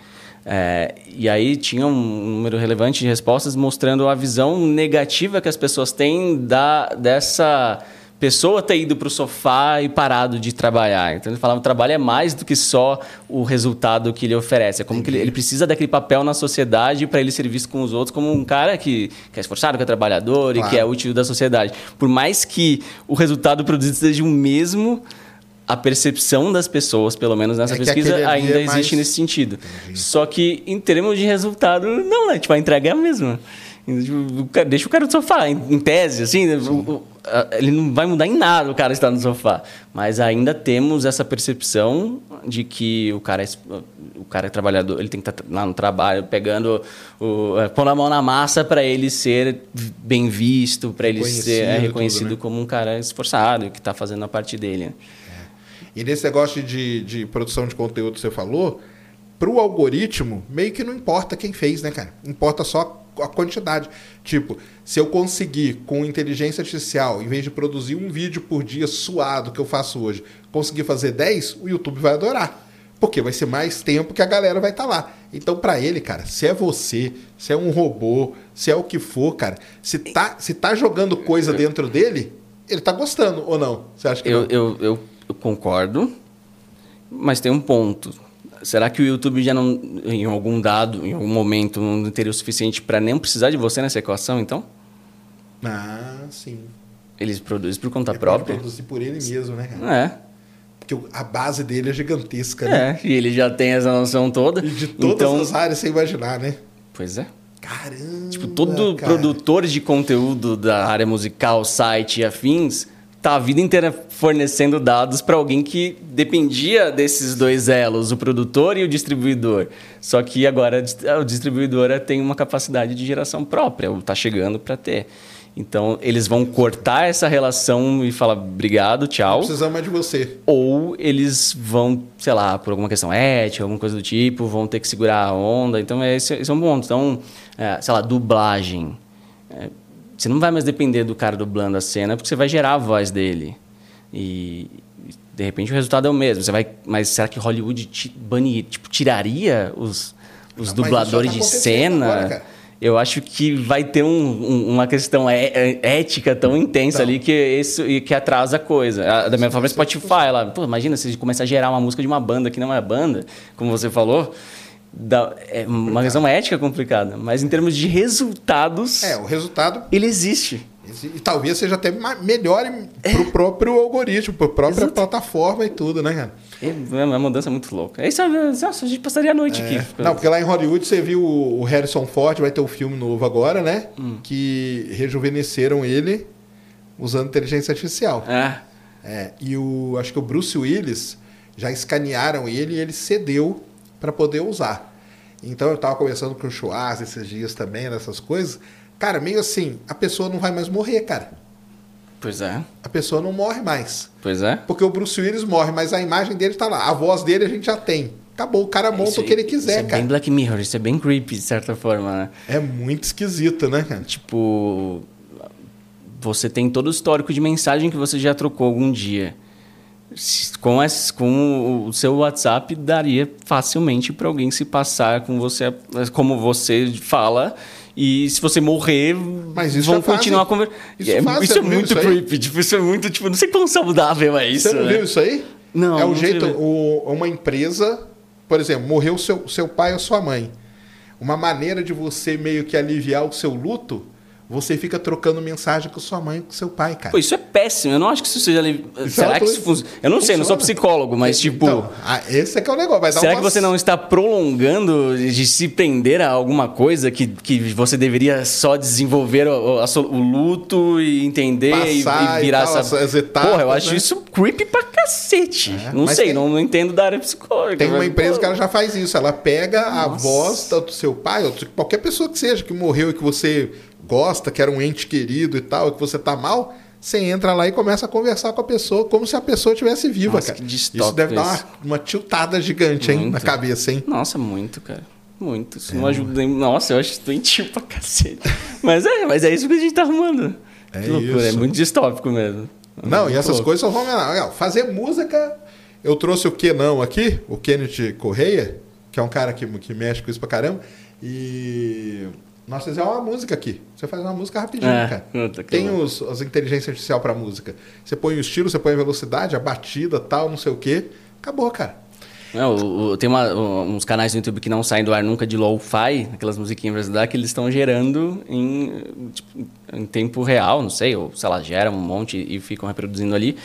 É, e aí tinha um número relevante de respostas mostrando a visão negativa que as pessoas têm da, dessa pessoa ter ido para o sofá e parado de trabalhar. Então ele falava que o trabalho é mais do que só o resultado que ele oferece. É como que ele, ele precisa daquele papel na sociedade para ele ser visto com os outros como um cara que, que é esforçado, que é trabalhador claro. e que é útil da sociedade. Por mais que o resultado produzido seja o mesmo, a percepção das pessoas, pelo menos nessa é pesquisa, ainda é existe mais... nesse sentido. Entendi. Só que em termos de resultado, não, né? Tipo, a entrega é a mesma. Tipo, deixa o cara no sofá, em, tese, assim, ele não vai mudar em nada o cara estar no sofá. Mas ainda temos essa percepção de que o cara é, o cara é trabalhador, ele tem que estar lá no trabalho, pegando, o, é, pondo a mão na massa para ele ser bem visto, para ele ser é, reconhecido tudo, né? como um cara esforçado, que está fazendo a parte dele. É. E nesse negócio de, de produção de conteúdo que você falou, para o algoritmo, meio que não importa quem fez, né, cara? Importa só a quantidade. Tipo, se eu conseguir com inteligência artificial, em vez de produzir um vídeo por dia suado que eu faço hoje, conseguir fazer 10, o YouTube vai adorar. Porque vai ser mais tempo que a galera vai estar tá lá. Então, para ele, cara, se é você, se é um robô, se é o que for, cara, se tá, se tá jogando coisa dentro dele, ele tá gostando ou não? Você acha que eu, não? Eu, eu, eu concordo, mas tem um ponto Será que o YouTube já não, em algum dado, em algum momento, não teria o suficiente para nem precisar de você nessa equação, então? Ah, sim. Eles produzem por conta ele própria? Produzir por ele mesmo, né, cara? É. Porque a base dele é gigantesca, né? É, e ele já tem essa noção toda. E de todas então... as áreas, sem imaginar, né? Pois é. Caramba! Tipo, todo cara. produtor de conteúdo da área musical, site e afins tá a vida inteira fornecendo dados para alguém que dependia desses dois elos, o produtor e o distribuidor. Só que agora a distribuidora tem uma capacidade de geração própria, ou está chegando para ter. Então, eles vão cortar essa relação e falar obrigado, tchau. precisamos mais de você. Ou eles vão, sei lá, por alguma questão ética, alguma coisa do tipo, vão ter que segurar a onda. Então, esse, esse é um ponto. Então, é, sei lá, dublagem. É, você não vai mais depender do cara dublando a cena, porque você vai gerar a voz dele. E de repente o resultado é o mesmo. Você vai, mas será que Hollywood banir, tipo, tiraria os, os não, dubladores tá de cena? Agora, eu acho que vai ter um, um, uma questão é, é, ética tão intensa então, ali que isso que atrasa a coisa. Da mesma forma, Spotify, lá, pô, imagina se começar a gerar uma música de uma banda que não é banda, como você falou. Da, é uma questão ética complicada, mas em termos de resultados. É, o resultado. Ele existe. E talvez seja até melhor para o próprio algoritmo, para a própria Exato. plataforma e tudo, né, cara? É, é uma mudança muito louca. Isso, nossa, a gente passaria a noite é. aqui. Não, porque lá em Hollywood você viu o Harrison Ford, vai ter um filme novo agora, né? Hum. Que rejuvenesceram ele usando inteligência artificial. É. é. E o, acho que o Bruce Willis já escanearam ele e ele cedeu para poder usar. Então eu estava conversando com o Schwarz esses dias também, nessas coisas. Cara, meio assim, a pessoa não vai mais morrer, cara. Pois é. A pessoa não morre mais. Pois é. Porque o Bruce Willis morre, mas a imagem dele está lá. A voz dele a gente já tem. Acabou, o cara monta isso, o que ele quiser, isso cara. É bem Black Mirror, isso é bem creepy, de certa forma, né? É muito esquisito, né, cara? Tipo, você tem todo o histórico de mensagem que você já trocou algum dia com, esse, com o seu WhatsApp daria facilmente para alguém se passar com você como você fala. E se você morrer vão continuar conversando isso, é, isso é muito isso creepy [laughs] tipo, isso é muito tipo não sei quão saudável é isso você não né? viu isso aí? Não é um jeito o, uma empresa por exemplo morreu seu seu pai ou sua mãe. Uma maneira de você meio que aliviar o seu luto você fica trocando mensagem com sua mãe e com seu pai, cara. Pô, isso é péssimo. Eu não acho que isso seja. Isso será que isso funciona? Eu não funciona. sei, não sou psicólogo, mas tipo. Então, ah, esse é que é o negócio. será que você não está prolongando de se prender a alguma coisa que, que você deveria só desenvolver o, o, o luto e entender Passar e, virar e tal, essa. As etapas, Porra, eu acho né? isso creepy pra cacete. É, não sei, tem, não, não entendo da área psicológica. Tem uma empresa que ela já faz isso. Ela pega Nossa. a voz do seu pai, ou de qualquer pessoa que seja, que morreu e que você gosta, que era um ente querido e tal, e que você tá mal, você entra lá e começa a conversar com a pessoa como se a pessoa estivesse viva, Nossa, cara. Isso deve dar uma, uma tiltada gigante, hein, na cabeça, hein? Nossa, muito, cara. Muito. Isso é, não ajuda. Nossa, eu acho doentio pra cacete. [laughs] mas, é, mas é isso que a gente tá arrumando. É que loucura, é isso. é muito distópico mesmo. Não, e essas coisas só vão. Fazer música. Eu trouxe o que não aqui, o Kenneth Correia, que é um cara que, que mexe com isso pra caramba. E nós fizemos uma música aqui. Você faz uma música rapidinho, É, cara. Tem os, as inteligência artificial pra música. Você põe o estilo, você põe a velocidade, a batida, tal, não sei o quê. Acabou, cara. Não, o- o- tem uma- um- uns canais no YouTube que não saem do ar nunca de lo-fi, aquelas musiquinhas brasileiras que eles estão gerando em, tipo, em tempo real, não sei, ou sei lá, geram um monte e ficam reproduzindo ali.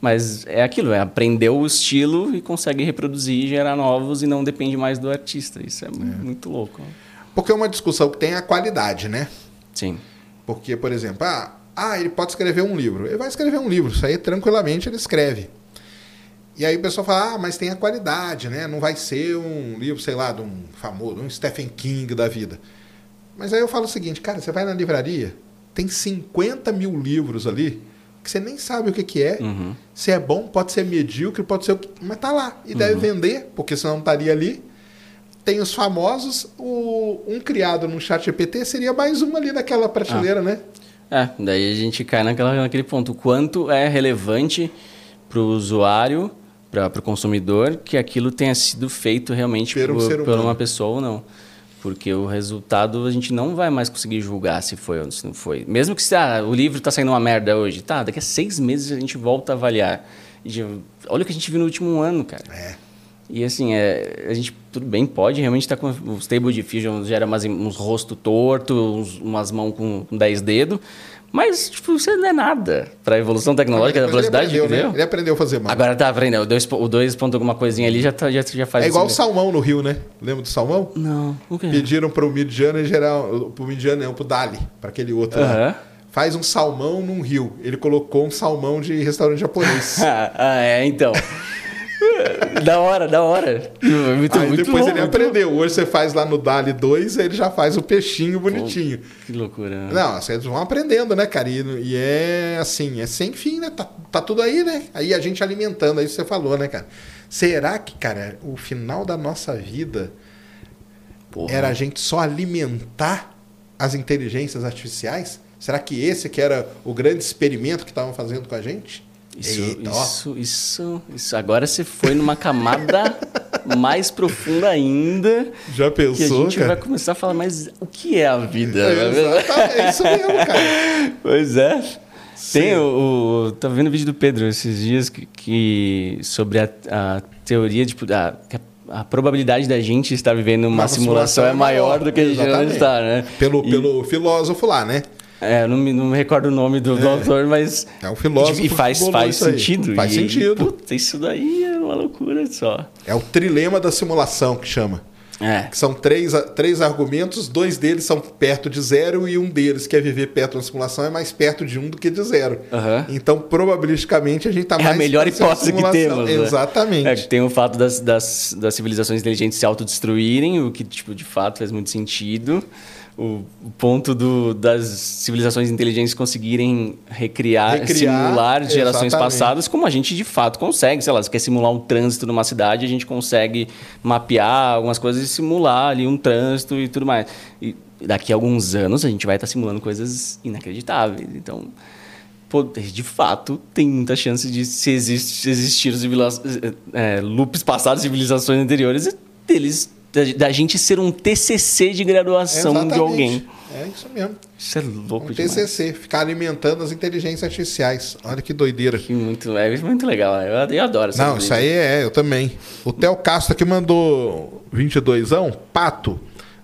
Mas é aquilo, é aprender o estilo e consegue reproduzir e gerar novos e não depende mais do artista. Isso é, muito louco. Porque é uma discussão que tem a qualidade, né? Sim. Porque, por exemplo, ah, ah, ele pode escrever um livro. Ele vai escrever um livro, isso aí tranquilamente ele escreve. E aí o pessoal fala, ah, mas tem a qualidade, né? Não vai ser um livro, sei lá, de um famoso, um Stephen King da vida. Mas aí eu falo o seguinte, cara, você vai na livraria, tem 50 mil livros ali, que você nem sabe o que, que é. Uhum. Se é bom, pode ser medíocre, pode ser o que. Mas tá lá. E deve vender, porque senão não estaria ali. Tem os famosos, o, um criado no chat GPT seria mais um ali naquela prateleira, né? É, daí a gente cai naquela, naquele ponto. Quanto é relevante para o usuário, para o consumidor, que aquilo tenha sido feito realmente Por um por, uma pessoa ou não. Porque o resultado a gente não vai mais conseguir julgar se foi ou se não foi. Mesmo que ah, o livro está saindo uma merda hoje. Tá, daqui a seis meses a gente volta a avaliar. Olha o que a gente viu no último ano, cara. É. E assim, é, a gente, tudo bem, pode realmente estar com os Stable Diffusion, gera umas, uns rostos tortos, uns, umas mãos com 10 dedos, mas, tipo, isso não é nada para a evolução tecnológica, da Depois ele velocidade, aprendeu, né? Ele aprendeu a fazer mal. Agora tá aprendendo, o 2 o dois ponto alguma coisinha ali já, tá, já, já faz é igual o isso. salmão no Rio, né? Lembra do salmão? Não, o quê? Pediram pro Midiano gerar. Pro Midiano, não, pro Dali, para aquele outro lá. Aham. Faz um salmão num rio. Ele colocou um salmão de restaurante japonês. [laughs] ah, é, então. [laughs] da hora, da hora. Muito, Aí muito depois bom, ele muito aprendeu. Hoje você faz lá no Dali 2, ele já faz o peixinho bonitinho. bom. Que loucura. né? Não, vocês vão aprendendo, né, cara? E, e é assim, é sem fim, né? Tá, tá tudo aí, né? Aí a gente alimentando, aí você falou, né, cara? Será que, cara, o final da nossa vida Porra. era a gente só alimentar as inteligências artificiais? Será que esse que era o grande experimento que estavam fazendo com a gente? Isso, Eita, isso, isso, isso. Agora você foi numa camada [laughs] mais profunda ainda. Já Que a pensou, gente vai cara? começar a falar, mas o que é a vida? É, é isso mesmo, cara. [laughs] pois é. Sim. Tem o, o. Tava vendo o vídeo do Pedro esses dias que, que- sobre a, a teoria de. A, a, probabilidade da gente estar vivendo uma simulação, simulação é é maior maior, do que a gente está, né? Pelo, E- pelo filósofo lá, né? É, não me, não me recordo o nome do, do autor, mas. É um filósofo E faz, faz sentido. Faz e, sentido. Puta, isso daí é uma loucura só. É o trilema da simulação que chama. É. Que são três, três argumentos, dois deles são perto de zero e um deles, que é viver perto da simulação, é mais perto de um do que de zero. Aham. Então, probabilisticamente, a gente está É mais a melhor hipótese que temos. né? Exatamente. É, tem o fato das, das, das civilizações inteligentes se autodestruírem, o que, tipo, de fato faz muito sentido. O, ponto do, das civilizações inteligentes conseguirem recriar, Recriar, simular gerações exatamente. passadas, como a gente de fato consegue. Sei lá, se quer simular um trânsito numa cidade, a gente consegue mapear algumas coisas e simular ali um trânsito e tudo mais. E daqui a alguns anos a gente vai estar simulando coisas inacreditáveis. Então, pô, de fato, tem muita chance de se, existe, se existir civila- é, loops passados, civilizações anteriores, deles, da, da gente ser um TCC de graduação Exatamente. de alguém. É isso mesmo. Isso é louco Um demais. TCC, ficar alimentando as inteligências artificiais. Olha que doideira. Que muito, é muito legal. Eu, eu adoro essa Não, isso aí é, eu também. O Theo Castro aqui mandou 22ão, pato.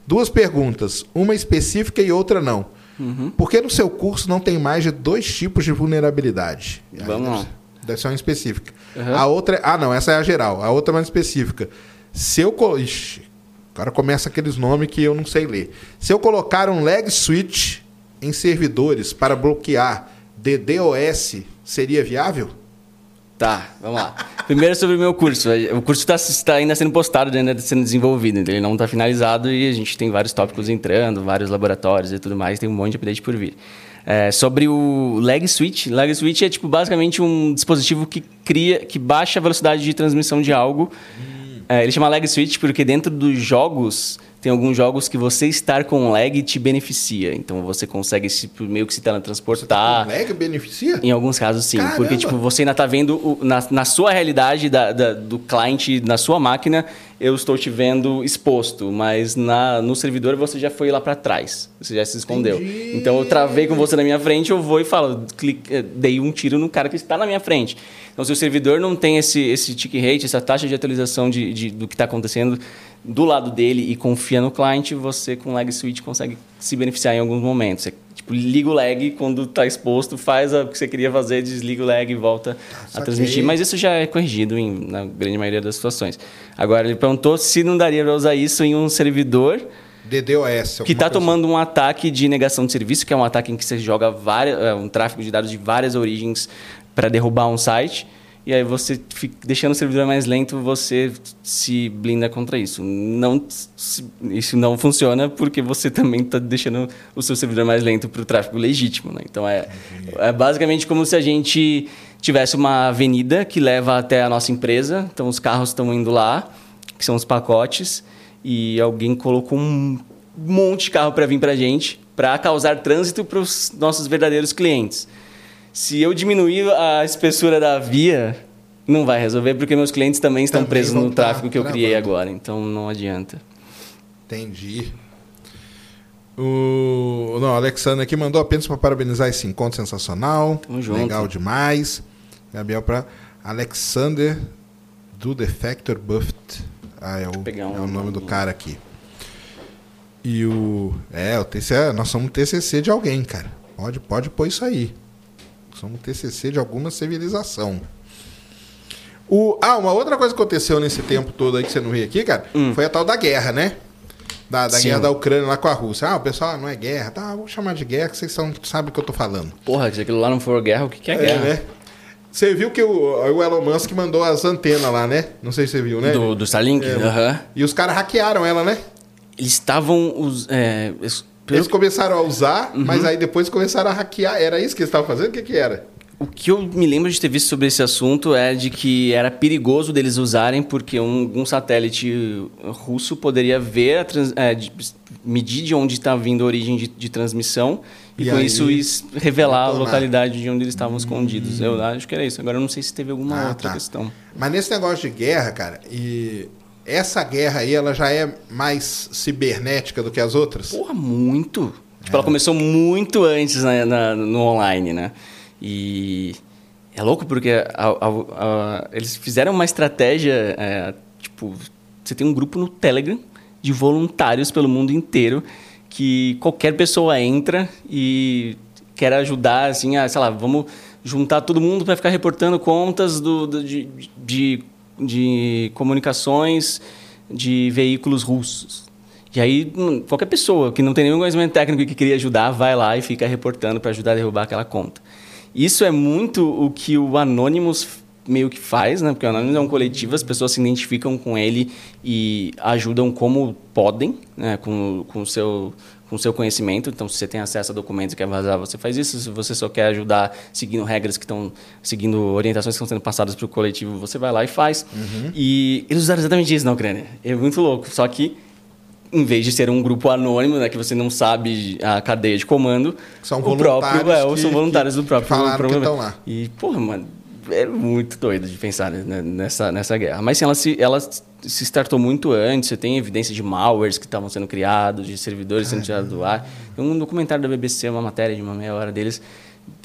Duas perguntas, uma específica e outra não. Uhum. Por que no seu curso não tem mais de dois tipos de vulnerabilidade? Vamos deve lá. Deve ser uma específica. Uhum. A outra é. Ah, não, essa é a geral. A outra é mais específica. Se eu. co- Ixi, agora começa aqueles nomes que eu não sei ler. Se eu colocar um lag switch em servidores para bloquear DDoS, seria viável? Tá, vamos lá. Primeiro sobre o meu curso. O curso está ainda sendo postado, ainda sendo desenvolvido. Ele não está finalizado e a gente tem vários tópicos entrando, vários laboratórios e tudo mais. Tem um monte de update por vir. É, sobre o lag switch. Lag switch é tipo basicamente um dispositivo que cria, que baixa a velocidade de transmissão de algo. É, ele chama lag switch porque dentro dos jogos tem alguns jogos que você estar com lag te beneficia. Então você consegue se, meio que se teletransportar. O lag beneficia? Em alguns casos, sim. Caramba! Porque, tipo, você ainda tá vendo o- na, na sua realidade da, da- do cliente, na sua máquina, eu estou te vendo exposto, mas na, no servidor você já foi lá para trás, você já se escondeu. Entendi. Então eu travei com você na minha frente, eu vou e falo, clique, eh, dei um tiro no cara que está na minha frente. Então se o servidor não tem esse, esse tick rate, essa taxa de atualização de, de do que está acontecendo do lado dele e confia no cliente, você com lag switch consegue se beneficiar em alguns momentos. Você, tipo, liga o lag quando está exposto, faz o que você queria fazer, desliga o lag e volta a transmitir. Mas isso já é corrigido em, na grande maioria das situações. Agora, ele perguntou se não daria para usar isso em um servidor DDoS. que está tomando um ataque de negação de serviço, que é um ataque em que você joga várias, é, um tráfego de dados de várias origens para derrubar um site. E aí você, deixando o servidor mais lento, você se blinda contra isso. Não, isso não funciona porque você [laughs] também está deixando o seu servidor mais lento para o tráfego legítimo. Né? Então é, é basicamente como se a gente tivesse uma avenida que leva até a nossa empresa. Então os carros estão indo lá, que são os pacotes, e alguém colocou um monte de carro para vir para a gente, para causar trânsito para os nossos verdadeiros clientes. Se eu diminuir a espessura da via, não vai resolver, porque meus clientes também estão Também presos no tá tráfego que eu criei agora, então não adianta. Entendi. O não, Alexandre aqui mandou apenas para parabenizar esse encontro sensacional. Legal demais. Gabriel para Alexander do Defector Buffet. Ah, é o, pegar um é o nome do cara aqui. E o. É, o TCC, nós somos TCC de alguém, cara. Pode, pode pôr isso aí. Somos TCC de alguma civilização. O, ah, uma outra coisa que aconteceu nesse tempo todo aí que você não veio aqui, cara, foi a tal da guerra, né? Da, da Hum. Guerra da Ucrânia lá com a Rússia. Ah, o pessoal ah, não é guerra. Tá, vou chamar de guerra que vocês são, sabem o que eu tô falando. Porra, se aquilo lá não for guerra, o que, que é, guerra? né? Você viu que o, o Elon Musk mandou as antenas lá, né? Não sei se você viu, né? Do, do Starlink? É, Aham. E os caras hackearam ela, né? Eles estavam. Os, é, pelo Eles começaram a usar, mas Uhum. aí depois começaram a hackear. Era isso que eles estavam fazendo? O que, que era? O que eu me lembro de ter visto sobre esse assunto é de que era perigoso deles usarem porque um, um satélite russo poderia ver, a trans- é, de- medir de onde está vindo a origem de, de transmissão e, E com isso is- revelar a localidade de onde eles estavam escondidos. Eu acho que era isso. Agora eu não sei se teve alguma Ah, outra tá. questão. Mas nesse negócio de guerra, cara, e essa guerra aí, ela já é mais cibernética do que as outras? Porra, muito. Tipo, ela começou muito antes na- no online, né? E é louco porque a- a- a- eles fizeram uma estratégia, é, tipo, você tem um grupo no Telegram de voluntários pelo mundo inteiro que qualquer pessoa entra e quer ajudar, assim, a, sei lá, vamos juntar todo mundo para ficar reportando contas do, do- de, de, de comunicações de veículos russos. E aí, hum, qualquer pessoa que não tem nenhum conhecimento técnico e que queria ajudar, vai lá e fica reportando para ajudar a derrubar aquela conta. Isso é muito o que o Anonymous meio que faz, né? Porque o Anonymous é um coletivo, as pessoas se identificam com ele e ajudam como podem, né? Com, com o seu com seu conhecimento. Então, se você tem acesso a documentos e quer vazar, você faz isso. Se você só quer ajudar seguindo regras que estão... Seguindo orientações que estão sendo passadas para o coletivo, você vai lá e faz. E eles usaram exatamente isso na Ucrânia. É muito louco. Só que em vez de ser um grupo anônimo, né, que você não sabe a cadeia de comando, São o próprio, é, que- são voluntários do próprio lá. E, porra, mano, é muito doido de pensar né, nessa, nessa guerra. Mas sim, ela se, ela se startou muito antes, você tem evidência de malwares que estavam sendo criados, de servidores sendo tirados do ar. Tem um documentário da BBC, uma matéria de uma meia hora deles,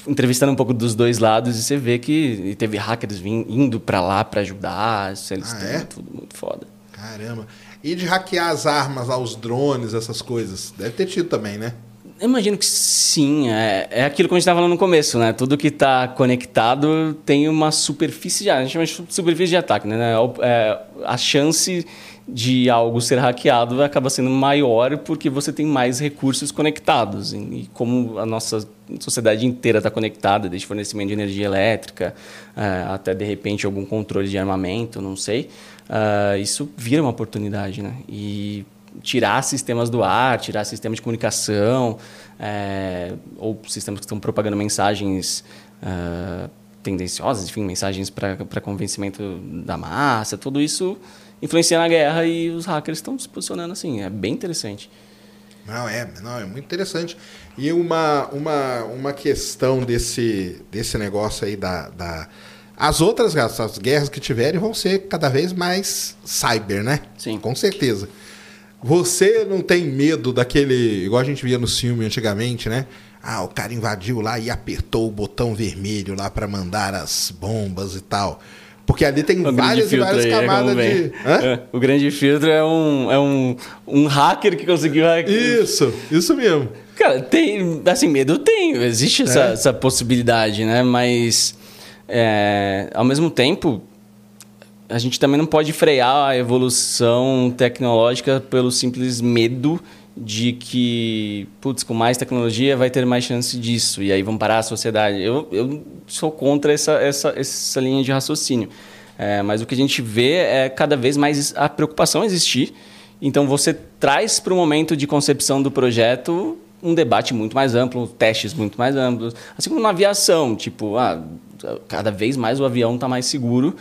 entrevistando um pouco dos dois lados, e você vê que teve hackers vim, indo pra lá pra ajudar, isso, eles Ah, têm é? tudo muito foda. Caramba. E de hackear as armas lá, os drones, essas coisas? Deve ter tido também, né? Eu imagino que sim. É, é aquilo que a gente estava falando no começo, né? Tudo que está conectado tem uma superfície de A gente chama de superfície de ataque, né? É, a chance de algo ser hackeado acaba sendo maior porque você tem mais recursos conectados. E como a nossa sociedade inteira está conectada, desde fornecimento de energia elétrica é, até, de repente, algum controle de armamento, não sei, ah, isso vira uma oportunidade, né? E tirar sistemas do ar, tirar sistemas de comunicação, é, ou sistemas que estão propagando mensagens ah, tendenciosas, enfim, mensagens para convencimento da massa, tudo isso influencia na guerra e os hackers estão se posicionando assim. É bem interessante. Não, é, não, é muito interessante. E uma, uma, uma questão desse, desse negócio aí da, da As outras as guerras que tiverem vão ser cada vez mais cyber, né? Sim. Com certeza. Você não tem medo daquele. Igual a gente via no filme antigamente, né? Ah, o cara invadiu lá e apertou o botão vermelho lá para mandar as bombas e tal. Porque ali tem O várias e várias é camadas como de. É, o grande filtro é um, é um, um hacker que conseguiu hackear. Isso, isso mesmo. Cara, tem. Assim, medo tem. Existe essa, É. essa possibilidade, né? Mas. é, ao mesmo tempo. A gente também não pode frear a evolução tecnológica pelo simples medo de que, putz, com mais tecnologia vai ter mais chance disso, e aí vão parar a sociedade. Eu, eu sou contra essa, essa, essa linha de raciocínio. É, mas o que a gente vê é cada vez mais a preocupação existir. Então você traz para o momento de concepção do projeto um debate muito mais amplo, testes muito mais amplos. Assim como na aviação, tipo, ah, cada vez mais o avião está mais seguro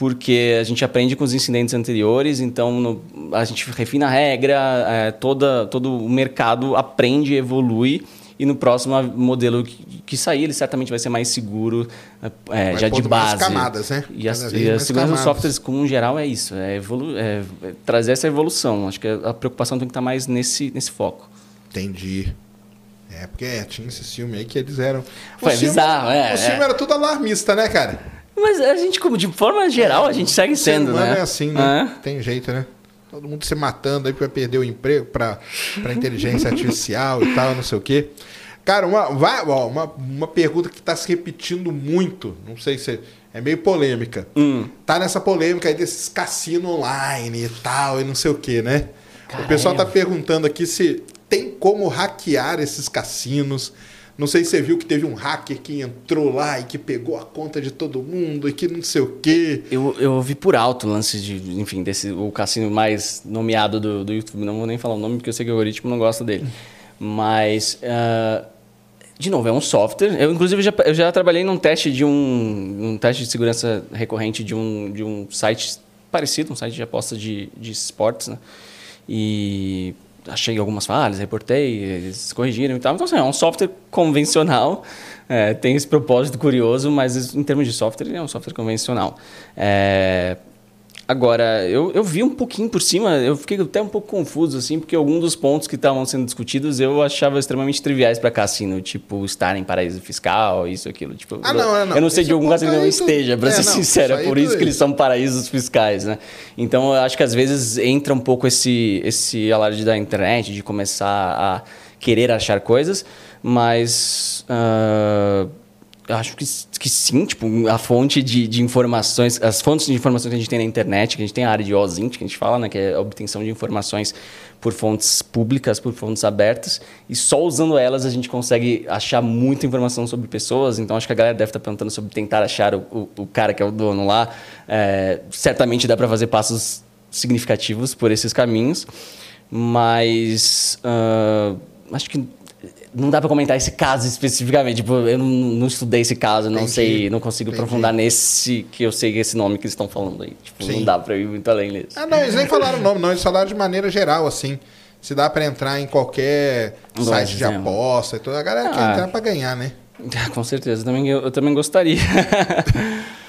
porque a gente aprende com os incidentes anteriores, então no- a gente refina a regra, é, toda, todo o mercado aprende, evolui, e no próximo modelo que, que sair, ele certamente vai ser mais seguro, é, Vai já de pondo mais base. camadas, né? E a, e segurança dos softwares, como um geral, é isso, é, evolu é- é trazer essa evolução. Acho que a preocupação tem que estar mais nesse, nesse foco. Entendi. É, porque é, tinha esse filme aí que eles eram. Foi o filme, bizarro, é, O filme é. era tudo alarmista, né, cara? Mas a gente, como de forma geral, a gente segue sendo, né? é assim, né? É. Tem jeito, né? Todo mundo se matando aí pra perder o emprego pra, pra inteligência artificial e tal, não sei o quê. Cara, uma, uma, uma pergunta que tá se repetindo muito, não sei se é meio polêmica. Hum. Tá nessa polêmica aí desses cassinos online e tal, e não sei o quê, né? Cara, o pessoal tá perguntando aqui se tem como hackear esses cassinos. Não sei se você viu que teve um hacker que entrou lá e que pegou a conta de todo mundo e que não sei o quê. Eu, eu vi por alto o lance de, enfim, desse, o cassino mais nomeado do, do YouTube. Não vou nem falar o nome porque eu sei que o algoritmo não gosta dele. Mas, ah, de novo, é um software. Eu, inclusive, já, eu já trabalhei num teste de um, num teste de segurança recorrente de um, de um site parecido, um site de aposta de, de esportes, né? E achei algumas falhas, reportei, eles corrigiram e tal. Então, assim, é um software convencional, é, tem esse propósito curioso, mas em termos de software, ele é um software convencional. É, Agora, eu, eu vi um pouquinho por cima, eu fiquei até um pouco confuso, assim, porque alguns dos pontos que estavam sendo discutidos eu achava extremamente triviais para cassino, tipo, estar em paraíso fiscal, isso, aquilo. Tipo, Ah, não, é, não. Eu não sei Esse de algum ponto cassino que não esteja, para é, ser não, sincero, isso é por isso que eles são paraísos fiscais, né? Então, eu acho que às vezes entra um pouco esse, esse alarde da internet, de começar a querer achar coisas, mas... ah, eu acho que, que sim, tipo, a fonte de, de informações, as fontes de informações que a gente tem na internet, que a gente tem a área de OSINT, que a gente fala, né, que é a obtenção de informações por fontes públicas, por fontes abertas, e só usando elas a gente consegue achar muita informação sobre pessoas, então acho que a galera deve estar perguntando sobre tentar achar o, o, o cara que é o dono lá. É, certamente dá para fazer passos significativos por esses caminhos, mas ah, acho que não dá para comentar esse caso especificamente. Tipo, eu não, não estudei esse caso, não Entendi. sei, não consigo Entendi. aprofundar nesse que eu sei esse nome que eles estão falando aí. Tipo, Sim. não dá para ir muito além disso. Ah, não, eles nem falaram o nome, não. Eles falaram de maneira geral, assim. Se dá pra entrar em qualquer site de aposta e tudo. A galera quer Ah. entrar pra ganhar, né? [laughs] Com certeza, eu também, eu, eu também gostaria. [laughs]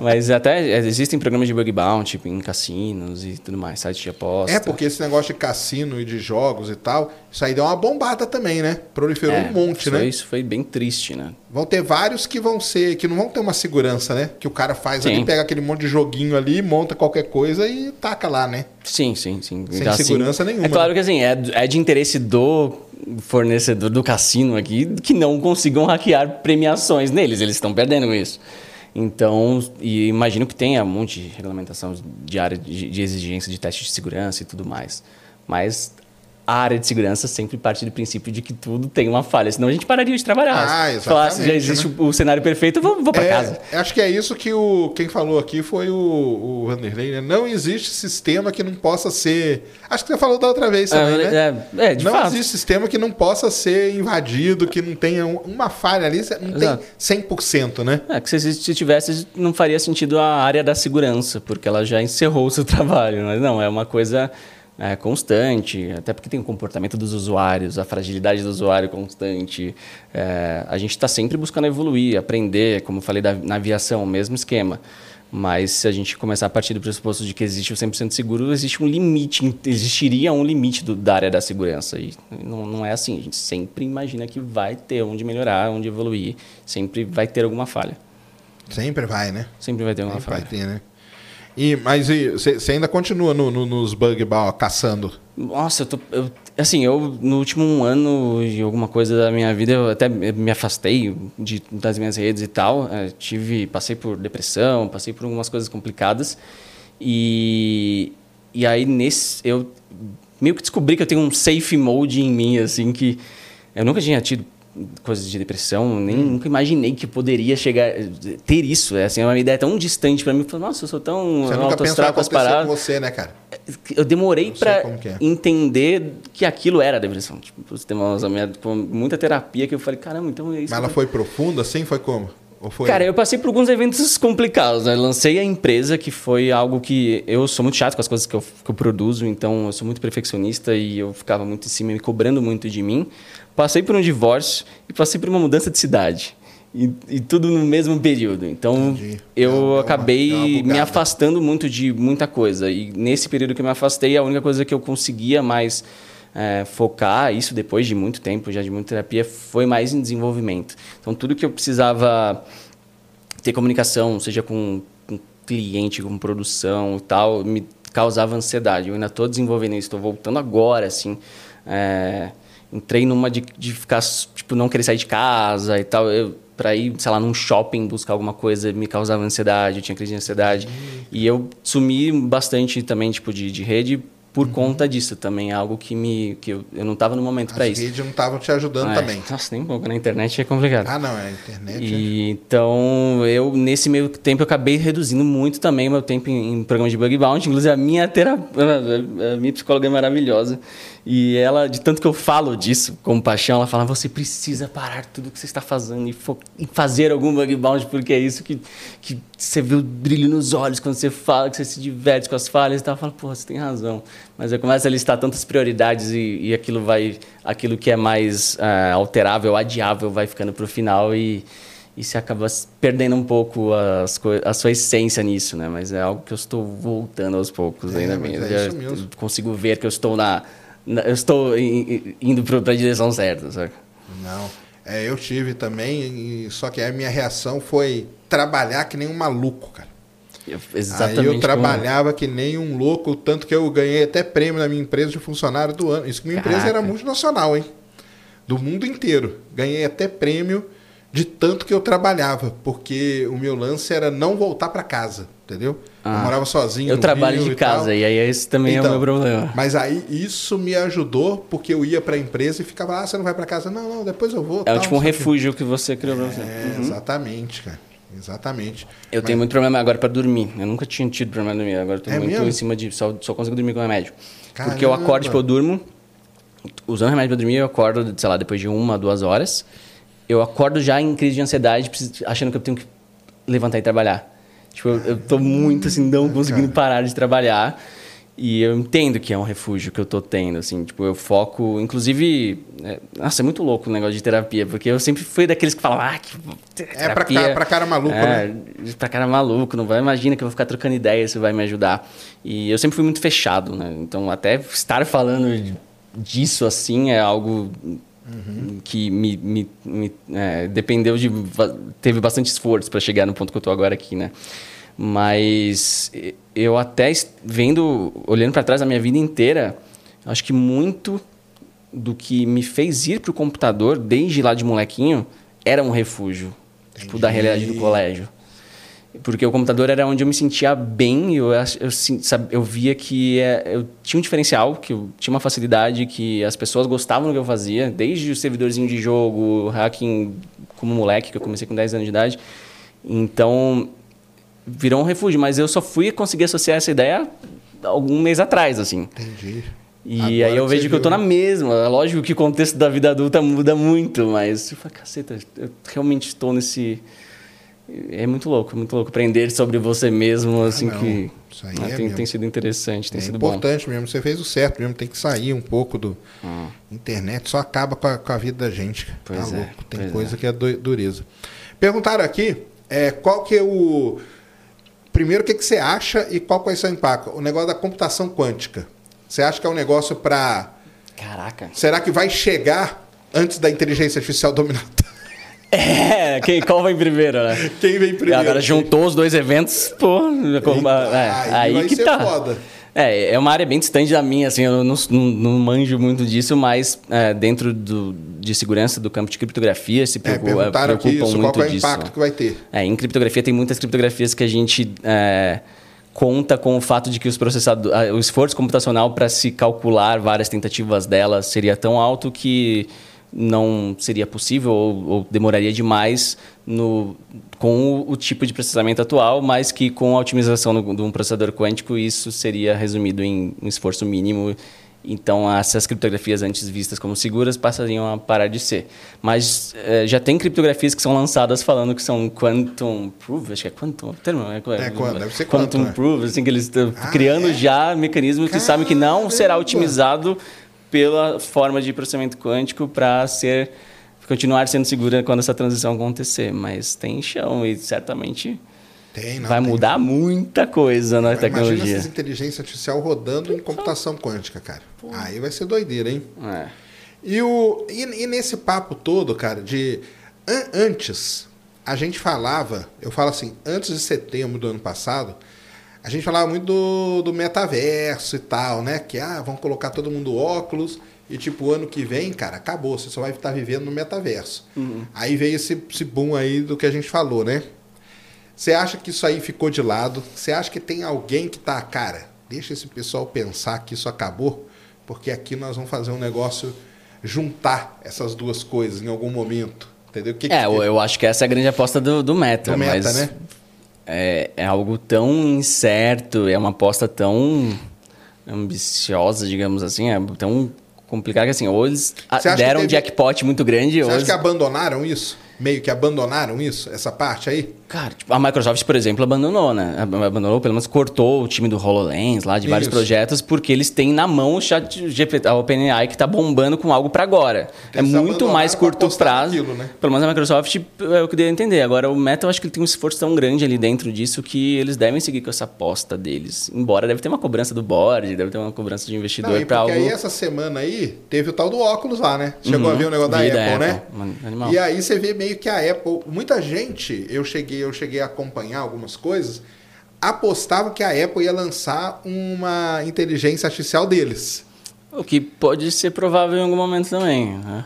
Mas até existem programas de bug bounty tipo, em cassinos e tudo mais, sites de aposta. É, porque esse negócio de cassino e de jogos e tal, isso aí deu uma bombada também, né? Proliferou É, um monte, isso né? Foi, isso foi bem triste, né? Vão ter vários que vão ser, que não vão ter uma segurança, né? Que o cara faz ali, Sim. pega aquele monte de joguinho ali, monta qualquer coisa e taca lá, né? Sim, sim, sim. Sem assim, segurança nenhuma, É claro né? que assim, é, é de interesse do fornecedor do cassino aqui que não consigam hackear premiações neles. Eles estão perdendo isso. Então, e imagino que tenha um monte de regulamentação de área de, de exigência de teste de segurança e tudo mais. Mas a área de segurança sempre parte do princípio de que tudo tem uma falha, senão a gente pararia de trabalhar. Ah, Se falasse, já exatamente, existe né? o, cenário perfeito, vou, vou para É, casa. Acho que é isso que o quem falou aqui foi o, o Vanderlei, né? Não existe sistema que não possa ser. Acho que você falou da outra vez também, né? É, é, de não fato. existe sistema que não possa ser invadido, que não tenha um- uma falha ali, não Exato. tem 100%, né? É, que se, se tivesse, não faria sentido a área da segurança, porque ela já encerrou o seu [laughs] trabalho. Mas não, é uma coisa é, constante, até porque tem o comportamento dos usuários, a fragilidade do usuário constante. É, a gente está sempre buscando evoluir, aprender, como eu falei da, na aviação, o mesmo esquema. Mas se a gente começar a partir do pressuposto de que existe o 100% seguro, existe um limite, existiria um limite do, da área da segurança. E não, não é assim. A gente sempre imagina que vai ter onde melhorar, onde evoluir, sempre vai ter alguma falha. Sempre vai, né? Sempre vai ter alguma Sempre falha. vai ter, né? E, mas você ainda continua no, no, nos bug bowl caçando? Nossa, eu tô. Eu, assim, eu no último ano de alguma coisa da minha vida, eu até me afastei de, das minhas redes e tal. É, tive, passei por depressão, passei por algumas coisas complicadas. E, e aí, nesse. Eu meio que descobri que eu tenho um safe mode em mim, assim, que eu nunca tinha tido coisas de depressão, nem nunca imaginei que poderia chegar ter isso. É assim, é uma ideia tão distante para mim. Falei, Nossa, eu sou tão Você nunca pensou autoastral com as paradas. com você, né, cara? Eu demorei Eu para é. entender que aquilo era depressão. Tipo, você tem uma, uma, tipo, muita terapia que eu falei, caramba, então é isso. Mas ela foi profunda assim? Foi como? Cara, eu passei por alguns eventos complicados. Né? Lancei a empresa, que foi algo que eu sou muito chato com as coisas que eu, que eu produzo, então eu sou muito perfeccionista e eu ficava muito em cima, me cobrando muito de mim. Passei por um divórcio e passei por uma mudança de cidade. E, e tudo no mesmo período. Então, Entendi. eu Deu uma- acabei uma me afastando muito de muita coisa. E nesse período que eu me afastei, a única coisa que eu conseguia mais é, focar, isso depois de muito tempo, já de muita terapia, foi mais em desenvolvimento. Então, tudo que eu precisava ter comunicação, seja com, com cliente, com produção e tal, me causava ansiedade. Eu ainda estou desenvolvendo isso, estou voltando agora, assim. É, entrei numa de, de ficar, tipo, não querer sair de casa e tal. Eu, para ir, sei lá, num shopping buscar alguma coisa, me causava ansiedade, eu tinha crise de ansiedade. E eu sumi bastante também, tipo, de, de rede por conta disso também. É algo que me que eu, eu não estava no momento para As isso. redes não estavam te ajudando É, também. Nossa, nem um pouco. Na internet é complicado. Ah, não, é a internet. E, então, eu, nesse meio tempo, eu acabei reduzindo muito também o meu tempo em, em programa de bug bounty. Inclusive, a minha terapeuta, a minha psicóloga é maravilhosa. E ela, de tanto que eu falo disso com paixão, ela fala: você precisa parar tudo que você está fazendo e, e fazer algum bug bounty, porque é isso que, que você vê o brilho nos olhos quando você fala, que você se diverte com as falhas e tal. Eu falo: pô, você tem razão. Mas eu começo a listar tantas prioridades e, e aquilo vai, aquilo que é mais ah, alterável, adiável, vai ficando para o final e e você acaba perdendo um pouco as a sua essência nisso, né? Mas é algo que eu estou voltando aos poucos É, ainda bem. é Eu isso mesmo. consigo ver que eu estou na- eu estou indo para a direção certa, sabe? Não. É, eu tive também, e- só que a minha reação foi trabalhar que nem um maluco, cara. Eu- Aí exatamente. eu como- trabalhava que nem um louco, tanto que eu ganhei até prêmio na minha empresa de funcionário do ano. Isso que minha empresa Caraca. era multinacional, hein? Do mundo inteiro. Ganhei até prêmio de tanto que eu trabalhava, porque o meu lance era não voltar para casa, entendeu? Eu Ah. morava sozinho. Eu trabalho Rio de e casa e aí esse também é o Então, meu problema. Mas aí isso me ajudou, porque eu ia para a empresa e ficava, ah, você não vai para casa? Não, não, depois eu vou. É tal, tipo um refúgio que você criou pra você. É, exatamente, cara. Exatamente. Eu Mas- tenho muito problema agora para dormir. Eu nunca tinha tido problema de dormir. Agora eu tô É muito mesmo? em cima de. Só, só consigo dormir com remédio. Porque eu Caramba. acordo, tipo, eu durmo. Usando remédio para dormir, eu acordo, sei lá, depois de uma, duas horas. Eu acordo já em crise de ansiedade, achando que eu tenho que levantar e trabalhar. Tipo, eu, tô muito assim, não conseguindo parar de trabalhar. E eu entendo que é um refúgio que eu tô tendo, assim, tipo, eu foco, inclusive, é, nossa, é muito louco o negócio de terapia, porque eu sempre fui daqueles que falam, ah, que É pra ca- pra cara maluco, é, né? Pra cara maluco, não vai, imagina que eu vou ficar trocando ideia, isso vai me ajudar. E eu sempre fui muito fechado, né, então até estar falando disso assim é algo que me, me, me, é, dependeu de, teve bastante esforço para chegar no ponto que eu tô agora aqui, né. Mas eu até vendo, olhando para trás da minha vida inteira, acho que muito do que me fez ir pro computador desde lá de molequinho era um refúgio, tipo da Entendi. realidade do colégio. Porque o computador era onde eu me sentia bem, eu, eu, eu via que é, eu tinha um diferencial, que eu tinha uma facilidade, que as pessoas gostavam do que eu fazia, desde o servidorzinho de jogo, hacking como moleque, que eu comecei com 10 anos de idade. Então, virou um refúgio, mas eu só fui conseguir associar essa ideia algum mês atrás, assim. Entendi. E Agora aí eu vejo que eu tô na mesma. É lógico que o contexto da vida adulta muda muito, mas eu falo, caceta, eu realmente estou nesse é muito louco, muito louco. Aprender sobre você mesmo, assim, não. que Isso aí ah, é tem, tem sido interessante, tem É sido bom. importante mesmo, você fez o certo mesmo, tem que sair um pouco do Hum. internet, só acaba com a, com a vida da gente. cara. Pois tá é, louco, tem coisa que é du- dureza. Perguntaram aqui, é, qual que é o primeiro o que que você acha e qual que vai ser o impacto? O negócio da computação quântica. Você acha que é um negócio para Caraca. será que vai chegar antes da inteligência artificial [laughs] dominar? É, quem, qual vai primeiro, né? Quem vem primeiro? Agora juntou os dois eventos, pô, como- é, aí aí, vai que ser tá. foda. É, é uma área bem distante da minha, assim, eu não, não, não manjo muito disso, mas é, dentro do, de segurança do campo de criptografia se É, preocupa, aqui preocupam isso, qual muito que é o disso. impacto que vai ter. É, em criptografia tem muitas criptografias que a gente é, conta com o fato de que os processadores, ah, o esforço computacional para se calcular várias tentativas delas seria tão alto que não seria possível ou, ou demoraria demais no, com o, o tipo de processamento atual, mas que com a otimização de um processador quântico isso seria resumido em um esforço mínimo então, essas criptografias antes vistas como seguras passariam a parar de ser. Mas eh, já tem criptografias que são lançadas falando que são quantum proof, acho que é quantum, termo é, É, quantum, deve ser quantum quantum, é. proof, assim que eles estão Ah, criando é? já mecanismos que sabem que não será otimizado pela forma de processamento quântico para ser continuar sendo segura quando essa transição acontecer, mas tem chão e certamente Tem, não, vai tem. mudar muita coisa na Imagina tecnologia. essas inteligência artificial rodando em computação quântica, cara. Aí vai ser doideira, hein? É. E, o, e, e nesse papo todo, cara, de an- antes, a gente falava, eu falo assim, antes de setembro do ano passado, a gente falava muito do, do metaverso e tal, né? Que, ah, vão colocar todo mundo óculos e, tipo, ano que vem, cara, acabou, você só vai estar vivendo no metaverso. Aí veio esse, esse boom aí do que a gente falou, né? Você acha que isso aí ficou de lado? Você acha que tem alguém que tá, cara, deixa esse pessoal pensar que isso acabou, porque aqui nós vamos fazer um negócio juntar essas duas coisas em algum momento, entendeu? O que É, que- eu, eu acho que essa é a grande aposta do, do Meta. Do Meta, mas né? É, é algo tão incerto, é uma aposta tão ambiciosa, digamos assim, é tão complicada que assim, ou eles deram um teve- jackpot muito grande, Você ou acha eles... que abandonaram isso? Meio que abandonaram isso, essa parte aí? Cara, tipo, a Microsoft, por exemplo, abandonou, né? Ab- Abandonou, pelo menos cortou o time do HoloLens lá, de vários Isso. projetos, porque eles têm na mão o chat GPT, a OpenAI, que tá bombando com algo para agora. é Eles muito abandonaram mais curto prazo. naquilo, né? Pelo menos a Microsoft é o que eu dei a entender. Agora, o Meta, eu acho que ele tem um esforço tão grande ali dentro disso que eles devem seguir com essa aposta deles. Embora deve ter uma cobrança do board, deve ter uma cobrança de investidor para algo... aí essa semana aí teve o tal do óculos lá, né? Chegou a ver o negócio da Apple, da né? Apple, animal. E aí você vê meio que a Apple, muita gente, eu cheguei, eu cheguei a acompanhar algumas coisas, apostava que a Apple ia lançar uma inteligência artificial deles. O que pode ser provável em algum momento também, né?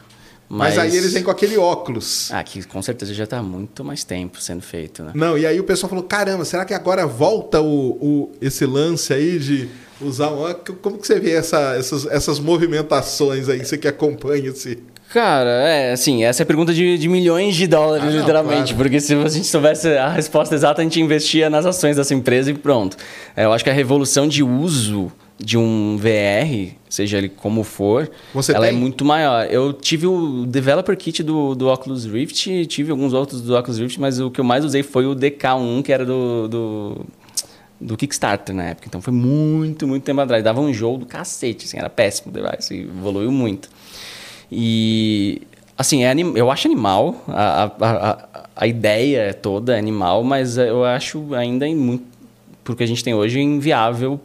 Mas, aí eles vêm com aquele óculos. Ah, que com certeza já está muito mais tempo sendo feito, né? Não, e aí o pessoal falou: caramba, será que agora volta o, o- esse lance aí de usar um óculos? Como que você vê essa- essas, essas movimentações aí, você que acompanha esse. Cara, é assim, essa é a pergunta de, de milhões de dólares, Ah, não, literalmente. claro. Porque se a gente soubesse a resposta exata, a gente investia nas ações dessa empresa e pronto. É, eu acho que a revolução de uso de um VR, seja ele como for, Você ela tem? é muito maior. Eu tive o developer kit do, do Oculus Rift, tive alguns outros do Oculus Rift, mas o que eu mais usei foi o DK1, que era do, do, do Kickstarter na época. Então foi muito, muito tempo atrás. Dava um jogo do cacete, assim, era péssimo o device, evoluiu muito. E, assim, é eu acho animal, a, a, a, a ideia toda é animal, mas eu acho ainda muito, porque a gente tem hoje, inviável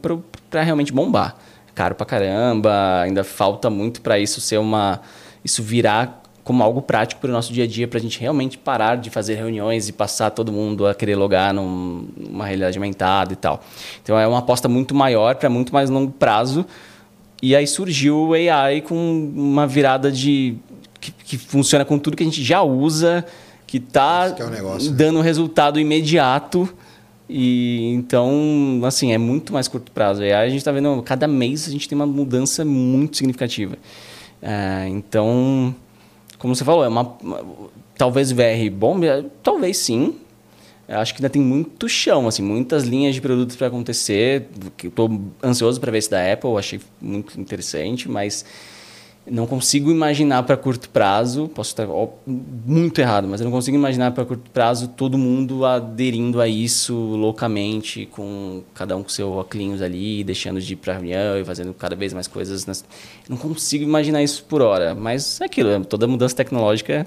para realmente bombar. Caro pra caramba, ainda falta muito para isso ser uma. Isso virar como algo prático para o nosso dia a dia, para a gente realmente parar de fazer reuniões e passar todo mundo a querer logar num- numa realidade aumentada e tal. Então é uma aposta muito maior para muito mais longo prazo. E aí surgiu o AI com uma virada de que, que funciona com tudo que a gente já usa, que está é né? dando resultado imediato. E então, assim, é muito mais curto prazo. E aí a gente está vendo, cada mês a gente tem uma mudança muito significativa. É, então, como você falou, é uma, uma- talvez VR bom, é, talvez sim. Acho que ainda tem muito chão, assim, muitas linhas de produtos para acontecer. Estou ansioso para ver esse da Apple, achei muito interessante, mas não consigo imaginar para curto prazo, posso estar muito errado, mas eu não consigo imaginar para curto prazo todo mundo aderindo a isso loucamente, com cada um com seu óculos ali, deixando de ir para reunião e fazendo cada vez mais coisas. Nas... Não consigo imaginar isso por hora, mas é aquilo, toda mudança tecnológica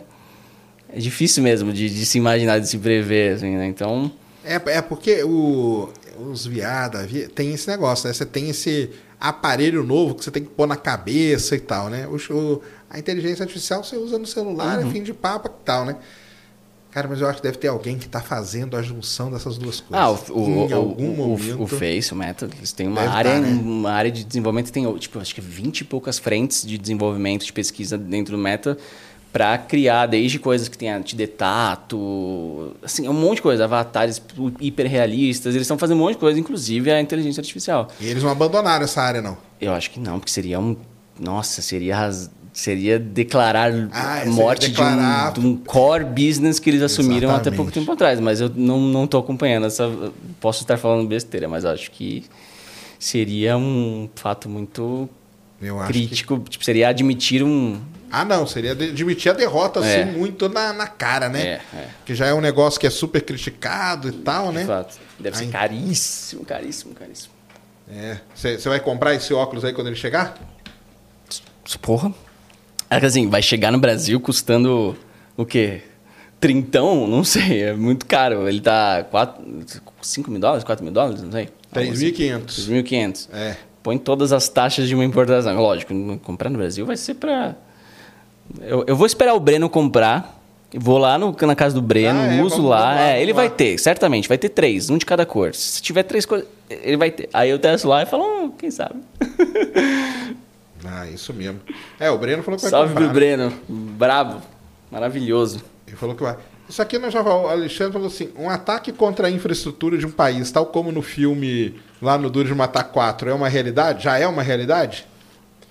é difícil mesmo de, de se imaginar, de se prever, assim, né? Então... É, é porque o, os viados tem esse negócio, né? Você tem esse aparelho novo que você tem que pôr na cabeça e tal, né? O, a inteligência artificial você usa no celular, é uhum. é fim de papo e tal, né? Cara, mas eu acho que deve ter alguém que está fazendo a junção dessas duas coisas. Ah, o, em o, algum o, momento. O, Face, o Meta, eles têm uma área, né? uma área de desenvolvimento que tem, tipo, acho que 20 e poucas frentes de desenvolvimento, de pesquisa dentro do Meta para criar desde coisas que tem antidetato, assim, um monte de coisa, avatares hiperrealistas, eles estão fazendo um monte de coisa, inclusive a inteligência artificial. E eles não abandonaram essa área, não? Eu acho que não, porque seria um... Nossa, seria seria declarar ah, a morte declarar... De, um, de, um, core business que eles assumiram Exatamente. até pouco tempo atrás. Mas eu não estou acompanhando essa. Posso estar falando besteira, mas acho que seria um fato muito crítico. Que... Tipo, seria admitir um, ah, não, seria admitir a derrota é. assim muito na, na cara, né? É, é. Que já é um negócio que é super criticado e tal, né? De fato. Deve ser caríssimo, caríssimo, caríssimo. É. Você vai comprar esse óculos aí quando ele chegar? Porra. É que assim, vai chegar no Brasil custando o quê? Trintão? Não sei, é muito caro. Ele tá 4, 5 mil dólares, 4 mil dólares, não sei. 3.500. 3.500. É. Põe todas as taxas de uma importação. Lógico, comprar no Brasil vai ser para eu, eu vou esperar o Breno comprar. Vou lá no, na casa do Breno, ah, é, uso lá. lá. É, ele lá. vai ter, certamente. Vai ter três, um de cada cor. Se tiver três cores, ele vai ter. Aí eu testo lá e falo, oh, quem sabe? [laughs] ah, isso mesmo. É, o Breno falou que vai Salve comprar. Salve pro Breno. Bravo. Maravilhoso. Ele falou que vai. Isso aqui nós já o Alexandre falou assim: um ataque contra a infraestrutura de um país, tal como no filme lá no Duro de Matar 4, é uma realidade? Já é uma realidade?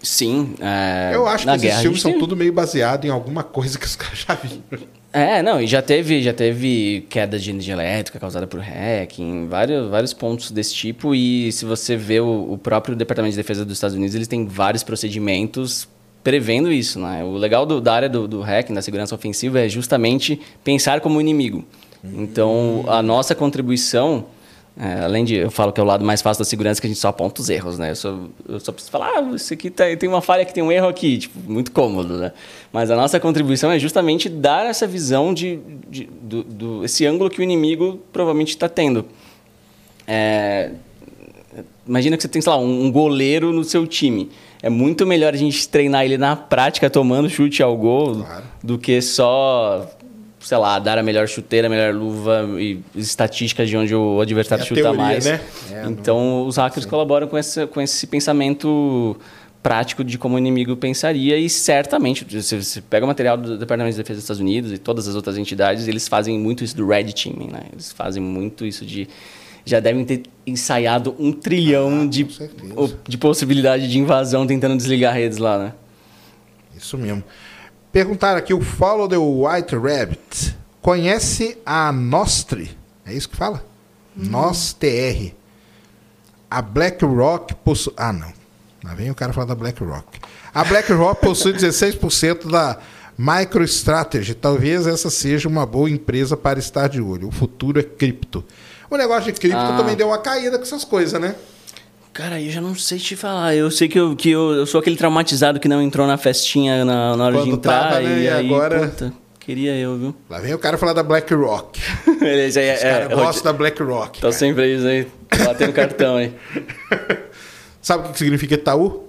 Sim. É, eu acho que esses filmes são tudo meio baseados em alguma coisa que os [laughs] caras já viram. É, não, e já teve, já teve queda de energia elétrica causada por hacking, vários, vários pontos desse tipo. E se você vê o, o próprio Departamento de Defesa dos Estados Unidos, eles têm vários procedimentos prevendo isso. Né? O legal do, da área do, do hacking, da segurança ofensiva, é justamente pensar como inimigo. Então, a nossa contribuição é, além de, eu falo que é o lado mais fácil da segurança que a gente só aponta os erros, né? Eu só, eu só preciso falar, ah, isso aqui tá, tem uma falha que tem um erro aqui, tipo, muito cômodo, né? Mas a nossa contribuição é justamente dar essa visão de, de do, do, esse ângulo que o inimigo provavelmente está tendo. É, imagina que você tem, sei lá, um, goleiro no seu time. É muito melhor a gente treinar ele na prática, tomando chute ao gol, claro. do que só sei lá, dar a melhor chuteira, a melhor luva e estatísticas de onde o adversário é chuta teoria, mais. Né? É, então, não... os hackers Sim. colaboram com esse, com esse pensamento prático de como o inimigo pensaria e certamente, se você pega o material do Departamento de Defesa dos Estados Unidos e todas as outras entidades, eles fazem muito isso do red teaming, né? Eles fazem muito isso de já devem ter ensaiado um trilhão ah, de, de possibilidade de invasão tentando desligar redes lá, né? Isso mesmo. Perguntaram aqui o Follow the White Rabbit. Conhece a Nostri? É isso que fala? Hum. NOS-TR. A BlackRock possui. Ah, não. Lá vem o cara falar da BlackRock. A BlackRock possui 16% da MicroStrategy. Talvez essa seja uma boa empresa para estar de olho. O futuro é cripto. O negócio de cripto ah. também deu uma caída com essas coisas, né? Cara, eu já não sei te falar. Eu sei que eu, que eu, eu sou aquele traumatizado que não entrou na festinha na, na hora Quando de entrar. Tava, né? E, aí, agora. Puta, queria eu, viu? Lá vem o cara falar da BlackRock. [laughs] Ele já é, Os é, gostam da BlackRock. Tô sempre isso aí. Batendo cartão aí. [laughs] Sabe o que significa Itaú?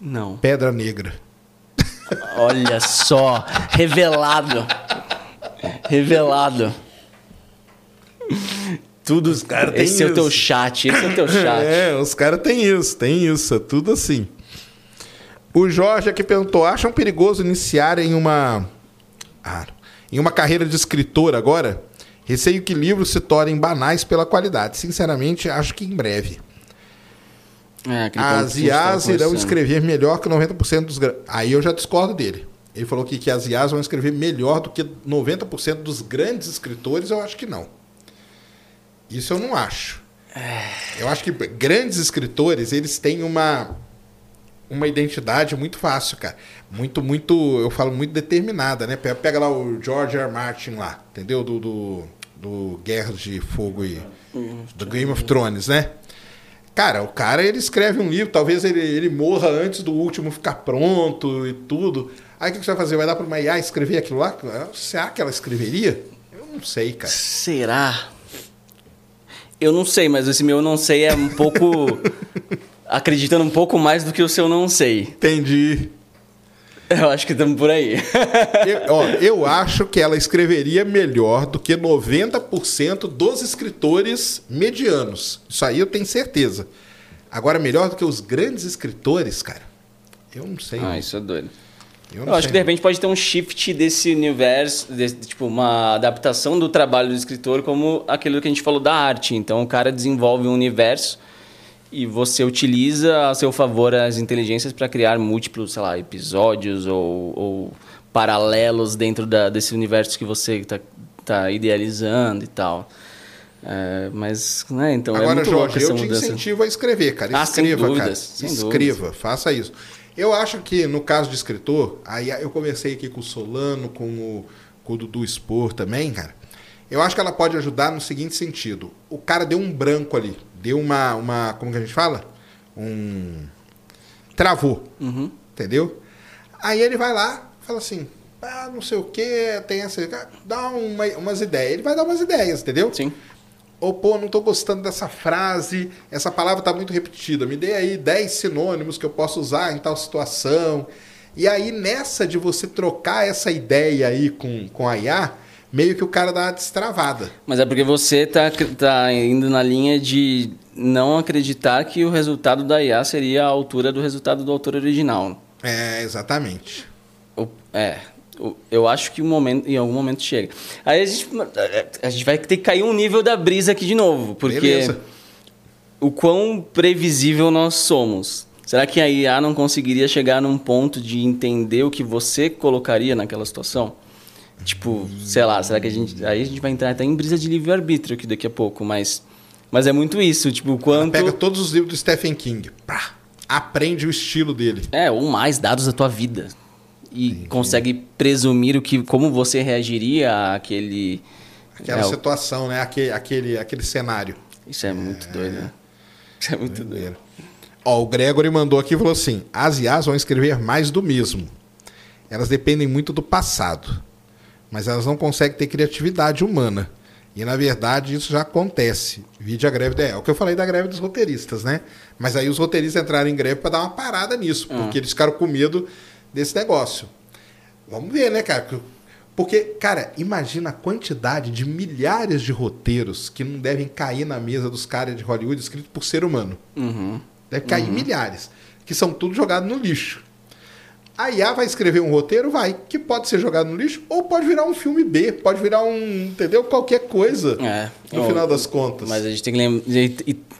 Não. Pedra Negra. Olha só. Revelado. Revelado. Tudo, os cara esse isso. é o teu chat, esse é o teu [coughs] chat. É, os caras têm isso, tem isso, é tudo assim. O Jorge aqui perguntou: acham perigoso iniciar em uma. Ah, em uma carreira de escritor agora? Receio que livros se tornem banais pela qualidade. Sinceramente, acho que em breve. É, as IAs irão escrever melhor que 90% dos. Aí eu já discordo dele. Ele falou que, que as IAs vão escrever melhor do que 90% dos grandes escritores. Eu acho que não. Isso eu não acho. Eu acho que grandes escritores, eles têm uma uma identidade muito fácil, cara. Muito, muito, eu falo muito determinada, né? Pega, lá o George R. R. Martin lá, entendeu? Do, do, do Guerra de Fogo e do Game of Thrones, né? Cara, o cara ele escreve um livro, talvez ele, ele morra antes do último ficar pronto e tudo. Aí o que você vai fazer? Vai dar para uma IA escrever aquilo lá? Será que ela escreveria? Eu não sei, cara. Será? Eu não sei, mas esse meu não sei é um pouco. [laughs] acreditando um pouco mais do que o seu não sei. Entendi. [laughs] Eu acho que estamos por aí. eu, ó, eu acho que ela escreveria melhor do que 90% dos escritores medianos. Isso aí eu tenho certeza. Agora, melhor do que os grandes escritores, cara, eu não sei. Ah, isso é doido. Eu, eu acho que de repente pode ter um shift desse universo, desse, tipo, uma adaptação do trabalho do escritor como aquilo que a gente falou da arte. Então o cara desenvolve um universo e você utiliza a seu favor as inteligências para criar múltiplos, sei lá, episódios ou, ou paralelos dentro da, desse universo que você está tá idealizando e tal. É, mas, né, então Agora, é muito Jorge, eu mudança. te incentivo a escrever, cara. Ah, Escreva, sem dúvidas, cara. sem Escreva, dúvidas. faça isso. Eu acho que no caso de escritor, aí eu conversei aqui com o Solano, com o, com o Dudu Spor também, cara. Eu acho que ela pode ajudar no seguinte sentido. O cara deu um branco ali, deu uma, uma como que a gente fala? Um travou, Uhum. entendeu? Aí ele vai lá, fala assim, ah, não sei o que, tem essa, dá uma, umas ideias. Ele vai dar umas ideias, entendeu? Sim. Ou, pô, não tô gostando dessa frase, essa palavra tá muito repetida. Me dê aí 10 sinônimos que eu posso usar em tal situação. E aí, nessa de você trocar essa ideia aí com, com a IA, meio que o cara dá uma destravada. Mas é porque você tá, tá indo na linha de não acreditar que o resultado da IA seria a altura do resultado do autor original. É, exatamente. O- É. Eu acho que um momento, em algum momento chega. Aí a gente, a gente vai ter que cair um nível da brisa aqui de novo. Porque Beleza. o quão previsível nós somos. Será que a IA não conseguiria chegar num ponto de entender o que você colocaria naquela situação? Tipo, sei lá, será que a gente. Aí a gente vai entrar até em brisa de livre-arbítrio aqui daqui a pouco, mas. Mas é muito isso, tipo, o Ela quanto. pega todos os livros do Stephen King, pá, aprende o estilo dele. É, ou mais dados da tua vida. E consegue presumir o que, como você reagiria àquele. Aquela é, situação, né? Aquele, aquele, aquele cenário. Isso é muito doido, né? Isso é muito doido. Doideira. Ó, o Gregory mandou aqui e falou assim: as IAs vão escrever mais do mesmo. Elas dependem muito do passado, mas elas não conseguem ter criatividade humana. E na verdade isso já acontece. Vide a greve da é o que eu falei da greve dos roteiristas, né? Mas aí os roteiristas entraram em greve para dar uma parada nisso, porque eles ficaram com medo desse negócio. Vamos ver, né, cara? Porque, cara, imagina a quantidade de milhares de roteiros que não devem cair na mesa dos caras de Hollywood escritos por ser humano. Uhum. Deve cair milhares, que são tudo jogados no lixo. A IA vai escrever um roteiro, vai, que pode ser jogado no lixo, ou pode virar um filme B, pode virar um, entendeu? Qualquer coisa, É. no Ó, final das contas. Mas a gente tem que lembrar.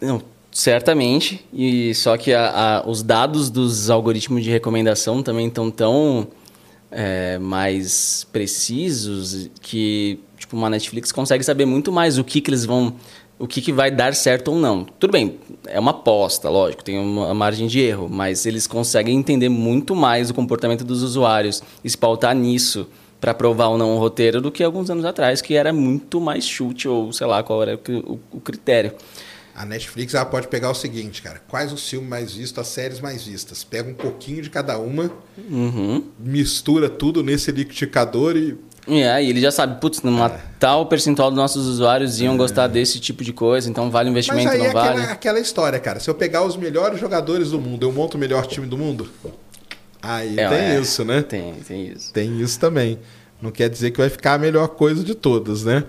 não, certamente. E só que a- a- os dados dos algoritmos de recomendação também estão tão é, mais precisos que tipo uma Netflix consegue saber muito mais o que, que eles vão. O que, que vai dar certo ou não. Tudo bem, é uma aposta, lógico, tem uma margem de erro, mas eles conseguem entender muito mais o comportamento dos usuários e se pautar nisso para provar ou não o roteiro do que alguns anos atrás, que era muito mais chute ou sei lá qual era o, cri- o- o critério. A Netflix ela pode pegar o seguinte, cara, quais os filmes mais vistos, as séries mais vistas. Pega um pouquinho de cada uma, Uhum. mistura tudo nesse liquidificador e E aí ele já sabe, putz, numa tal percentual dos nossos usuários iam gostar desse tipo de coisa, então vale o Mas investimento, aí não é aquela, vale. aquela história, cara. Se eu pegar os melhores jogadores do mundo, eu monto o melhor time do mundo? Aí É, tem é. isso, né? Tem, tem isso. Tem isso também. Não quer dizer que vai ficar a melhor coisa de todas, né?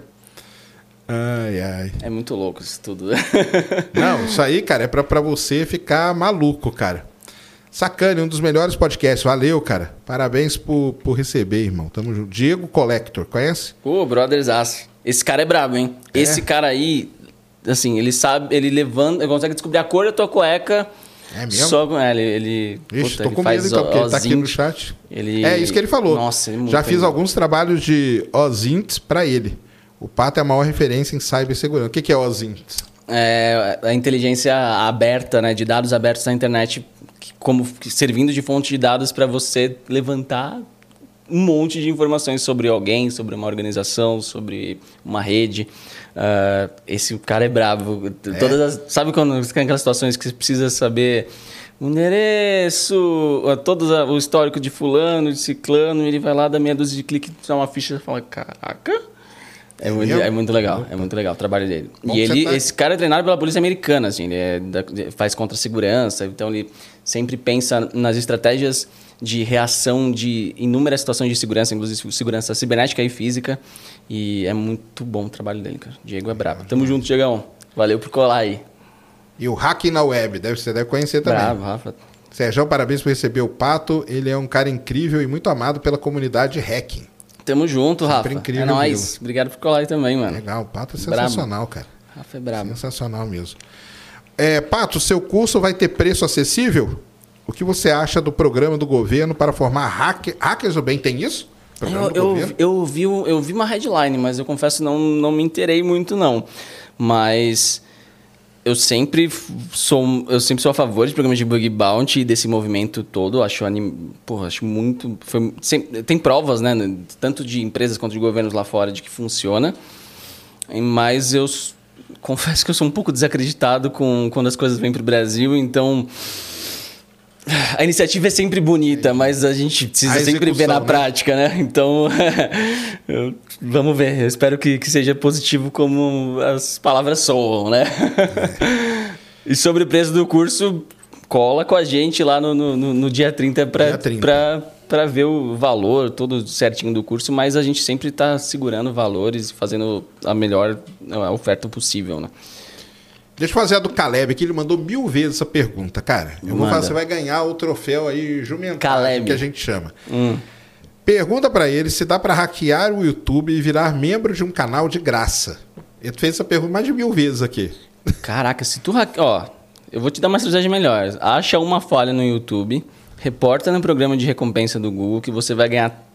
Ai, ai. É muito louco isso tudo. [laughs] Não, isso aí, cara, é pra, pra você ficar maluco, cara. Sacane, um dos melhores podcasts. Valeu, cara. Parabéns por, por receber, irmão. Tamo junto. Diego Collector, conhece? Pô, brothers aço. Esse cara é brabo, hein? É? Esse cara aí, assim, ele sabe, ele levanta, ele consegue descobrir a cor da tua cueca. É mesmo? Só com é, ele, ele, Ixi, puta, tô com medo então, porque ele tá aqui no chat. Ele- É isso que ele falou. Nossa, ele é Já fiz alguns trabalhos de OSINTs pra ele. O Pato é a maior referência em cibersegurança. O que, é OSINTs? É, a inteligência aberta, né, de dados abertos na internet, como servindo de fonte de dados para você levantar um monte de informações sobre alguém, sobre uma organização, sobre uma rede. Uh, esse cara é bravo. É? Todas as, sabe quando tem aquelas situações que você precisa saber o endereço, todo o histórico de fulano, de ciclano, ele vai lá, dá meia dúzia de clique, dá uma ficha e fala, caraca... É muito, é muito legal, é muito legal o trabalho dele. Bom, e ele, tá... esse cara é treinado pela polícia americana, assim, ele é da, faz contra-segurança, então ele sempre pensa nas estratégias de reação de inúmeras situações de segurança, inclusive segurança cibernética e física. E é muito bom o trabalho dele, cara. Diego é brabo. Tamo junto, Diegão. Valeu por colar aí. E o Hacking na Web, deve, você deve conhecer também. Bravo, Rafa. Sérgio, parabéns por receber o Pato. Ele é um cara incrível e muito amado pela comunidade hacking. Tamo junto, Sempre Rafa. incrível. É nóis. Mesmo. Obrigado por colar aí também, mano. Legal, o Pato é sensacional, bravo. cara. Rafa é brabo. Sensacional mesmo. É, Pato, seu curso vai ter preço acessível? O que você acha do programa do governo para formar hacker, hackers do bem? Tem isso? Eu, eu, eu, vi, eu vi uma headline, mas eu confesso não não me interei muito não. Mas eu sempre sou eu sempre sou a favor de programas de bug bounty e desse movimento todo. Acho anim, porra, acho muito foi, sempre, tem provas, né, tanto de empresas quanto de governos lá fora de que funciona. Mas eu confesso que eu sou um pouco desacreditado com quando as coisas vêm para o Brasil, então a iniciativa é sempre bonita, mas a gente precisa a sempre ver na né? prática, né? [laughs] Então, [laughs] vamos ver. Eu espero que, que seja positivo como as palavras soam, né? É. [laughs] e sobre o preço do curso, cola com a gente lá no, no, no dia 30 para ver o valor todo certinho do curso, mas a gente sempre está segurando valores fazendo a melhor oferta possível, né? Deixa eu fazer a do Caleb, que ele mandou mil vezes essa pergunta. Cara, eu vou falar, você vai ganhar o troféu aí jumental que a gente chama. Hum. Pergunta para ele se dá para hackear o YouTube e virar membro de um canal de graça. Ele fez essa pergunta mais de mil vezes aqui. Caraca, se tu hackear... Ó, eu vou te dar uma estratégia melhor. Acha uma falha no YouTube, reporta no programa de recompensa do Google que você vai ganhar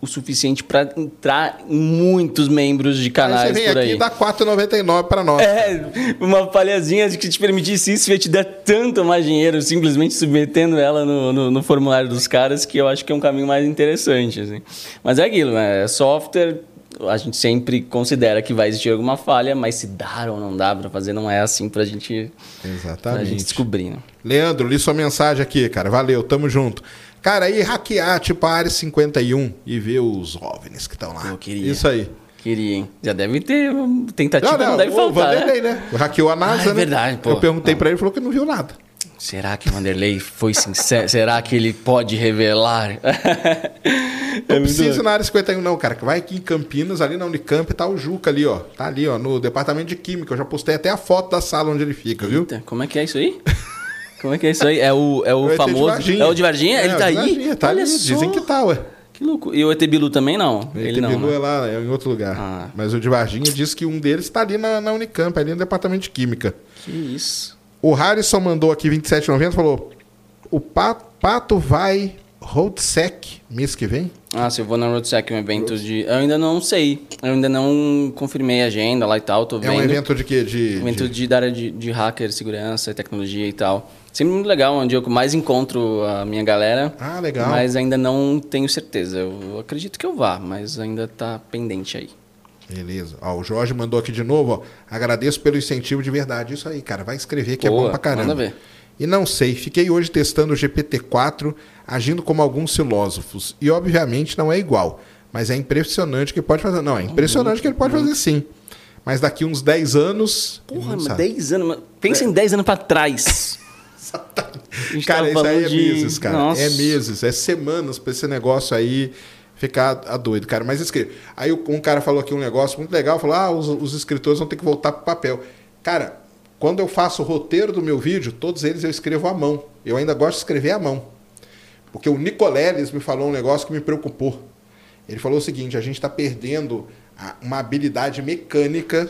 o suficiente para entrar em muitos membros de canais aí você vem por aí. aqui e dá 4,99 para nós. É, uma palhazinha que te permitisse isso ia te dar tanto mais dinheiro simplesmente submetendo ela no, no, no, formulário dos caras que eu acho que é um caminho mais interessante. Assim. Mas é aquilo, né? É software, a gente sempre considera que vai existir alguma falha, mas se dá ou não dá para fazer, não é assim para. Pra gente descobrir. Né? Leandro, li sua mensagem aqui, cara. Valeu, tamo junto. Cara, aí hackear tipo a área 51 e ver os OVNIs que estão lá. Eu queria. Isso aí. Queria, hein? Já deve ter tentativa, não, não, não deve o faltar, Vanderlei, né? né? Hackeou a NASA, ah, é né? verdade, pô. Eu perguntei para ele, ele falou que não viu nada. Será que o Vanderlei foi sincero? Será que ele pode revelar? [laughs] não é precisa na área 51 não, cara. Que vai aqui em Campinas, ali na Unicamp, tá o Juca ali, ó. Tá ali, ó, no departamento de Química. Eu já postei até a foto da sala onde ele fica, Eita, viu? Como é que é isso aí? [laughs] Como é que é isso aí? É o, é o, famoso. É o de Varginha? É, ele tá aí? Tá Olha ali. Só. Dizem que tá, ué. Que louco. E o ET Bilu também não? O Ele não. Bilu né? é lá, é em outro lugar. Ah. Mas o de Varginha diz que um deles está ali na, na, Unicamp, ali no departamento de Química. Que isso. O Harrison mandou aqui 27,90 falou: o pato, pato vai Roadsec mês que vem? Ah, se eu vou na Roadsec, um evento de. Eu ainda não sei. Eu ainda não confirmei a agenda lá e tal. Tô vendo. É um evento de quê? De, um evento de, de da área de, de hacker, segurança, tecnologia e tal. Sempre muito legal, onde eu mais encontro a minha galera. Ah, legal. Mas ainda não tenho certeza. Eu acredito que eu vá, mas ainda tá pendente aí. Beleza. Ó, o Jorge mandou aqui de novo, ó. Agradeço pelo incentivo de verdade. Isso aí, cara. Vai escrever que Boa, é bom pra caramba. Manda ver. E não sei, fiquei hoje testando o GPT-4, agindo como alguns filósofos. E obviamente não é igual, mas é impressionante que pode fazer. Não, é impressionante que ele pode fazer sim. Mas daqui uns 10 anos. Porra, 10 anos. Pensa é. em 10 anos para trás. Cara, isso aí é de... meses, cara. Nossa. É meses, é semanas para esse negócio aí ficar a doido, cara. Mas escreve. Aí um cara falou aqui um negócio muito legal, falou: ah, os, os escritores vão ter que voltar para o papel. Cara, quando eu faço o roteiro do meu vídeo, todos eles eu escrevo à mão. Eu ainda gosto de escrever à mão. Porque o Nicoleles me falou um negócio que me preocupou. Ele falou o seguinte: a gente está perdendo uma habilidade mecânica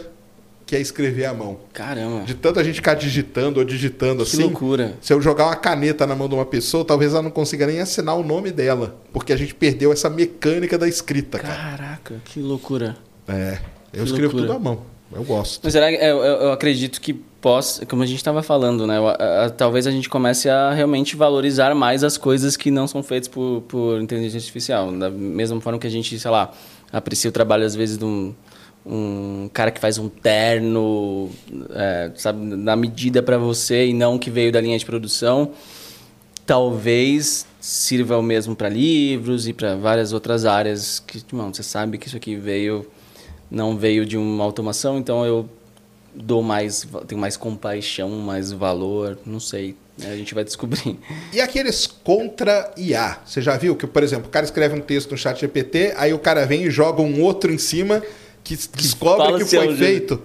que é escrever à mão. Caramba. De tanta gente ficar digitando ou digitando que assim. Que loucura. Se eu jogar uma caneta na mão de uma pessoa, talvez ela não consiga nem assinar o nome dela. Porque a gente perdeu essa mecânica da escrita, cara. Caraca, que loucura. É. Eu que escrevo loucura. tudo à mão. Eu gosto. Mas será que eu, eu, eu acredito que possa, como a gente estava falando, né? A, a, talvez a gente comece a realmente valorizar mais as coisas que não são feitas por, por inteligência artificial. Da mesma forma que a gente, sei lá, aprecia o trabalho às vezes de um, um cara que faz um terno, é, sabe, na medida para você e não que veio da linha de produção. Talvez sirva o mesmo para livros e para várias outras áreas que, não, você sabe que isso aqui veio não veio de uma automação, então eu dou mais, tenho mais compaixão, mais valor, não sei. Né? A gente vai descobrir. E aqueles contra IA? Você já viu que, por exemplo, o cara escreve um texto no chat GPT, aí o cara vem e joga um outro em cima que, que descobre que foi feito.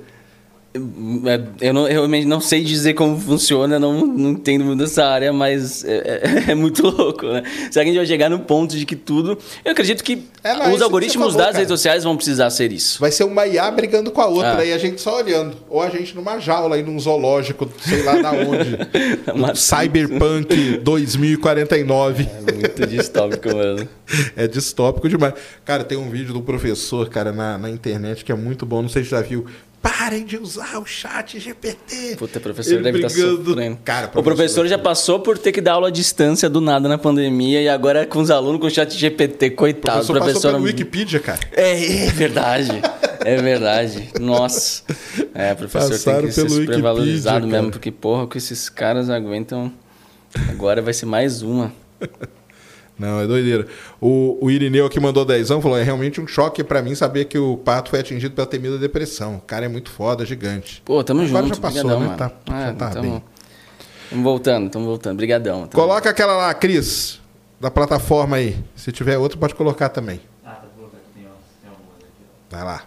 É, eu, não, eu realmente não sei dizer como funciona, não, não entendo muito dessa área, mas é, é, [laughs] é, muito louco, né? Será que a gente vai chegar no ponto de que tudo. Eu acredito que é, os algoritmos falou, das cara. redes sociais vão precisar ser isso. Vai ser uma IA brigando com a outra ah. e a gente só olhando. Ou a gente numa jaula aí num zoológico, sei lá da onde. [laughs] Cyberpunk 2049. É muito distópico, mano. é distópico demais. Cara, tem um vídeo do professor, cara, na, na internet que é muito bom. Não sei se já viu Parem de usar o chat GPT. Puta, o professor Ele deve estar tá sofrendo. Cara, professor o professor já passou por ter que dar aula à distância do nada na pandemia e agora é com os alunos com o chat GPT. Coitado. O professor, professor passou pelo Wikipedia, cara. É, é verdade. é verdade. Nossa. É, professor Passaram tem que ser super valorizado mesmo, porque, porra, o que esses caras aguentam... Agora vai ser mais uma. Não, é doideira. O, o Irineu aqui mandou dezão, falou, é realmente um choque para mim saber que o Pato foi atingido pela temida depressão. O cara é muito foda, gigante. Pô, tamo Agora junto. já passou, Brigadão, né? Tá, ah, tá tamo, bem. Tamo voltando, tamo voltando. Brigadão. Tamo... Coloca aquela lá, Cris, da plataforma aí. Se tiver outra, pode colocar também. Ah, tá colocando. Tem, tem algumas aqui. Vai lá.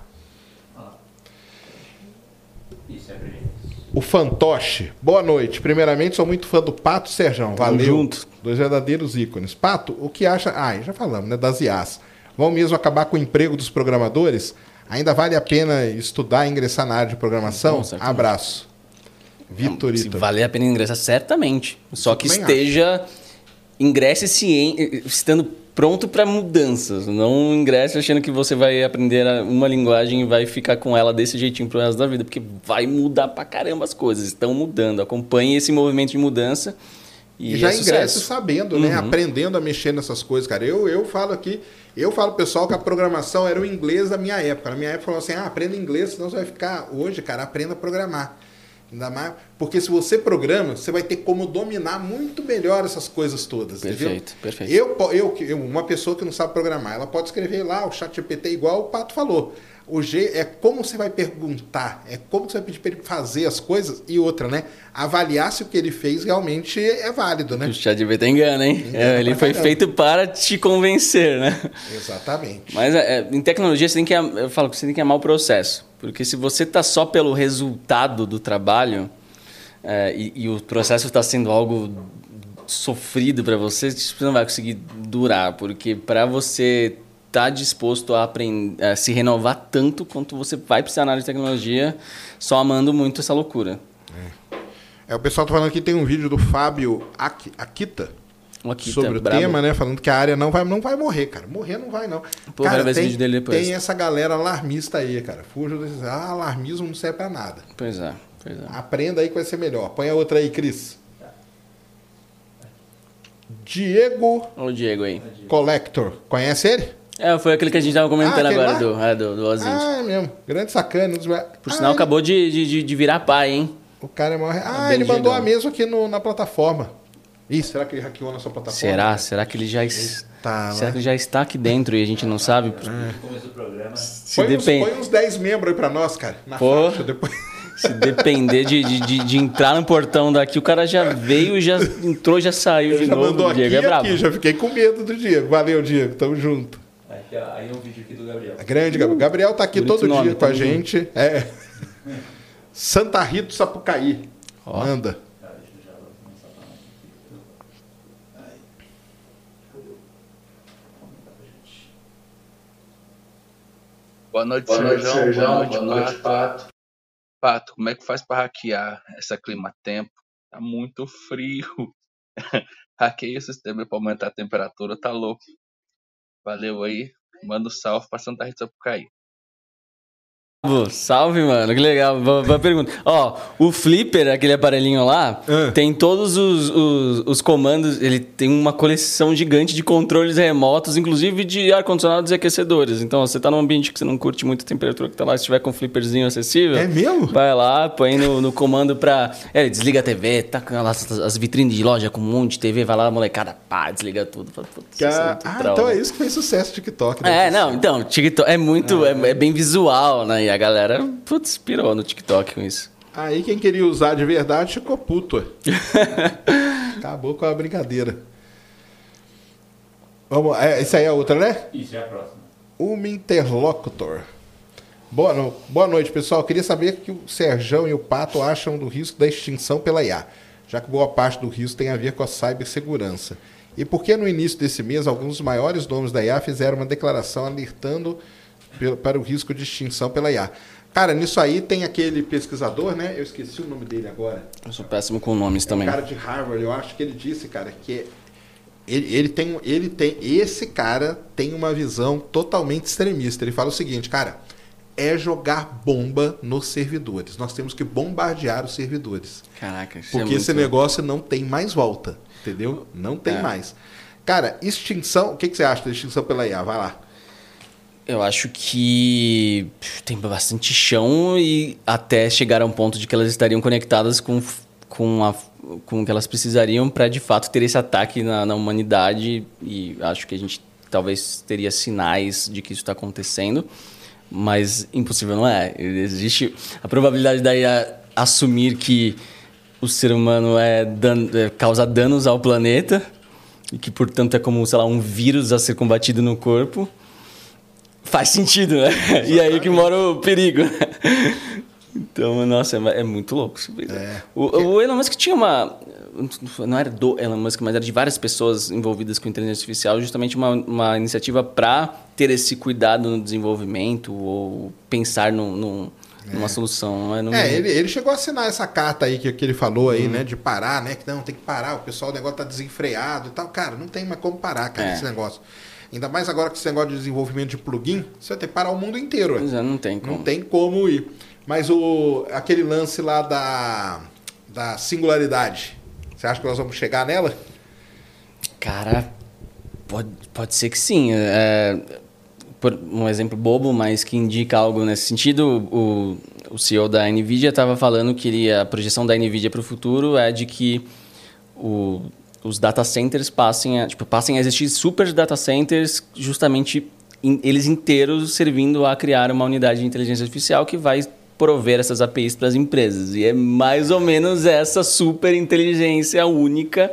Isso é brilhante. O Fantoche. Boa noite. Primeiramente, sou muito fã do Pato Serjão. Valeu. junto. Dois verdadeiros ícones. Pato, o que acha. Ah, já falamos, né? Das IAs. Vão mesmo acabar com o emprego dos programadores? Ainda vale a pena estudar e ingressar na área de programação? Nossa, Abraço. Vitorito. Se vale a pena ingressar, certamente. Só que esteja. Acho. Ingresse ciente, estando pronto para mudanças. Não ingresse achando que você vai aprender uma linguagem e vai ficar com ela desse jeitinho pro resto da vida, porque vai mudar pra caramba as coisas. Estão mudando. Acompanhe esse movimento de mudança. E, e já é ingresse sabendo, né? Uhum. Aprendendo a mexer nessas coisas, cara. Eu, eu falo aqui, eu falo pessoal que a programação era o inglês da minha época. Na minha época falou assim: ah, aprenda inglês, senão você vai ficar. Hoje, cara, aprenda a programar. Ainda mais, porque se você programa, você vai ter como dominar muito melhor essas coisas todas. Perfeito, entendeu? perfeito. Eu, eu, eu, uma pessoa que não sabe programar, ela pode escrever lá o chat GPT igual o Pato falou. O G é como você vai perguntar, é como você vai pedir para ele fazer as coisas e outra, né? Avaliar se o que ele fez realmente é válido, né? O chat GPT engana, hein? Engana é, ele foi caramba. feito para te convencer, né? Exatamente. Mas é, em tecnologia você tem que, eu falo que você tem que amar o processo. Porque se você está só pelo resultado do trabalho é, e, e, o processo está sendo algo sofrido para você, você não vai conseguir durar. Porque para você estar tá disposto a, aprender, a se renovar tanto quanto você vai precisar na área de tecnologia, só amando muito essa loucura. É. é o pessoal está falando aqui, tem um vídeo do Fábio Akita Akita, sobre o bravo. tema, né? Falando que a área não vai, não vai morrer, cara. Morrer não vai, não. Pô, cara, tem, vídeo dele depois. tem essa galera alarmista aí, cara. Fuja desses. Ah, alarmismo não serve pra nada. Pois é, pois é. Aprenda aí que vai ser melhor. Põe a outra aí, Cris. Diego. Olha o Diego aí. Collector. Conhece ele? É, foi aquele que a gente tava comentando ah, agora do, é, do, do Ozinho. Ah, é mesmo. Grande sacana. Por sinal, ah, acabou de, de, de virar pai, hein? O cara é maior. Ah, ele mandou a mesma aqui no, na plataforma. Ih, será que ele hackeou nossa plataforma? Será? Será que ele já está? Será que ele já está aqui dentro e a gente não sabe? É. Se põe, depend... uns, põe uns 10 membros aí para nós, cara. Na Pô, faixa depois. [laughs] Se depender de, de, de, entrar no portão daqui, o cara já veio, já entrou, já saiu de já novo. Mandou Diego aqui, é brabo. Aqui, já fiquei com medo do Diego. Valeu, Diego. Tamo junto. Aqui, aí é um vídeo aqui do Gabriel. A grande Gabriel. Gabriel tá aqui todo nome, dia com a gente. É. Santa Rita Sapucaí. Ó. Manda. Boa noite, Boa noite Sérgio. Boa noite, Boa noite Pato. Pato, como é que faz para hackear essa clima-tempo? Tá muito frio. [laughs] Hackeia o sistema para aumentar a temperatura, tá louco. Valeu aí. Manda um salve para Santa Rita Sapucaí. Salve, mano. Que legal. Boa, boa pergunta. Ó, o Flipper, aquele aparelhinho lá, Ah. tem todos os, os, os comandos. Ele tem uma coleção gigante de controles remotos, inclusive de ar-condicionados e aquecedores. Então, você tá num ambiente que você não curte muito a temperatura que tá lá, se tiver com um flipperzinho acessível. É mesmo? Vai lá, põe no, no comando pra. É, desliga a TV, tá com as, as vitrines de loja com um monte de TV, vai lá, molecada, pá, desliga tudo. Fala, "Putz, isso é Ah, muito ah, trauma." então é isso que fez sucesso no TikTok. né? É, não, então, TikTok é muito, é, é bem visual, né? E a galera, putz, pirou no TikTok com isso. Aí quem queria usar de verdade ficou puto. [laughs] Acabou com a brincadeira. Vamos, é, isso aí é outra, né? Isso, é a próxima. Uma interlocutor. Boa, no- boa noite, pessoal. Queria saber o que o Serjão e o Pato acham do risco da extinção pela IA, já que boa parte do risco tem a ver com a cibersegurança. E por que no início desse mês alguns dos maiores nomes da IA fizeram uma declaração alertando para o risco de extinção pela IA? Cara, nisso aí tem aquele pesquisador, né? Eu esqueci o nome dele agora. Eu sou péssimo com nomes É um também. cara de Harvard, eu acho que ele disse, cara, que é- ele, ele tem, ele tem, esse cara tem uma visão totalmente extremista. Ele fala o seguinte, cara, é jogar bomba nos servidores. Nós temos que bombardear os servidores, Caraca, isso porque é esse muito... negócio não tem mais volta, entendeu? Não tem É. mais. Cara, extinção, o que, que você acha da extinção pela IA? Vai lá. Eu acho que tem bastante chão e até chegar a um ponto de que elas estariam conectadas com, com, a, com o que elas precisariam para de fato ter esse ataque na, na humanidade. E acho que a gente talvez teria sinais de que isso está acontecendo, mas impossível não é. Existe a probabilidade da IA assumir que o ser humano é dan é, causa danos ao planeta e que, portanto, é como, sei lá, um vírus a ser combatido no corpo. Faz sentido, né? E aí que mora o perigo. Então, nossa, é, é muito louco. isso. É. O, o Elon Musk tinha uma. Não era do Elon Musk, mas era de várias pessoas envolvidas com inteligência artificial, justamente uma, uma iniciativa para ter esse cuidado no desenvolvimento ou pensar num, num- numa solução. É, Não- É, ele, ele chegou a assinar essa carta aí que, que ele falou aí, né? De parar, né? Que não, tem que parar, o pessoal, o negócio tá desenfreado e tal. Cara, não tem mais como parar, cara, É. esse negócio. Ainda mais agora com esse negócio de desenvolvimento de plugin, você vai ter que parar o mundo inteiro. Pois é, não tem como. Não tem como ir. Mas o, aquele lance lá da, da singularidade, você acha que nós vamos chegar nela? Cara, pode, pode ser que sim. É, por um exemplo bobo, mas que indica algo nesse sentido, o, o CEO da NVIDIA estava falando que ele- a projeção da NVIDIA para o futuro é de que o- os data centers passem a, tipo, passem a existir super data centers justamente in- eles inteiros servindo a criar uma unidade de inteligência artificial que vai prover essas APIs para as empresas. E é mais ou menos essa super inteligência única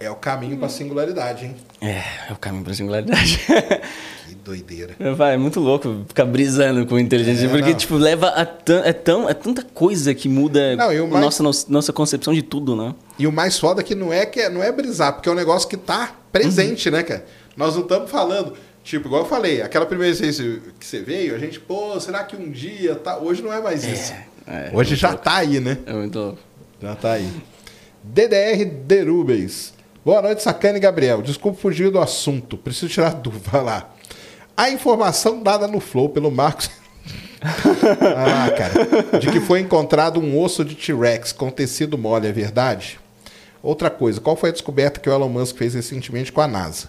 É o caminho para singularidade, hein? é, é o caminho para a singularidade. [laughs] Doideira. Vai, é muito louco ficar brisando com inteligência, É, porque, não. tipo, leva a tan- é, tão, é tanta coisa que muda Não, a mais- nossa, nos- nossa concepção de tudo, né? E o mais foda é que não é, que é- não é brisar, porque é um negócio que tá presente, né, cara? Nós não estamos falando. Tipo, igual eu falei, aquela primeira vez que você veio, a gente, pô, será que um dia tá. Hoje não é mais isso. é, Hoje já tá aí, né? É muito louco. Já tá aí. DDR Derubens. Boa noite, Sacane e Gabriel. Desculpa fugir do assunto. Preciso tirar dúvida. Vai lá. A informação dada no Flow pelo Marcos. [laughs] ah, cara. De que foi encontrado um osso de T-Rex com tecido mole, é verdade? Outra coisa, qual foi a descoberta que o Elon Musk fez recentemente com a NASA?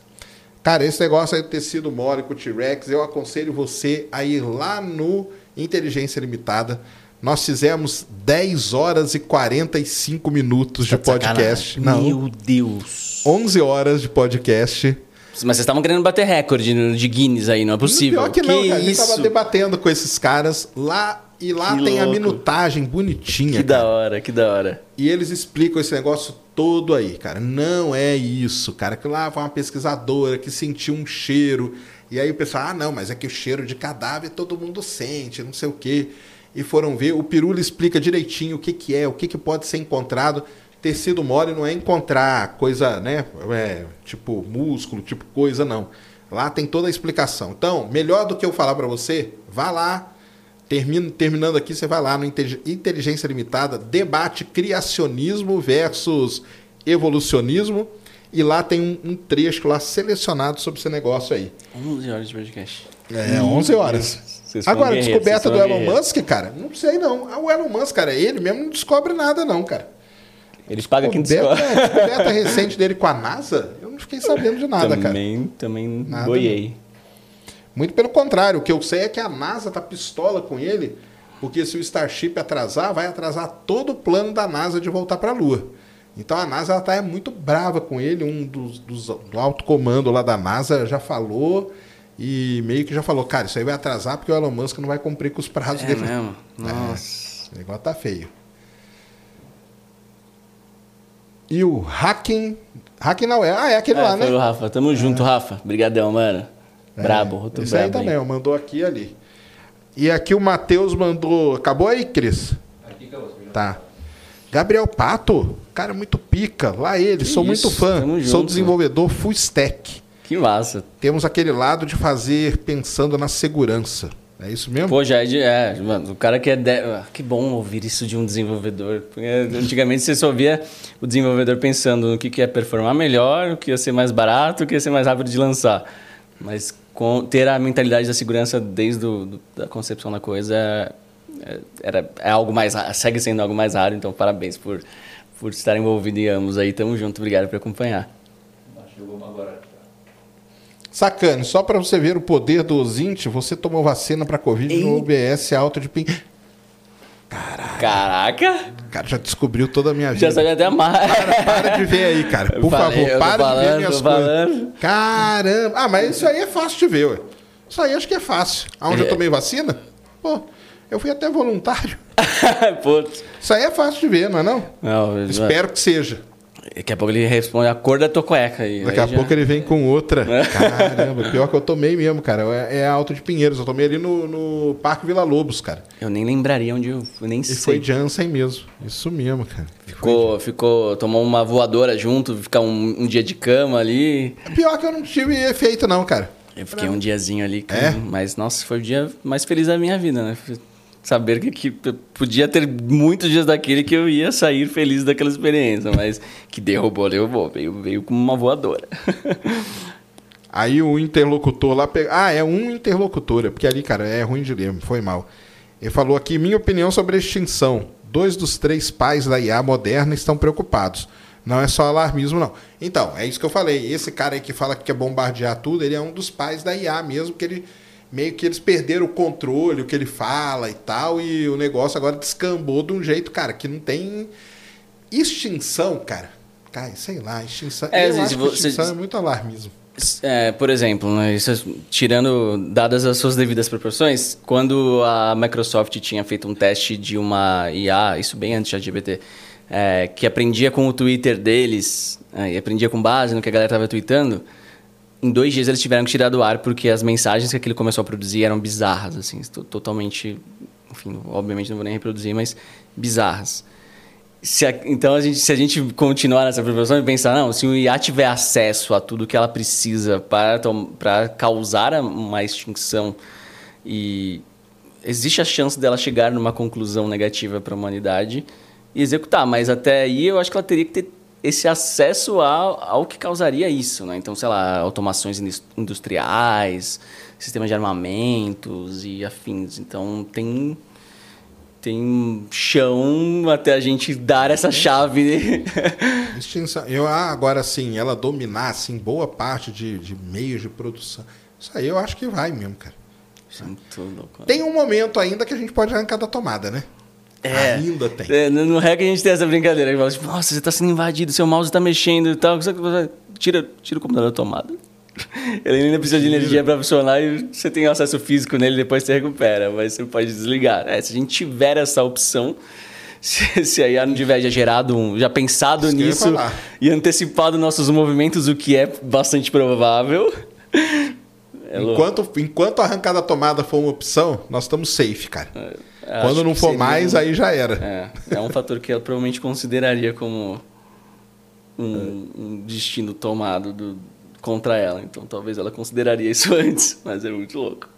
Cara, esse negócio aí do tecido mole com o T-Rex, eu aconselho você a ir lá no Inteligência Limitada. Nós fizemos 10 horas e 45 minutos de Tá de podcast. Não, Meu Deus. 11 horas de podcast. Mas vocês estavam querendo bater recorde de Guinness aí, não é possível. Pior que não, cara. A gente isso? tava debatendo com esses caras lá e lá Que tem a louco. minutagem bonitinha. Que cara. da hora, que da hora. E eles explicam esse negócio todo aí, cara. Não é isso, cara. Que lá foi uma pesquisadora que sentiu um cheiro. E aí o pessoal, ah, não, mas é que o cheiro de cadáver todo mundo sente, não sei o quê. E foram ver, o Pirula explica direitinho o que, que é, o que, que pode ser encontrado. Tecido mole não é encontrar coisa, né? É, tipo músculo, tipo coisa, não. Lá tem toda a explicação. Então, melhor do que eu falar para você, vá lá, Termino, terminando aqui, você vai lá no Inte- Inteligência Limitada, debate criacionismo versus evolucionismo. E lá tem um, um trecho lá selecionado sobre esse negócio aí. 11 horas de podcast. É, 11 horas. Vocês Agora, descoberta do Elon. Musk, cara, não sei não. Ah, O Elon Musk, cara, ele mesmo não descobre nada, não, cara. Eles pagam quem Descoberta, descobre. é, descoberta recente dele com a NASA, eu não fiquei sabendo de nada, cara. também, também Nada, boiei. Muito pelo contrário, o que eu sei é que a NASA tá pistola com ele, porque se o Starship atrasar, vai atrasar todo o plano da NASA de voltar para a Lua. Então a NASA ela tá é muito brava com ele, um dos, dos do alto comando lá da NASA já falou e meio que já falou, cara, isso aí vai atrasar porque o Elon Musk não vai cumprir com os prazos É dele. mesmo? [laughs] Nossa. O negócio tá feio. E o Hacking. Hacking não é. Ah, é aquele É, lá, né? foi o Rafa. Tamo junto, Rafa. Brigadão, mano. Brabo, outro É, Esse aí brabo. também, ó, mandou aqui e ali. E aqui o Matheus mandou. Acabou aí, Cris? Tá. Gabriel Pato, cara muito pica. Lá ele, Que sou muito isso, fã. tamo Sou junto. desenvolvedor full stack. Que massa. Temos aquele lado de fazer pensando na segurança. É isso mesmo? Pô, já é de. É, mano, o cara que é. De... ah, Que bom ouvir isso de um desenvolvedor. Porque antigamente você só via o desenvolvedor pensando no que, que ia performar melhor, o que ia ser mais barato, o que ia ser mais rápido de lançar. Mas com, ter a mentalidade da segurança desde a da concepção da coisa é, é- era, é algo mais segue sendo algo mais raro, então parabéns por, por estar envolvido em ambos aí. Tamo junto, obrigado por acompanhar. Sacane, só para você ver o poder do Zint, você tomou vacina para Covid no OBS alto de pin. Caraca! O cara já descobriu toda a minha vida. Já sabia até mais. Para de ver aí, cara. Por Eu falei, favor, eu para de ver falando, minhas coisas. falando. Caramba. Ah, mas isso aí é fácil de ver, ué. Isso aí acho que é fácil. Aonde eu É. tomei vacina? Pô, eu fui até voluntário. [laughs] Putz. Isso aí é fácil de ver, não é não? Não, Espero que seja. Daqui a pouco ele responde a cor da tua cueca. aí. Daqui a já- pouco ele vem com outra. [laughs] Caramba, pior que eu tomei mesmo, cara. É, é Alto de Pinheiros. Eu tomei ali no, no Parque Vila Lobos, cara. Eu nem lembraria onde eu fui, nem E sei. foi Janssen mesmo. Isso mesmo, cara. Ficou, ficou, tomou uma voadora junto, ficar um, um dia de cama ali. Pior que eu não tive efeito, não, cara. Eu fiquei um diazinho ali, É? mas nossa, foi o dia mais feliz da minha vida, né? Saber que, que podia ter muitos dias daquele que eu ia sair feliz daquela experiência, mas que derrubou, derrubou, veio, veio como uma voadora. [laughs] Aí o interlocutor lá. Pe... Ah, é um interlocutor, é porque ali, cara, é ruim de ler, foi mal. Ele falou aqui: minha opinião sobre a extinção. Dois dos três pais da IA moderna estão preocupados. Não é só alarmismo, não. Então, é isso que eu falei. Esse cara aí que fala que quer bombardear tudo, ele é um dos pais da IA mesmo, que ele meio que eles perderam o controle, o que ele fala e tal, e o negócio agora descambou de um jeito, cara, que não tem extinção, cara. Cara, sei lá, extinção. É, eu gente, você- extinção é muito alarmismo. É, por exemplo, né, isso, tirando, dadas as suas devidas proporções, quando a Microsoft tinha feito um teste de uma IA, isso bem antes da GPT, é, que aprendia com o Twitter deles, é, e aprendia com base no que a galera estava tweetando, em dois dias eles tiveram que tirar do ar porque as mensagens que aquilo começou a produzir eram bizarras, assim, to- totalmente, enfim, obviamente não vou nem reproduzir, mas bizarras. Se a- então, a gente, se a gente continuar nessa proporção e pensar, não, se o IA tiver acesso a tudo que ela precisa para, para causar uma extinção e existe a chance dela chegar numa conclusão negativa para a humanidade e executar, mas até aí eu acho que ela teria que ter esse acesso ao, ao que causaria isso, né? Então, sei lá, automações indus- industriais, sistemas de armamentos e afins. Então, tem tem chão até a gente dar essa chave. [laughs] Eu, ah, agora sim, ela dominar assim, boa parte de, de meios de produção. Isso aí eu acho que vai mesmo, cara. Muito louco. Tem um momento ainda que a gente pode arrancar da tomada, né? É. Ainda tem. É, no hack a gente tem essa brincadeira. Que fala, tipo, nossa, você tá sendo invadido, seu mouse tá mexendo e tal. Tira, tira o computador da tomada. [laughs] Ele ainda precisa de energia para funcionar e você tem acesso físico nele, depois você recupera, mas você pode desligar. É, se a gente tiver essa opção, [laughs] se, se a IA não tiver já gerado, um, já pensado Isso nisso e antecipado nossos movimentos, o que é bastante provável. [laughs] É enquanto, enquanto arrancar da tomada for uma opção, nós estamos safe, cara. Acho Quando não for seria mais, aí já era. É, é um fator que ela provavelmente consideraria como um, um destino tomado do- contra ela. Então talvez ela consideraria isso [laughs] antes, mas é muito louco.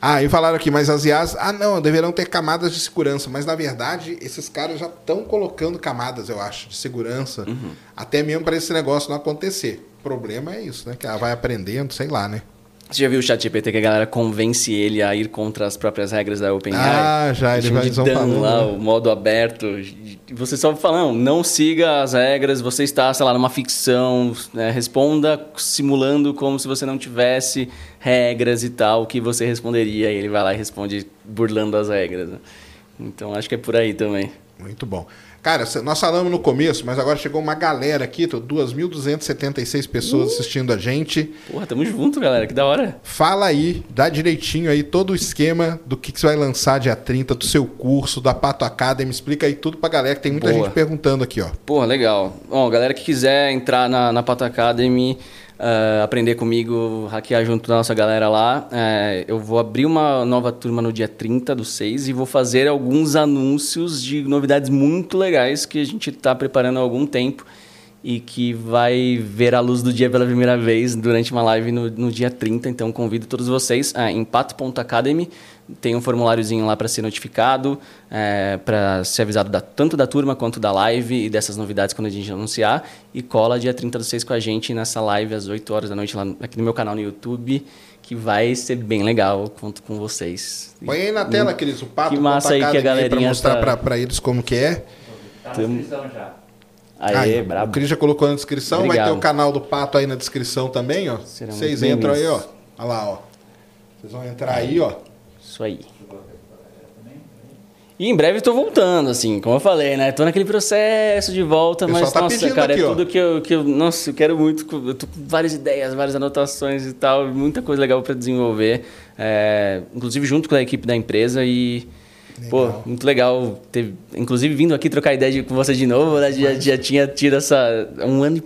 Ah, e falaram aqui, mas as IAs, ah não, deverão ter camadas de segurança, mas na verdade esses caras já estão colocando camadas, eu acho, de segurança, até mesmo para esse negócio não acontecer. O problema é isso, né? Que ela vai aprendendo, sei lá, né? Você já viu o chat GPT que a galera convence ele a ir contra as próprias regras da OpenAI? Ah, já, ele vai de Dan lá, o modo aberto. Você só fala, não, não siga as regras, você está, sei lá, numa ficção, né? responda simulando como se você não tivesse regras e tal, o que você responderia. E ele vai lá e responde burlando as regras. Né? Então, acho que é por aí também. Muito bom. Cara, nós falamos no começo, mas agora chegou uma galera aqui, 2.276 pessoas uh. assistindo a gente. Porra, tamo junto, galera, que da hora. Fala aí, dá direitinho aí todo o esquema do que, que você vai lançar dia 30, do seu curso, da Pato Academy, explica aí tudo pra galera, que tem muita Boa. gente perguntando aqui, ó. Porra, legal. Bom, galera que quiser entrar na, na Pato Academy, uh, aprender comigo, hackear junto da nossa galera lá. Uh, eu vou abrir uma nova turma no dia 30 do 6 e vou fazer alguns anúncios de novidades muito legais que a gente está preparando há algum tempo e que vai ver a luz do dia pela primeira vez durante uma live no, no dia 30. Então, convido todos vocês a empato.academy tem um formuláriozinho lá para ser notificado, é, para ser avisado da, tanto da turma quanto da live e dessas novidades quando a gente anunciar. E cola dia 30 do 6 com a gente nessa live às 8 horas da noite lá aqui no meu canal no YouTube, que vai ser bem legal. Conto com vocês. Põe aí na tela, Cris, o papo. Que massa aí que a galerinha Para mostrar tá... para eles como que é. Tá na descrição já. Aê, brabo. O Cris já colocou na descrição, Obrigado. vai ter o canal do Pato aí na descrição também, ó. Vocês entram aí, ó. Olha lá, ó. Vocês vão entrar aí, ó. Isso aí. E em breve estou voltando, assim, como eu falei, né? Tô naquele processo de volta, mas, tá nossa, cara, aqui, é tudo que eu, que eu. Nossa, eu quero muito. Eu tô com várias ideias, várias anotações e tal, muita coisa legal para desenvolver. É, inclusive junto com a equipe da empresa e. Legal. Pô, muito legal ter, inclusive, vindo aqui trocar ideia de, com você de novo, né? Já, já tinha tido essa. Um ano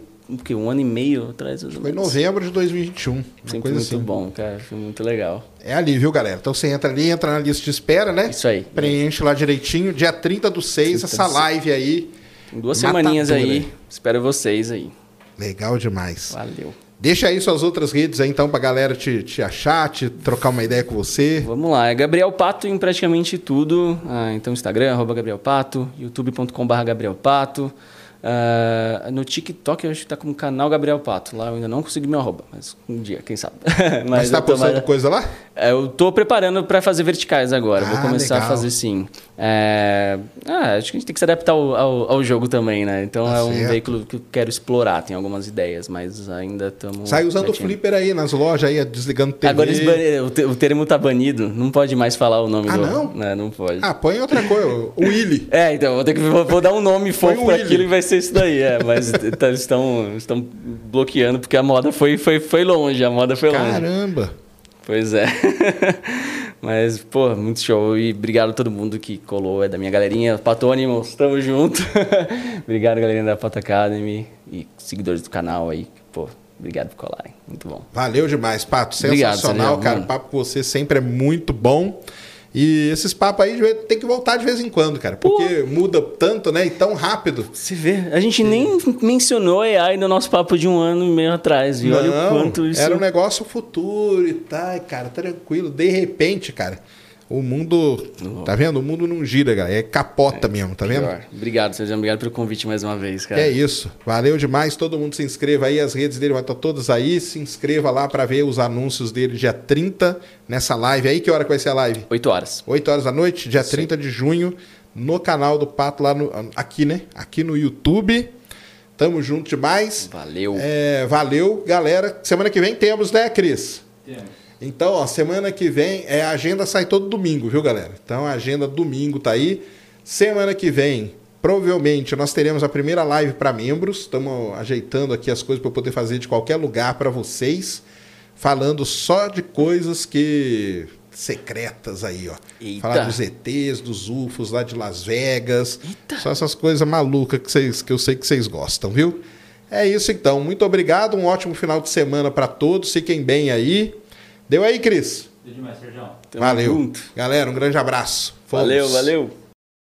e um ano e meio atrás. Foi em novembro de 2021. Sempre muito assim. bom, cara. Foi muito legal. É ali, viu, galera? Então você entra ali, entra na lista de espera, né? Isso aí. Preenche lá direitinho. Dia 30 do 6, 30 essa live aí. Em duas semaninhas aí. Espero vocês aí. Legal demais. Valeu. Deixa aí suas outras redes aí, então, pra galera te, te achar, te trocar uma ideia com você. Vamos lá, é Gabriel Pato em praticamente tudo. Ah, então, Instagram, arroba Gabriel Pato, youtube.com.br Gabriel Pato. Uh, no TikTok eu acho que tá com o canal Gabriel Pato. Lá eu ainda não consegui meu arroba, mas um dia, quem sabe. [laughs] mas, mas tá postando mais... coisa lá? É, eu tô preparando para fazer verticais agora. Ah, Vou começar legal. a fazer sim. É... Ah, acho que a gente tem que se adaptar ao, ao, ao jogo também, né? Então tá é um certo. veículo que eu quero explorar. Tem algumas ideias, mas ainda estamos. Sai usando o flipper aí nas lojas, aí, desligando TV. Agora o, termo tá banido. Não pode mais falar o nome ah, do. Não? Não, não pode. Ah, põe outra coisa. O Willy. [laughs] é, então, vou ter que vou, vou dar um nome fofo para aquilo e vai ser isso daí. É, mas tá, estão, estão bloqueando porque a moda foi, foi, foi longe. A moda foi Caramba. longe. Caramba! Pois é. [laughs] Mas, pô, muito show. E obrigado a todo mundo que colou, é da minha galerinha. Patônimos, estamos junto. [laughs] obrigado, galerinha da Pato Academy e seguidores do canal aí. Pô, obrigado por colarem. Muito bom. Valeu demais, Pato. Sensacional, obrigado, cara. O papo com você sempre é muito bom. E esses papos aí tem que voltar de vez em quando, cara. Porque Pô. muda tanto, né? E tão rápido. Se vê. A gente nem mencionou AI no nosso papo de um ano e meio atrás. E Não, olha o quanto isso. Era um negócio futuro e tal, cara, tranquilo. De repente, cara. O mundo. Tá vendo? O mundo não gira, galera. É capota é, mesmo, tá vendo? Obrigado, Sérgio. Obrigado pelo convite mais uma vez, cara. É isso. Valeu demais. Todo mundo se inscreva aí. As redes dele vai estar todas aí. Se inscreva lá para ver os anúncios dele dia 30 nessa live aí. Que hora que vai ser a live? 8 horas. 8 horas da noite, dia Sim. 30 de junho, no canal do Pato lá no. Aqui, né? Aqui no YouTube. Tamo junto demais. Valeu. É, valeu, galera. Semana que vem temos, né, Cris? Temos. Então, ó, semana que vem, é, a agenda sai todo domingo, viu, galera? Então, a agenda domingo tá aí. Semana que vem, provavelmente, nós teremos a primeira live para membros. Estamos ajeitando aqui as coisas para poder fazer de qualquer lugar para vocês, falando só de coisas que secretas aí, ó. Eita. Falar dos ETs, dos UFOs lá de Las Vegas. Eita. Só essas coisas malucas que, vocês, que eu sei que vocês gostam, viu? É isso então. Muito obrigado. Um ótimo final de semana para todos. Fiquem bem aí. Deu aí, Cris? Deu demais, Sérgio. Valeu. Junto. Galera, um grande abraço. Fomos. Valeu, valeu.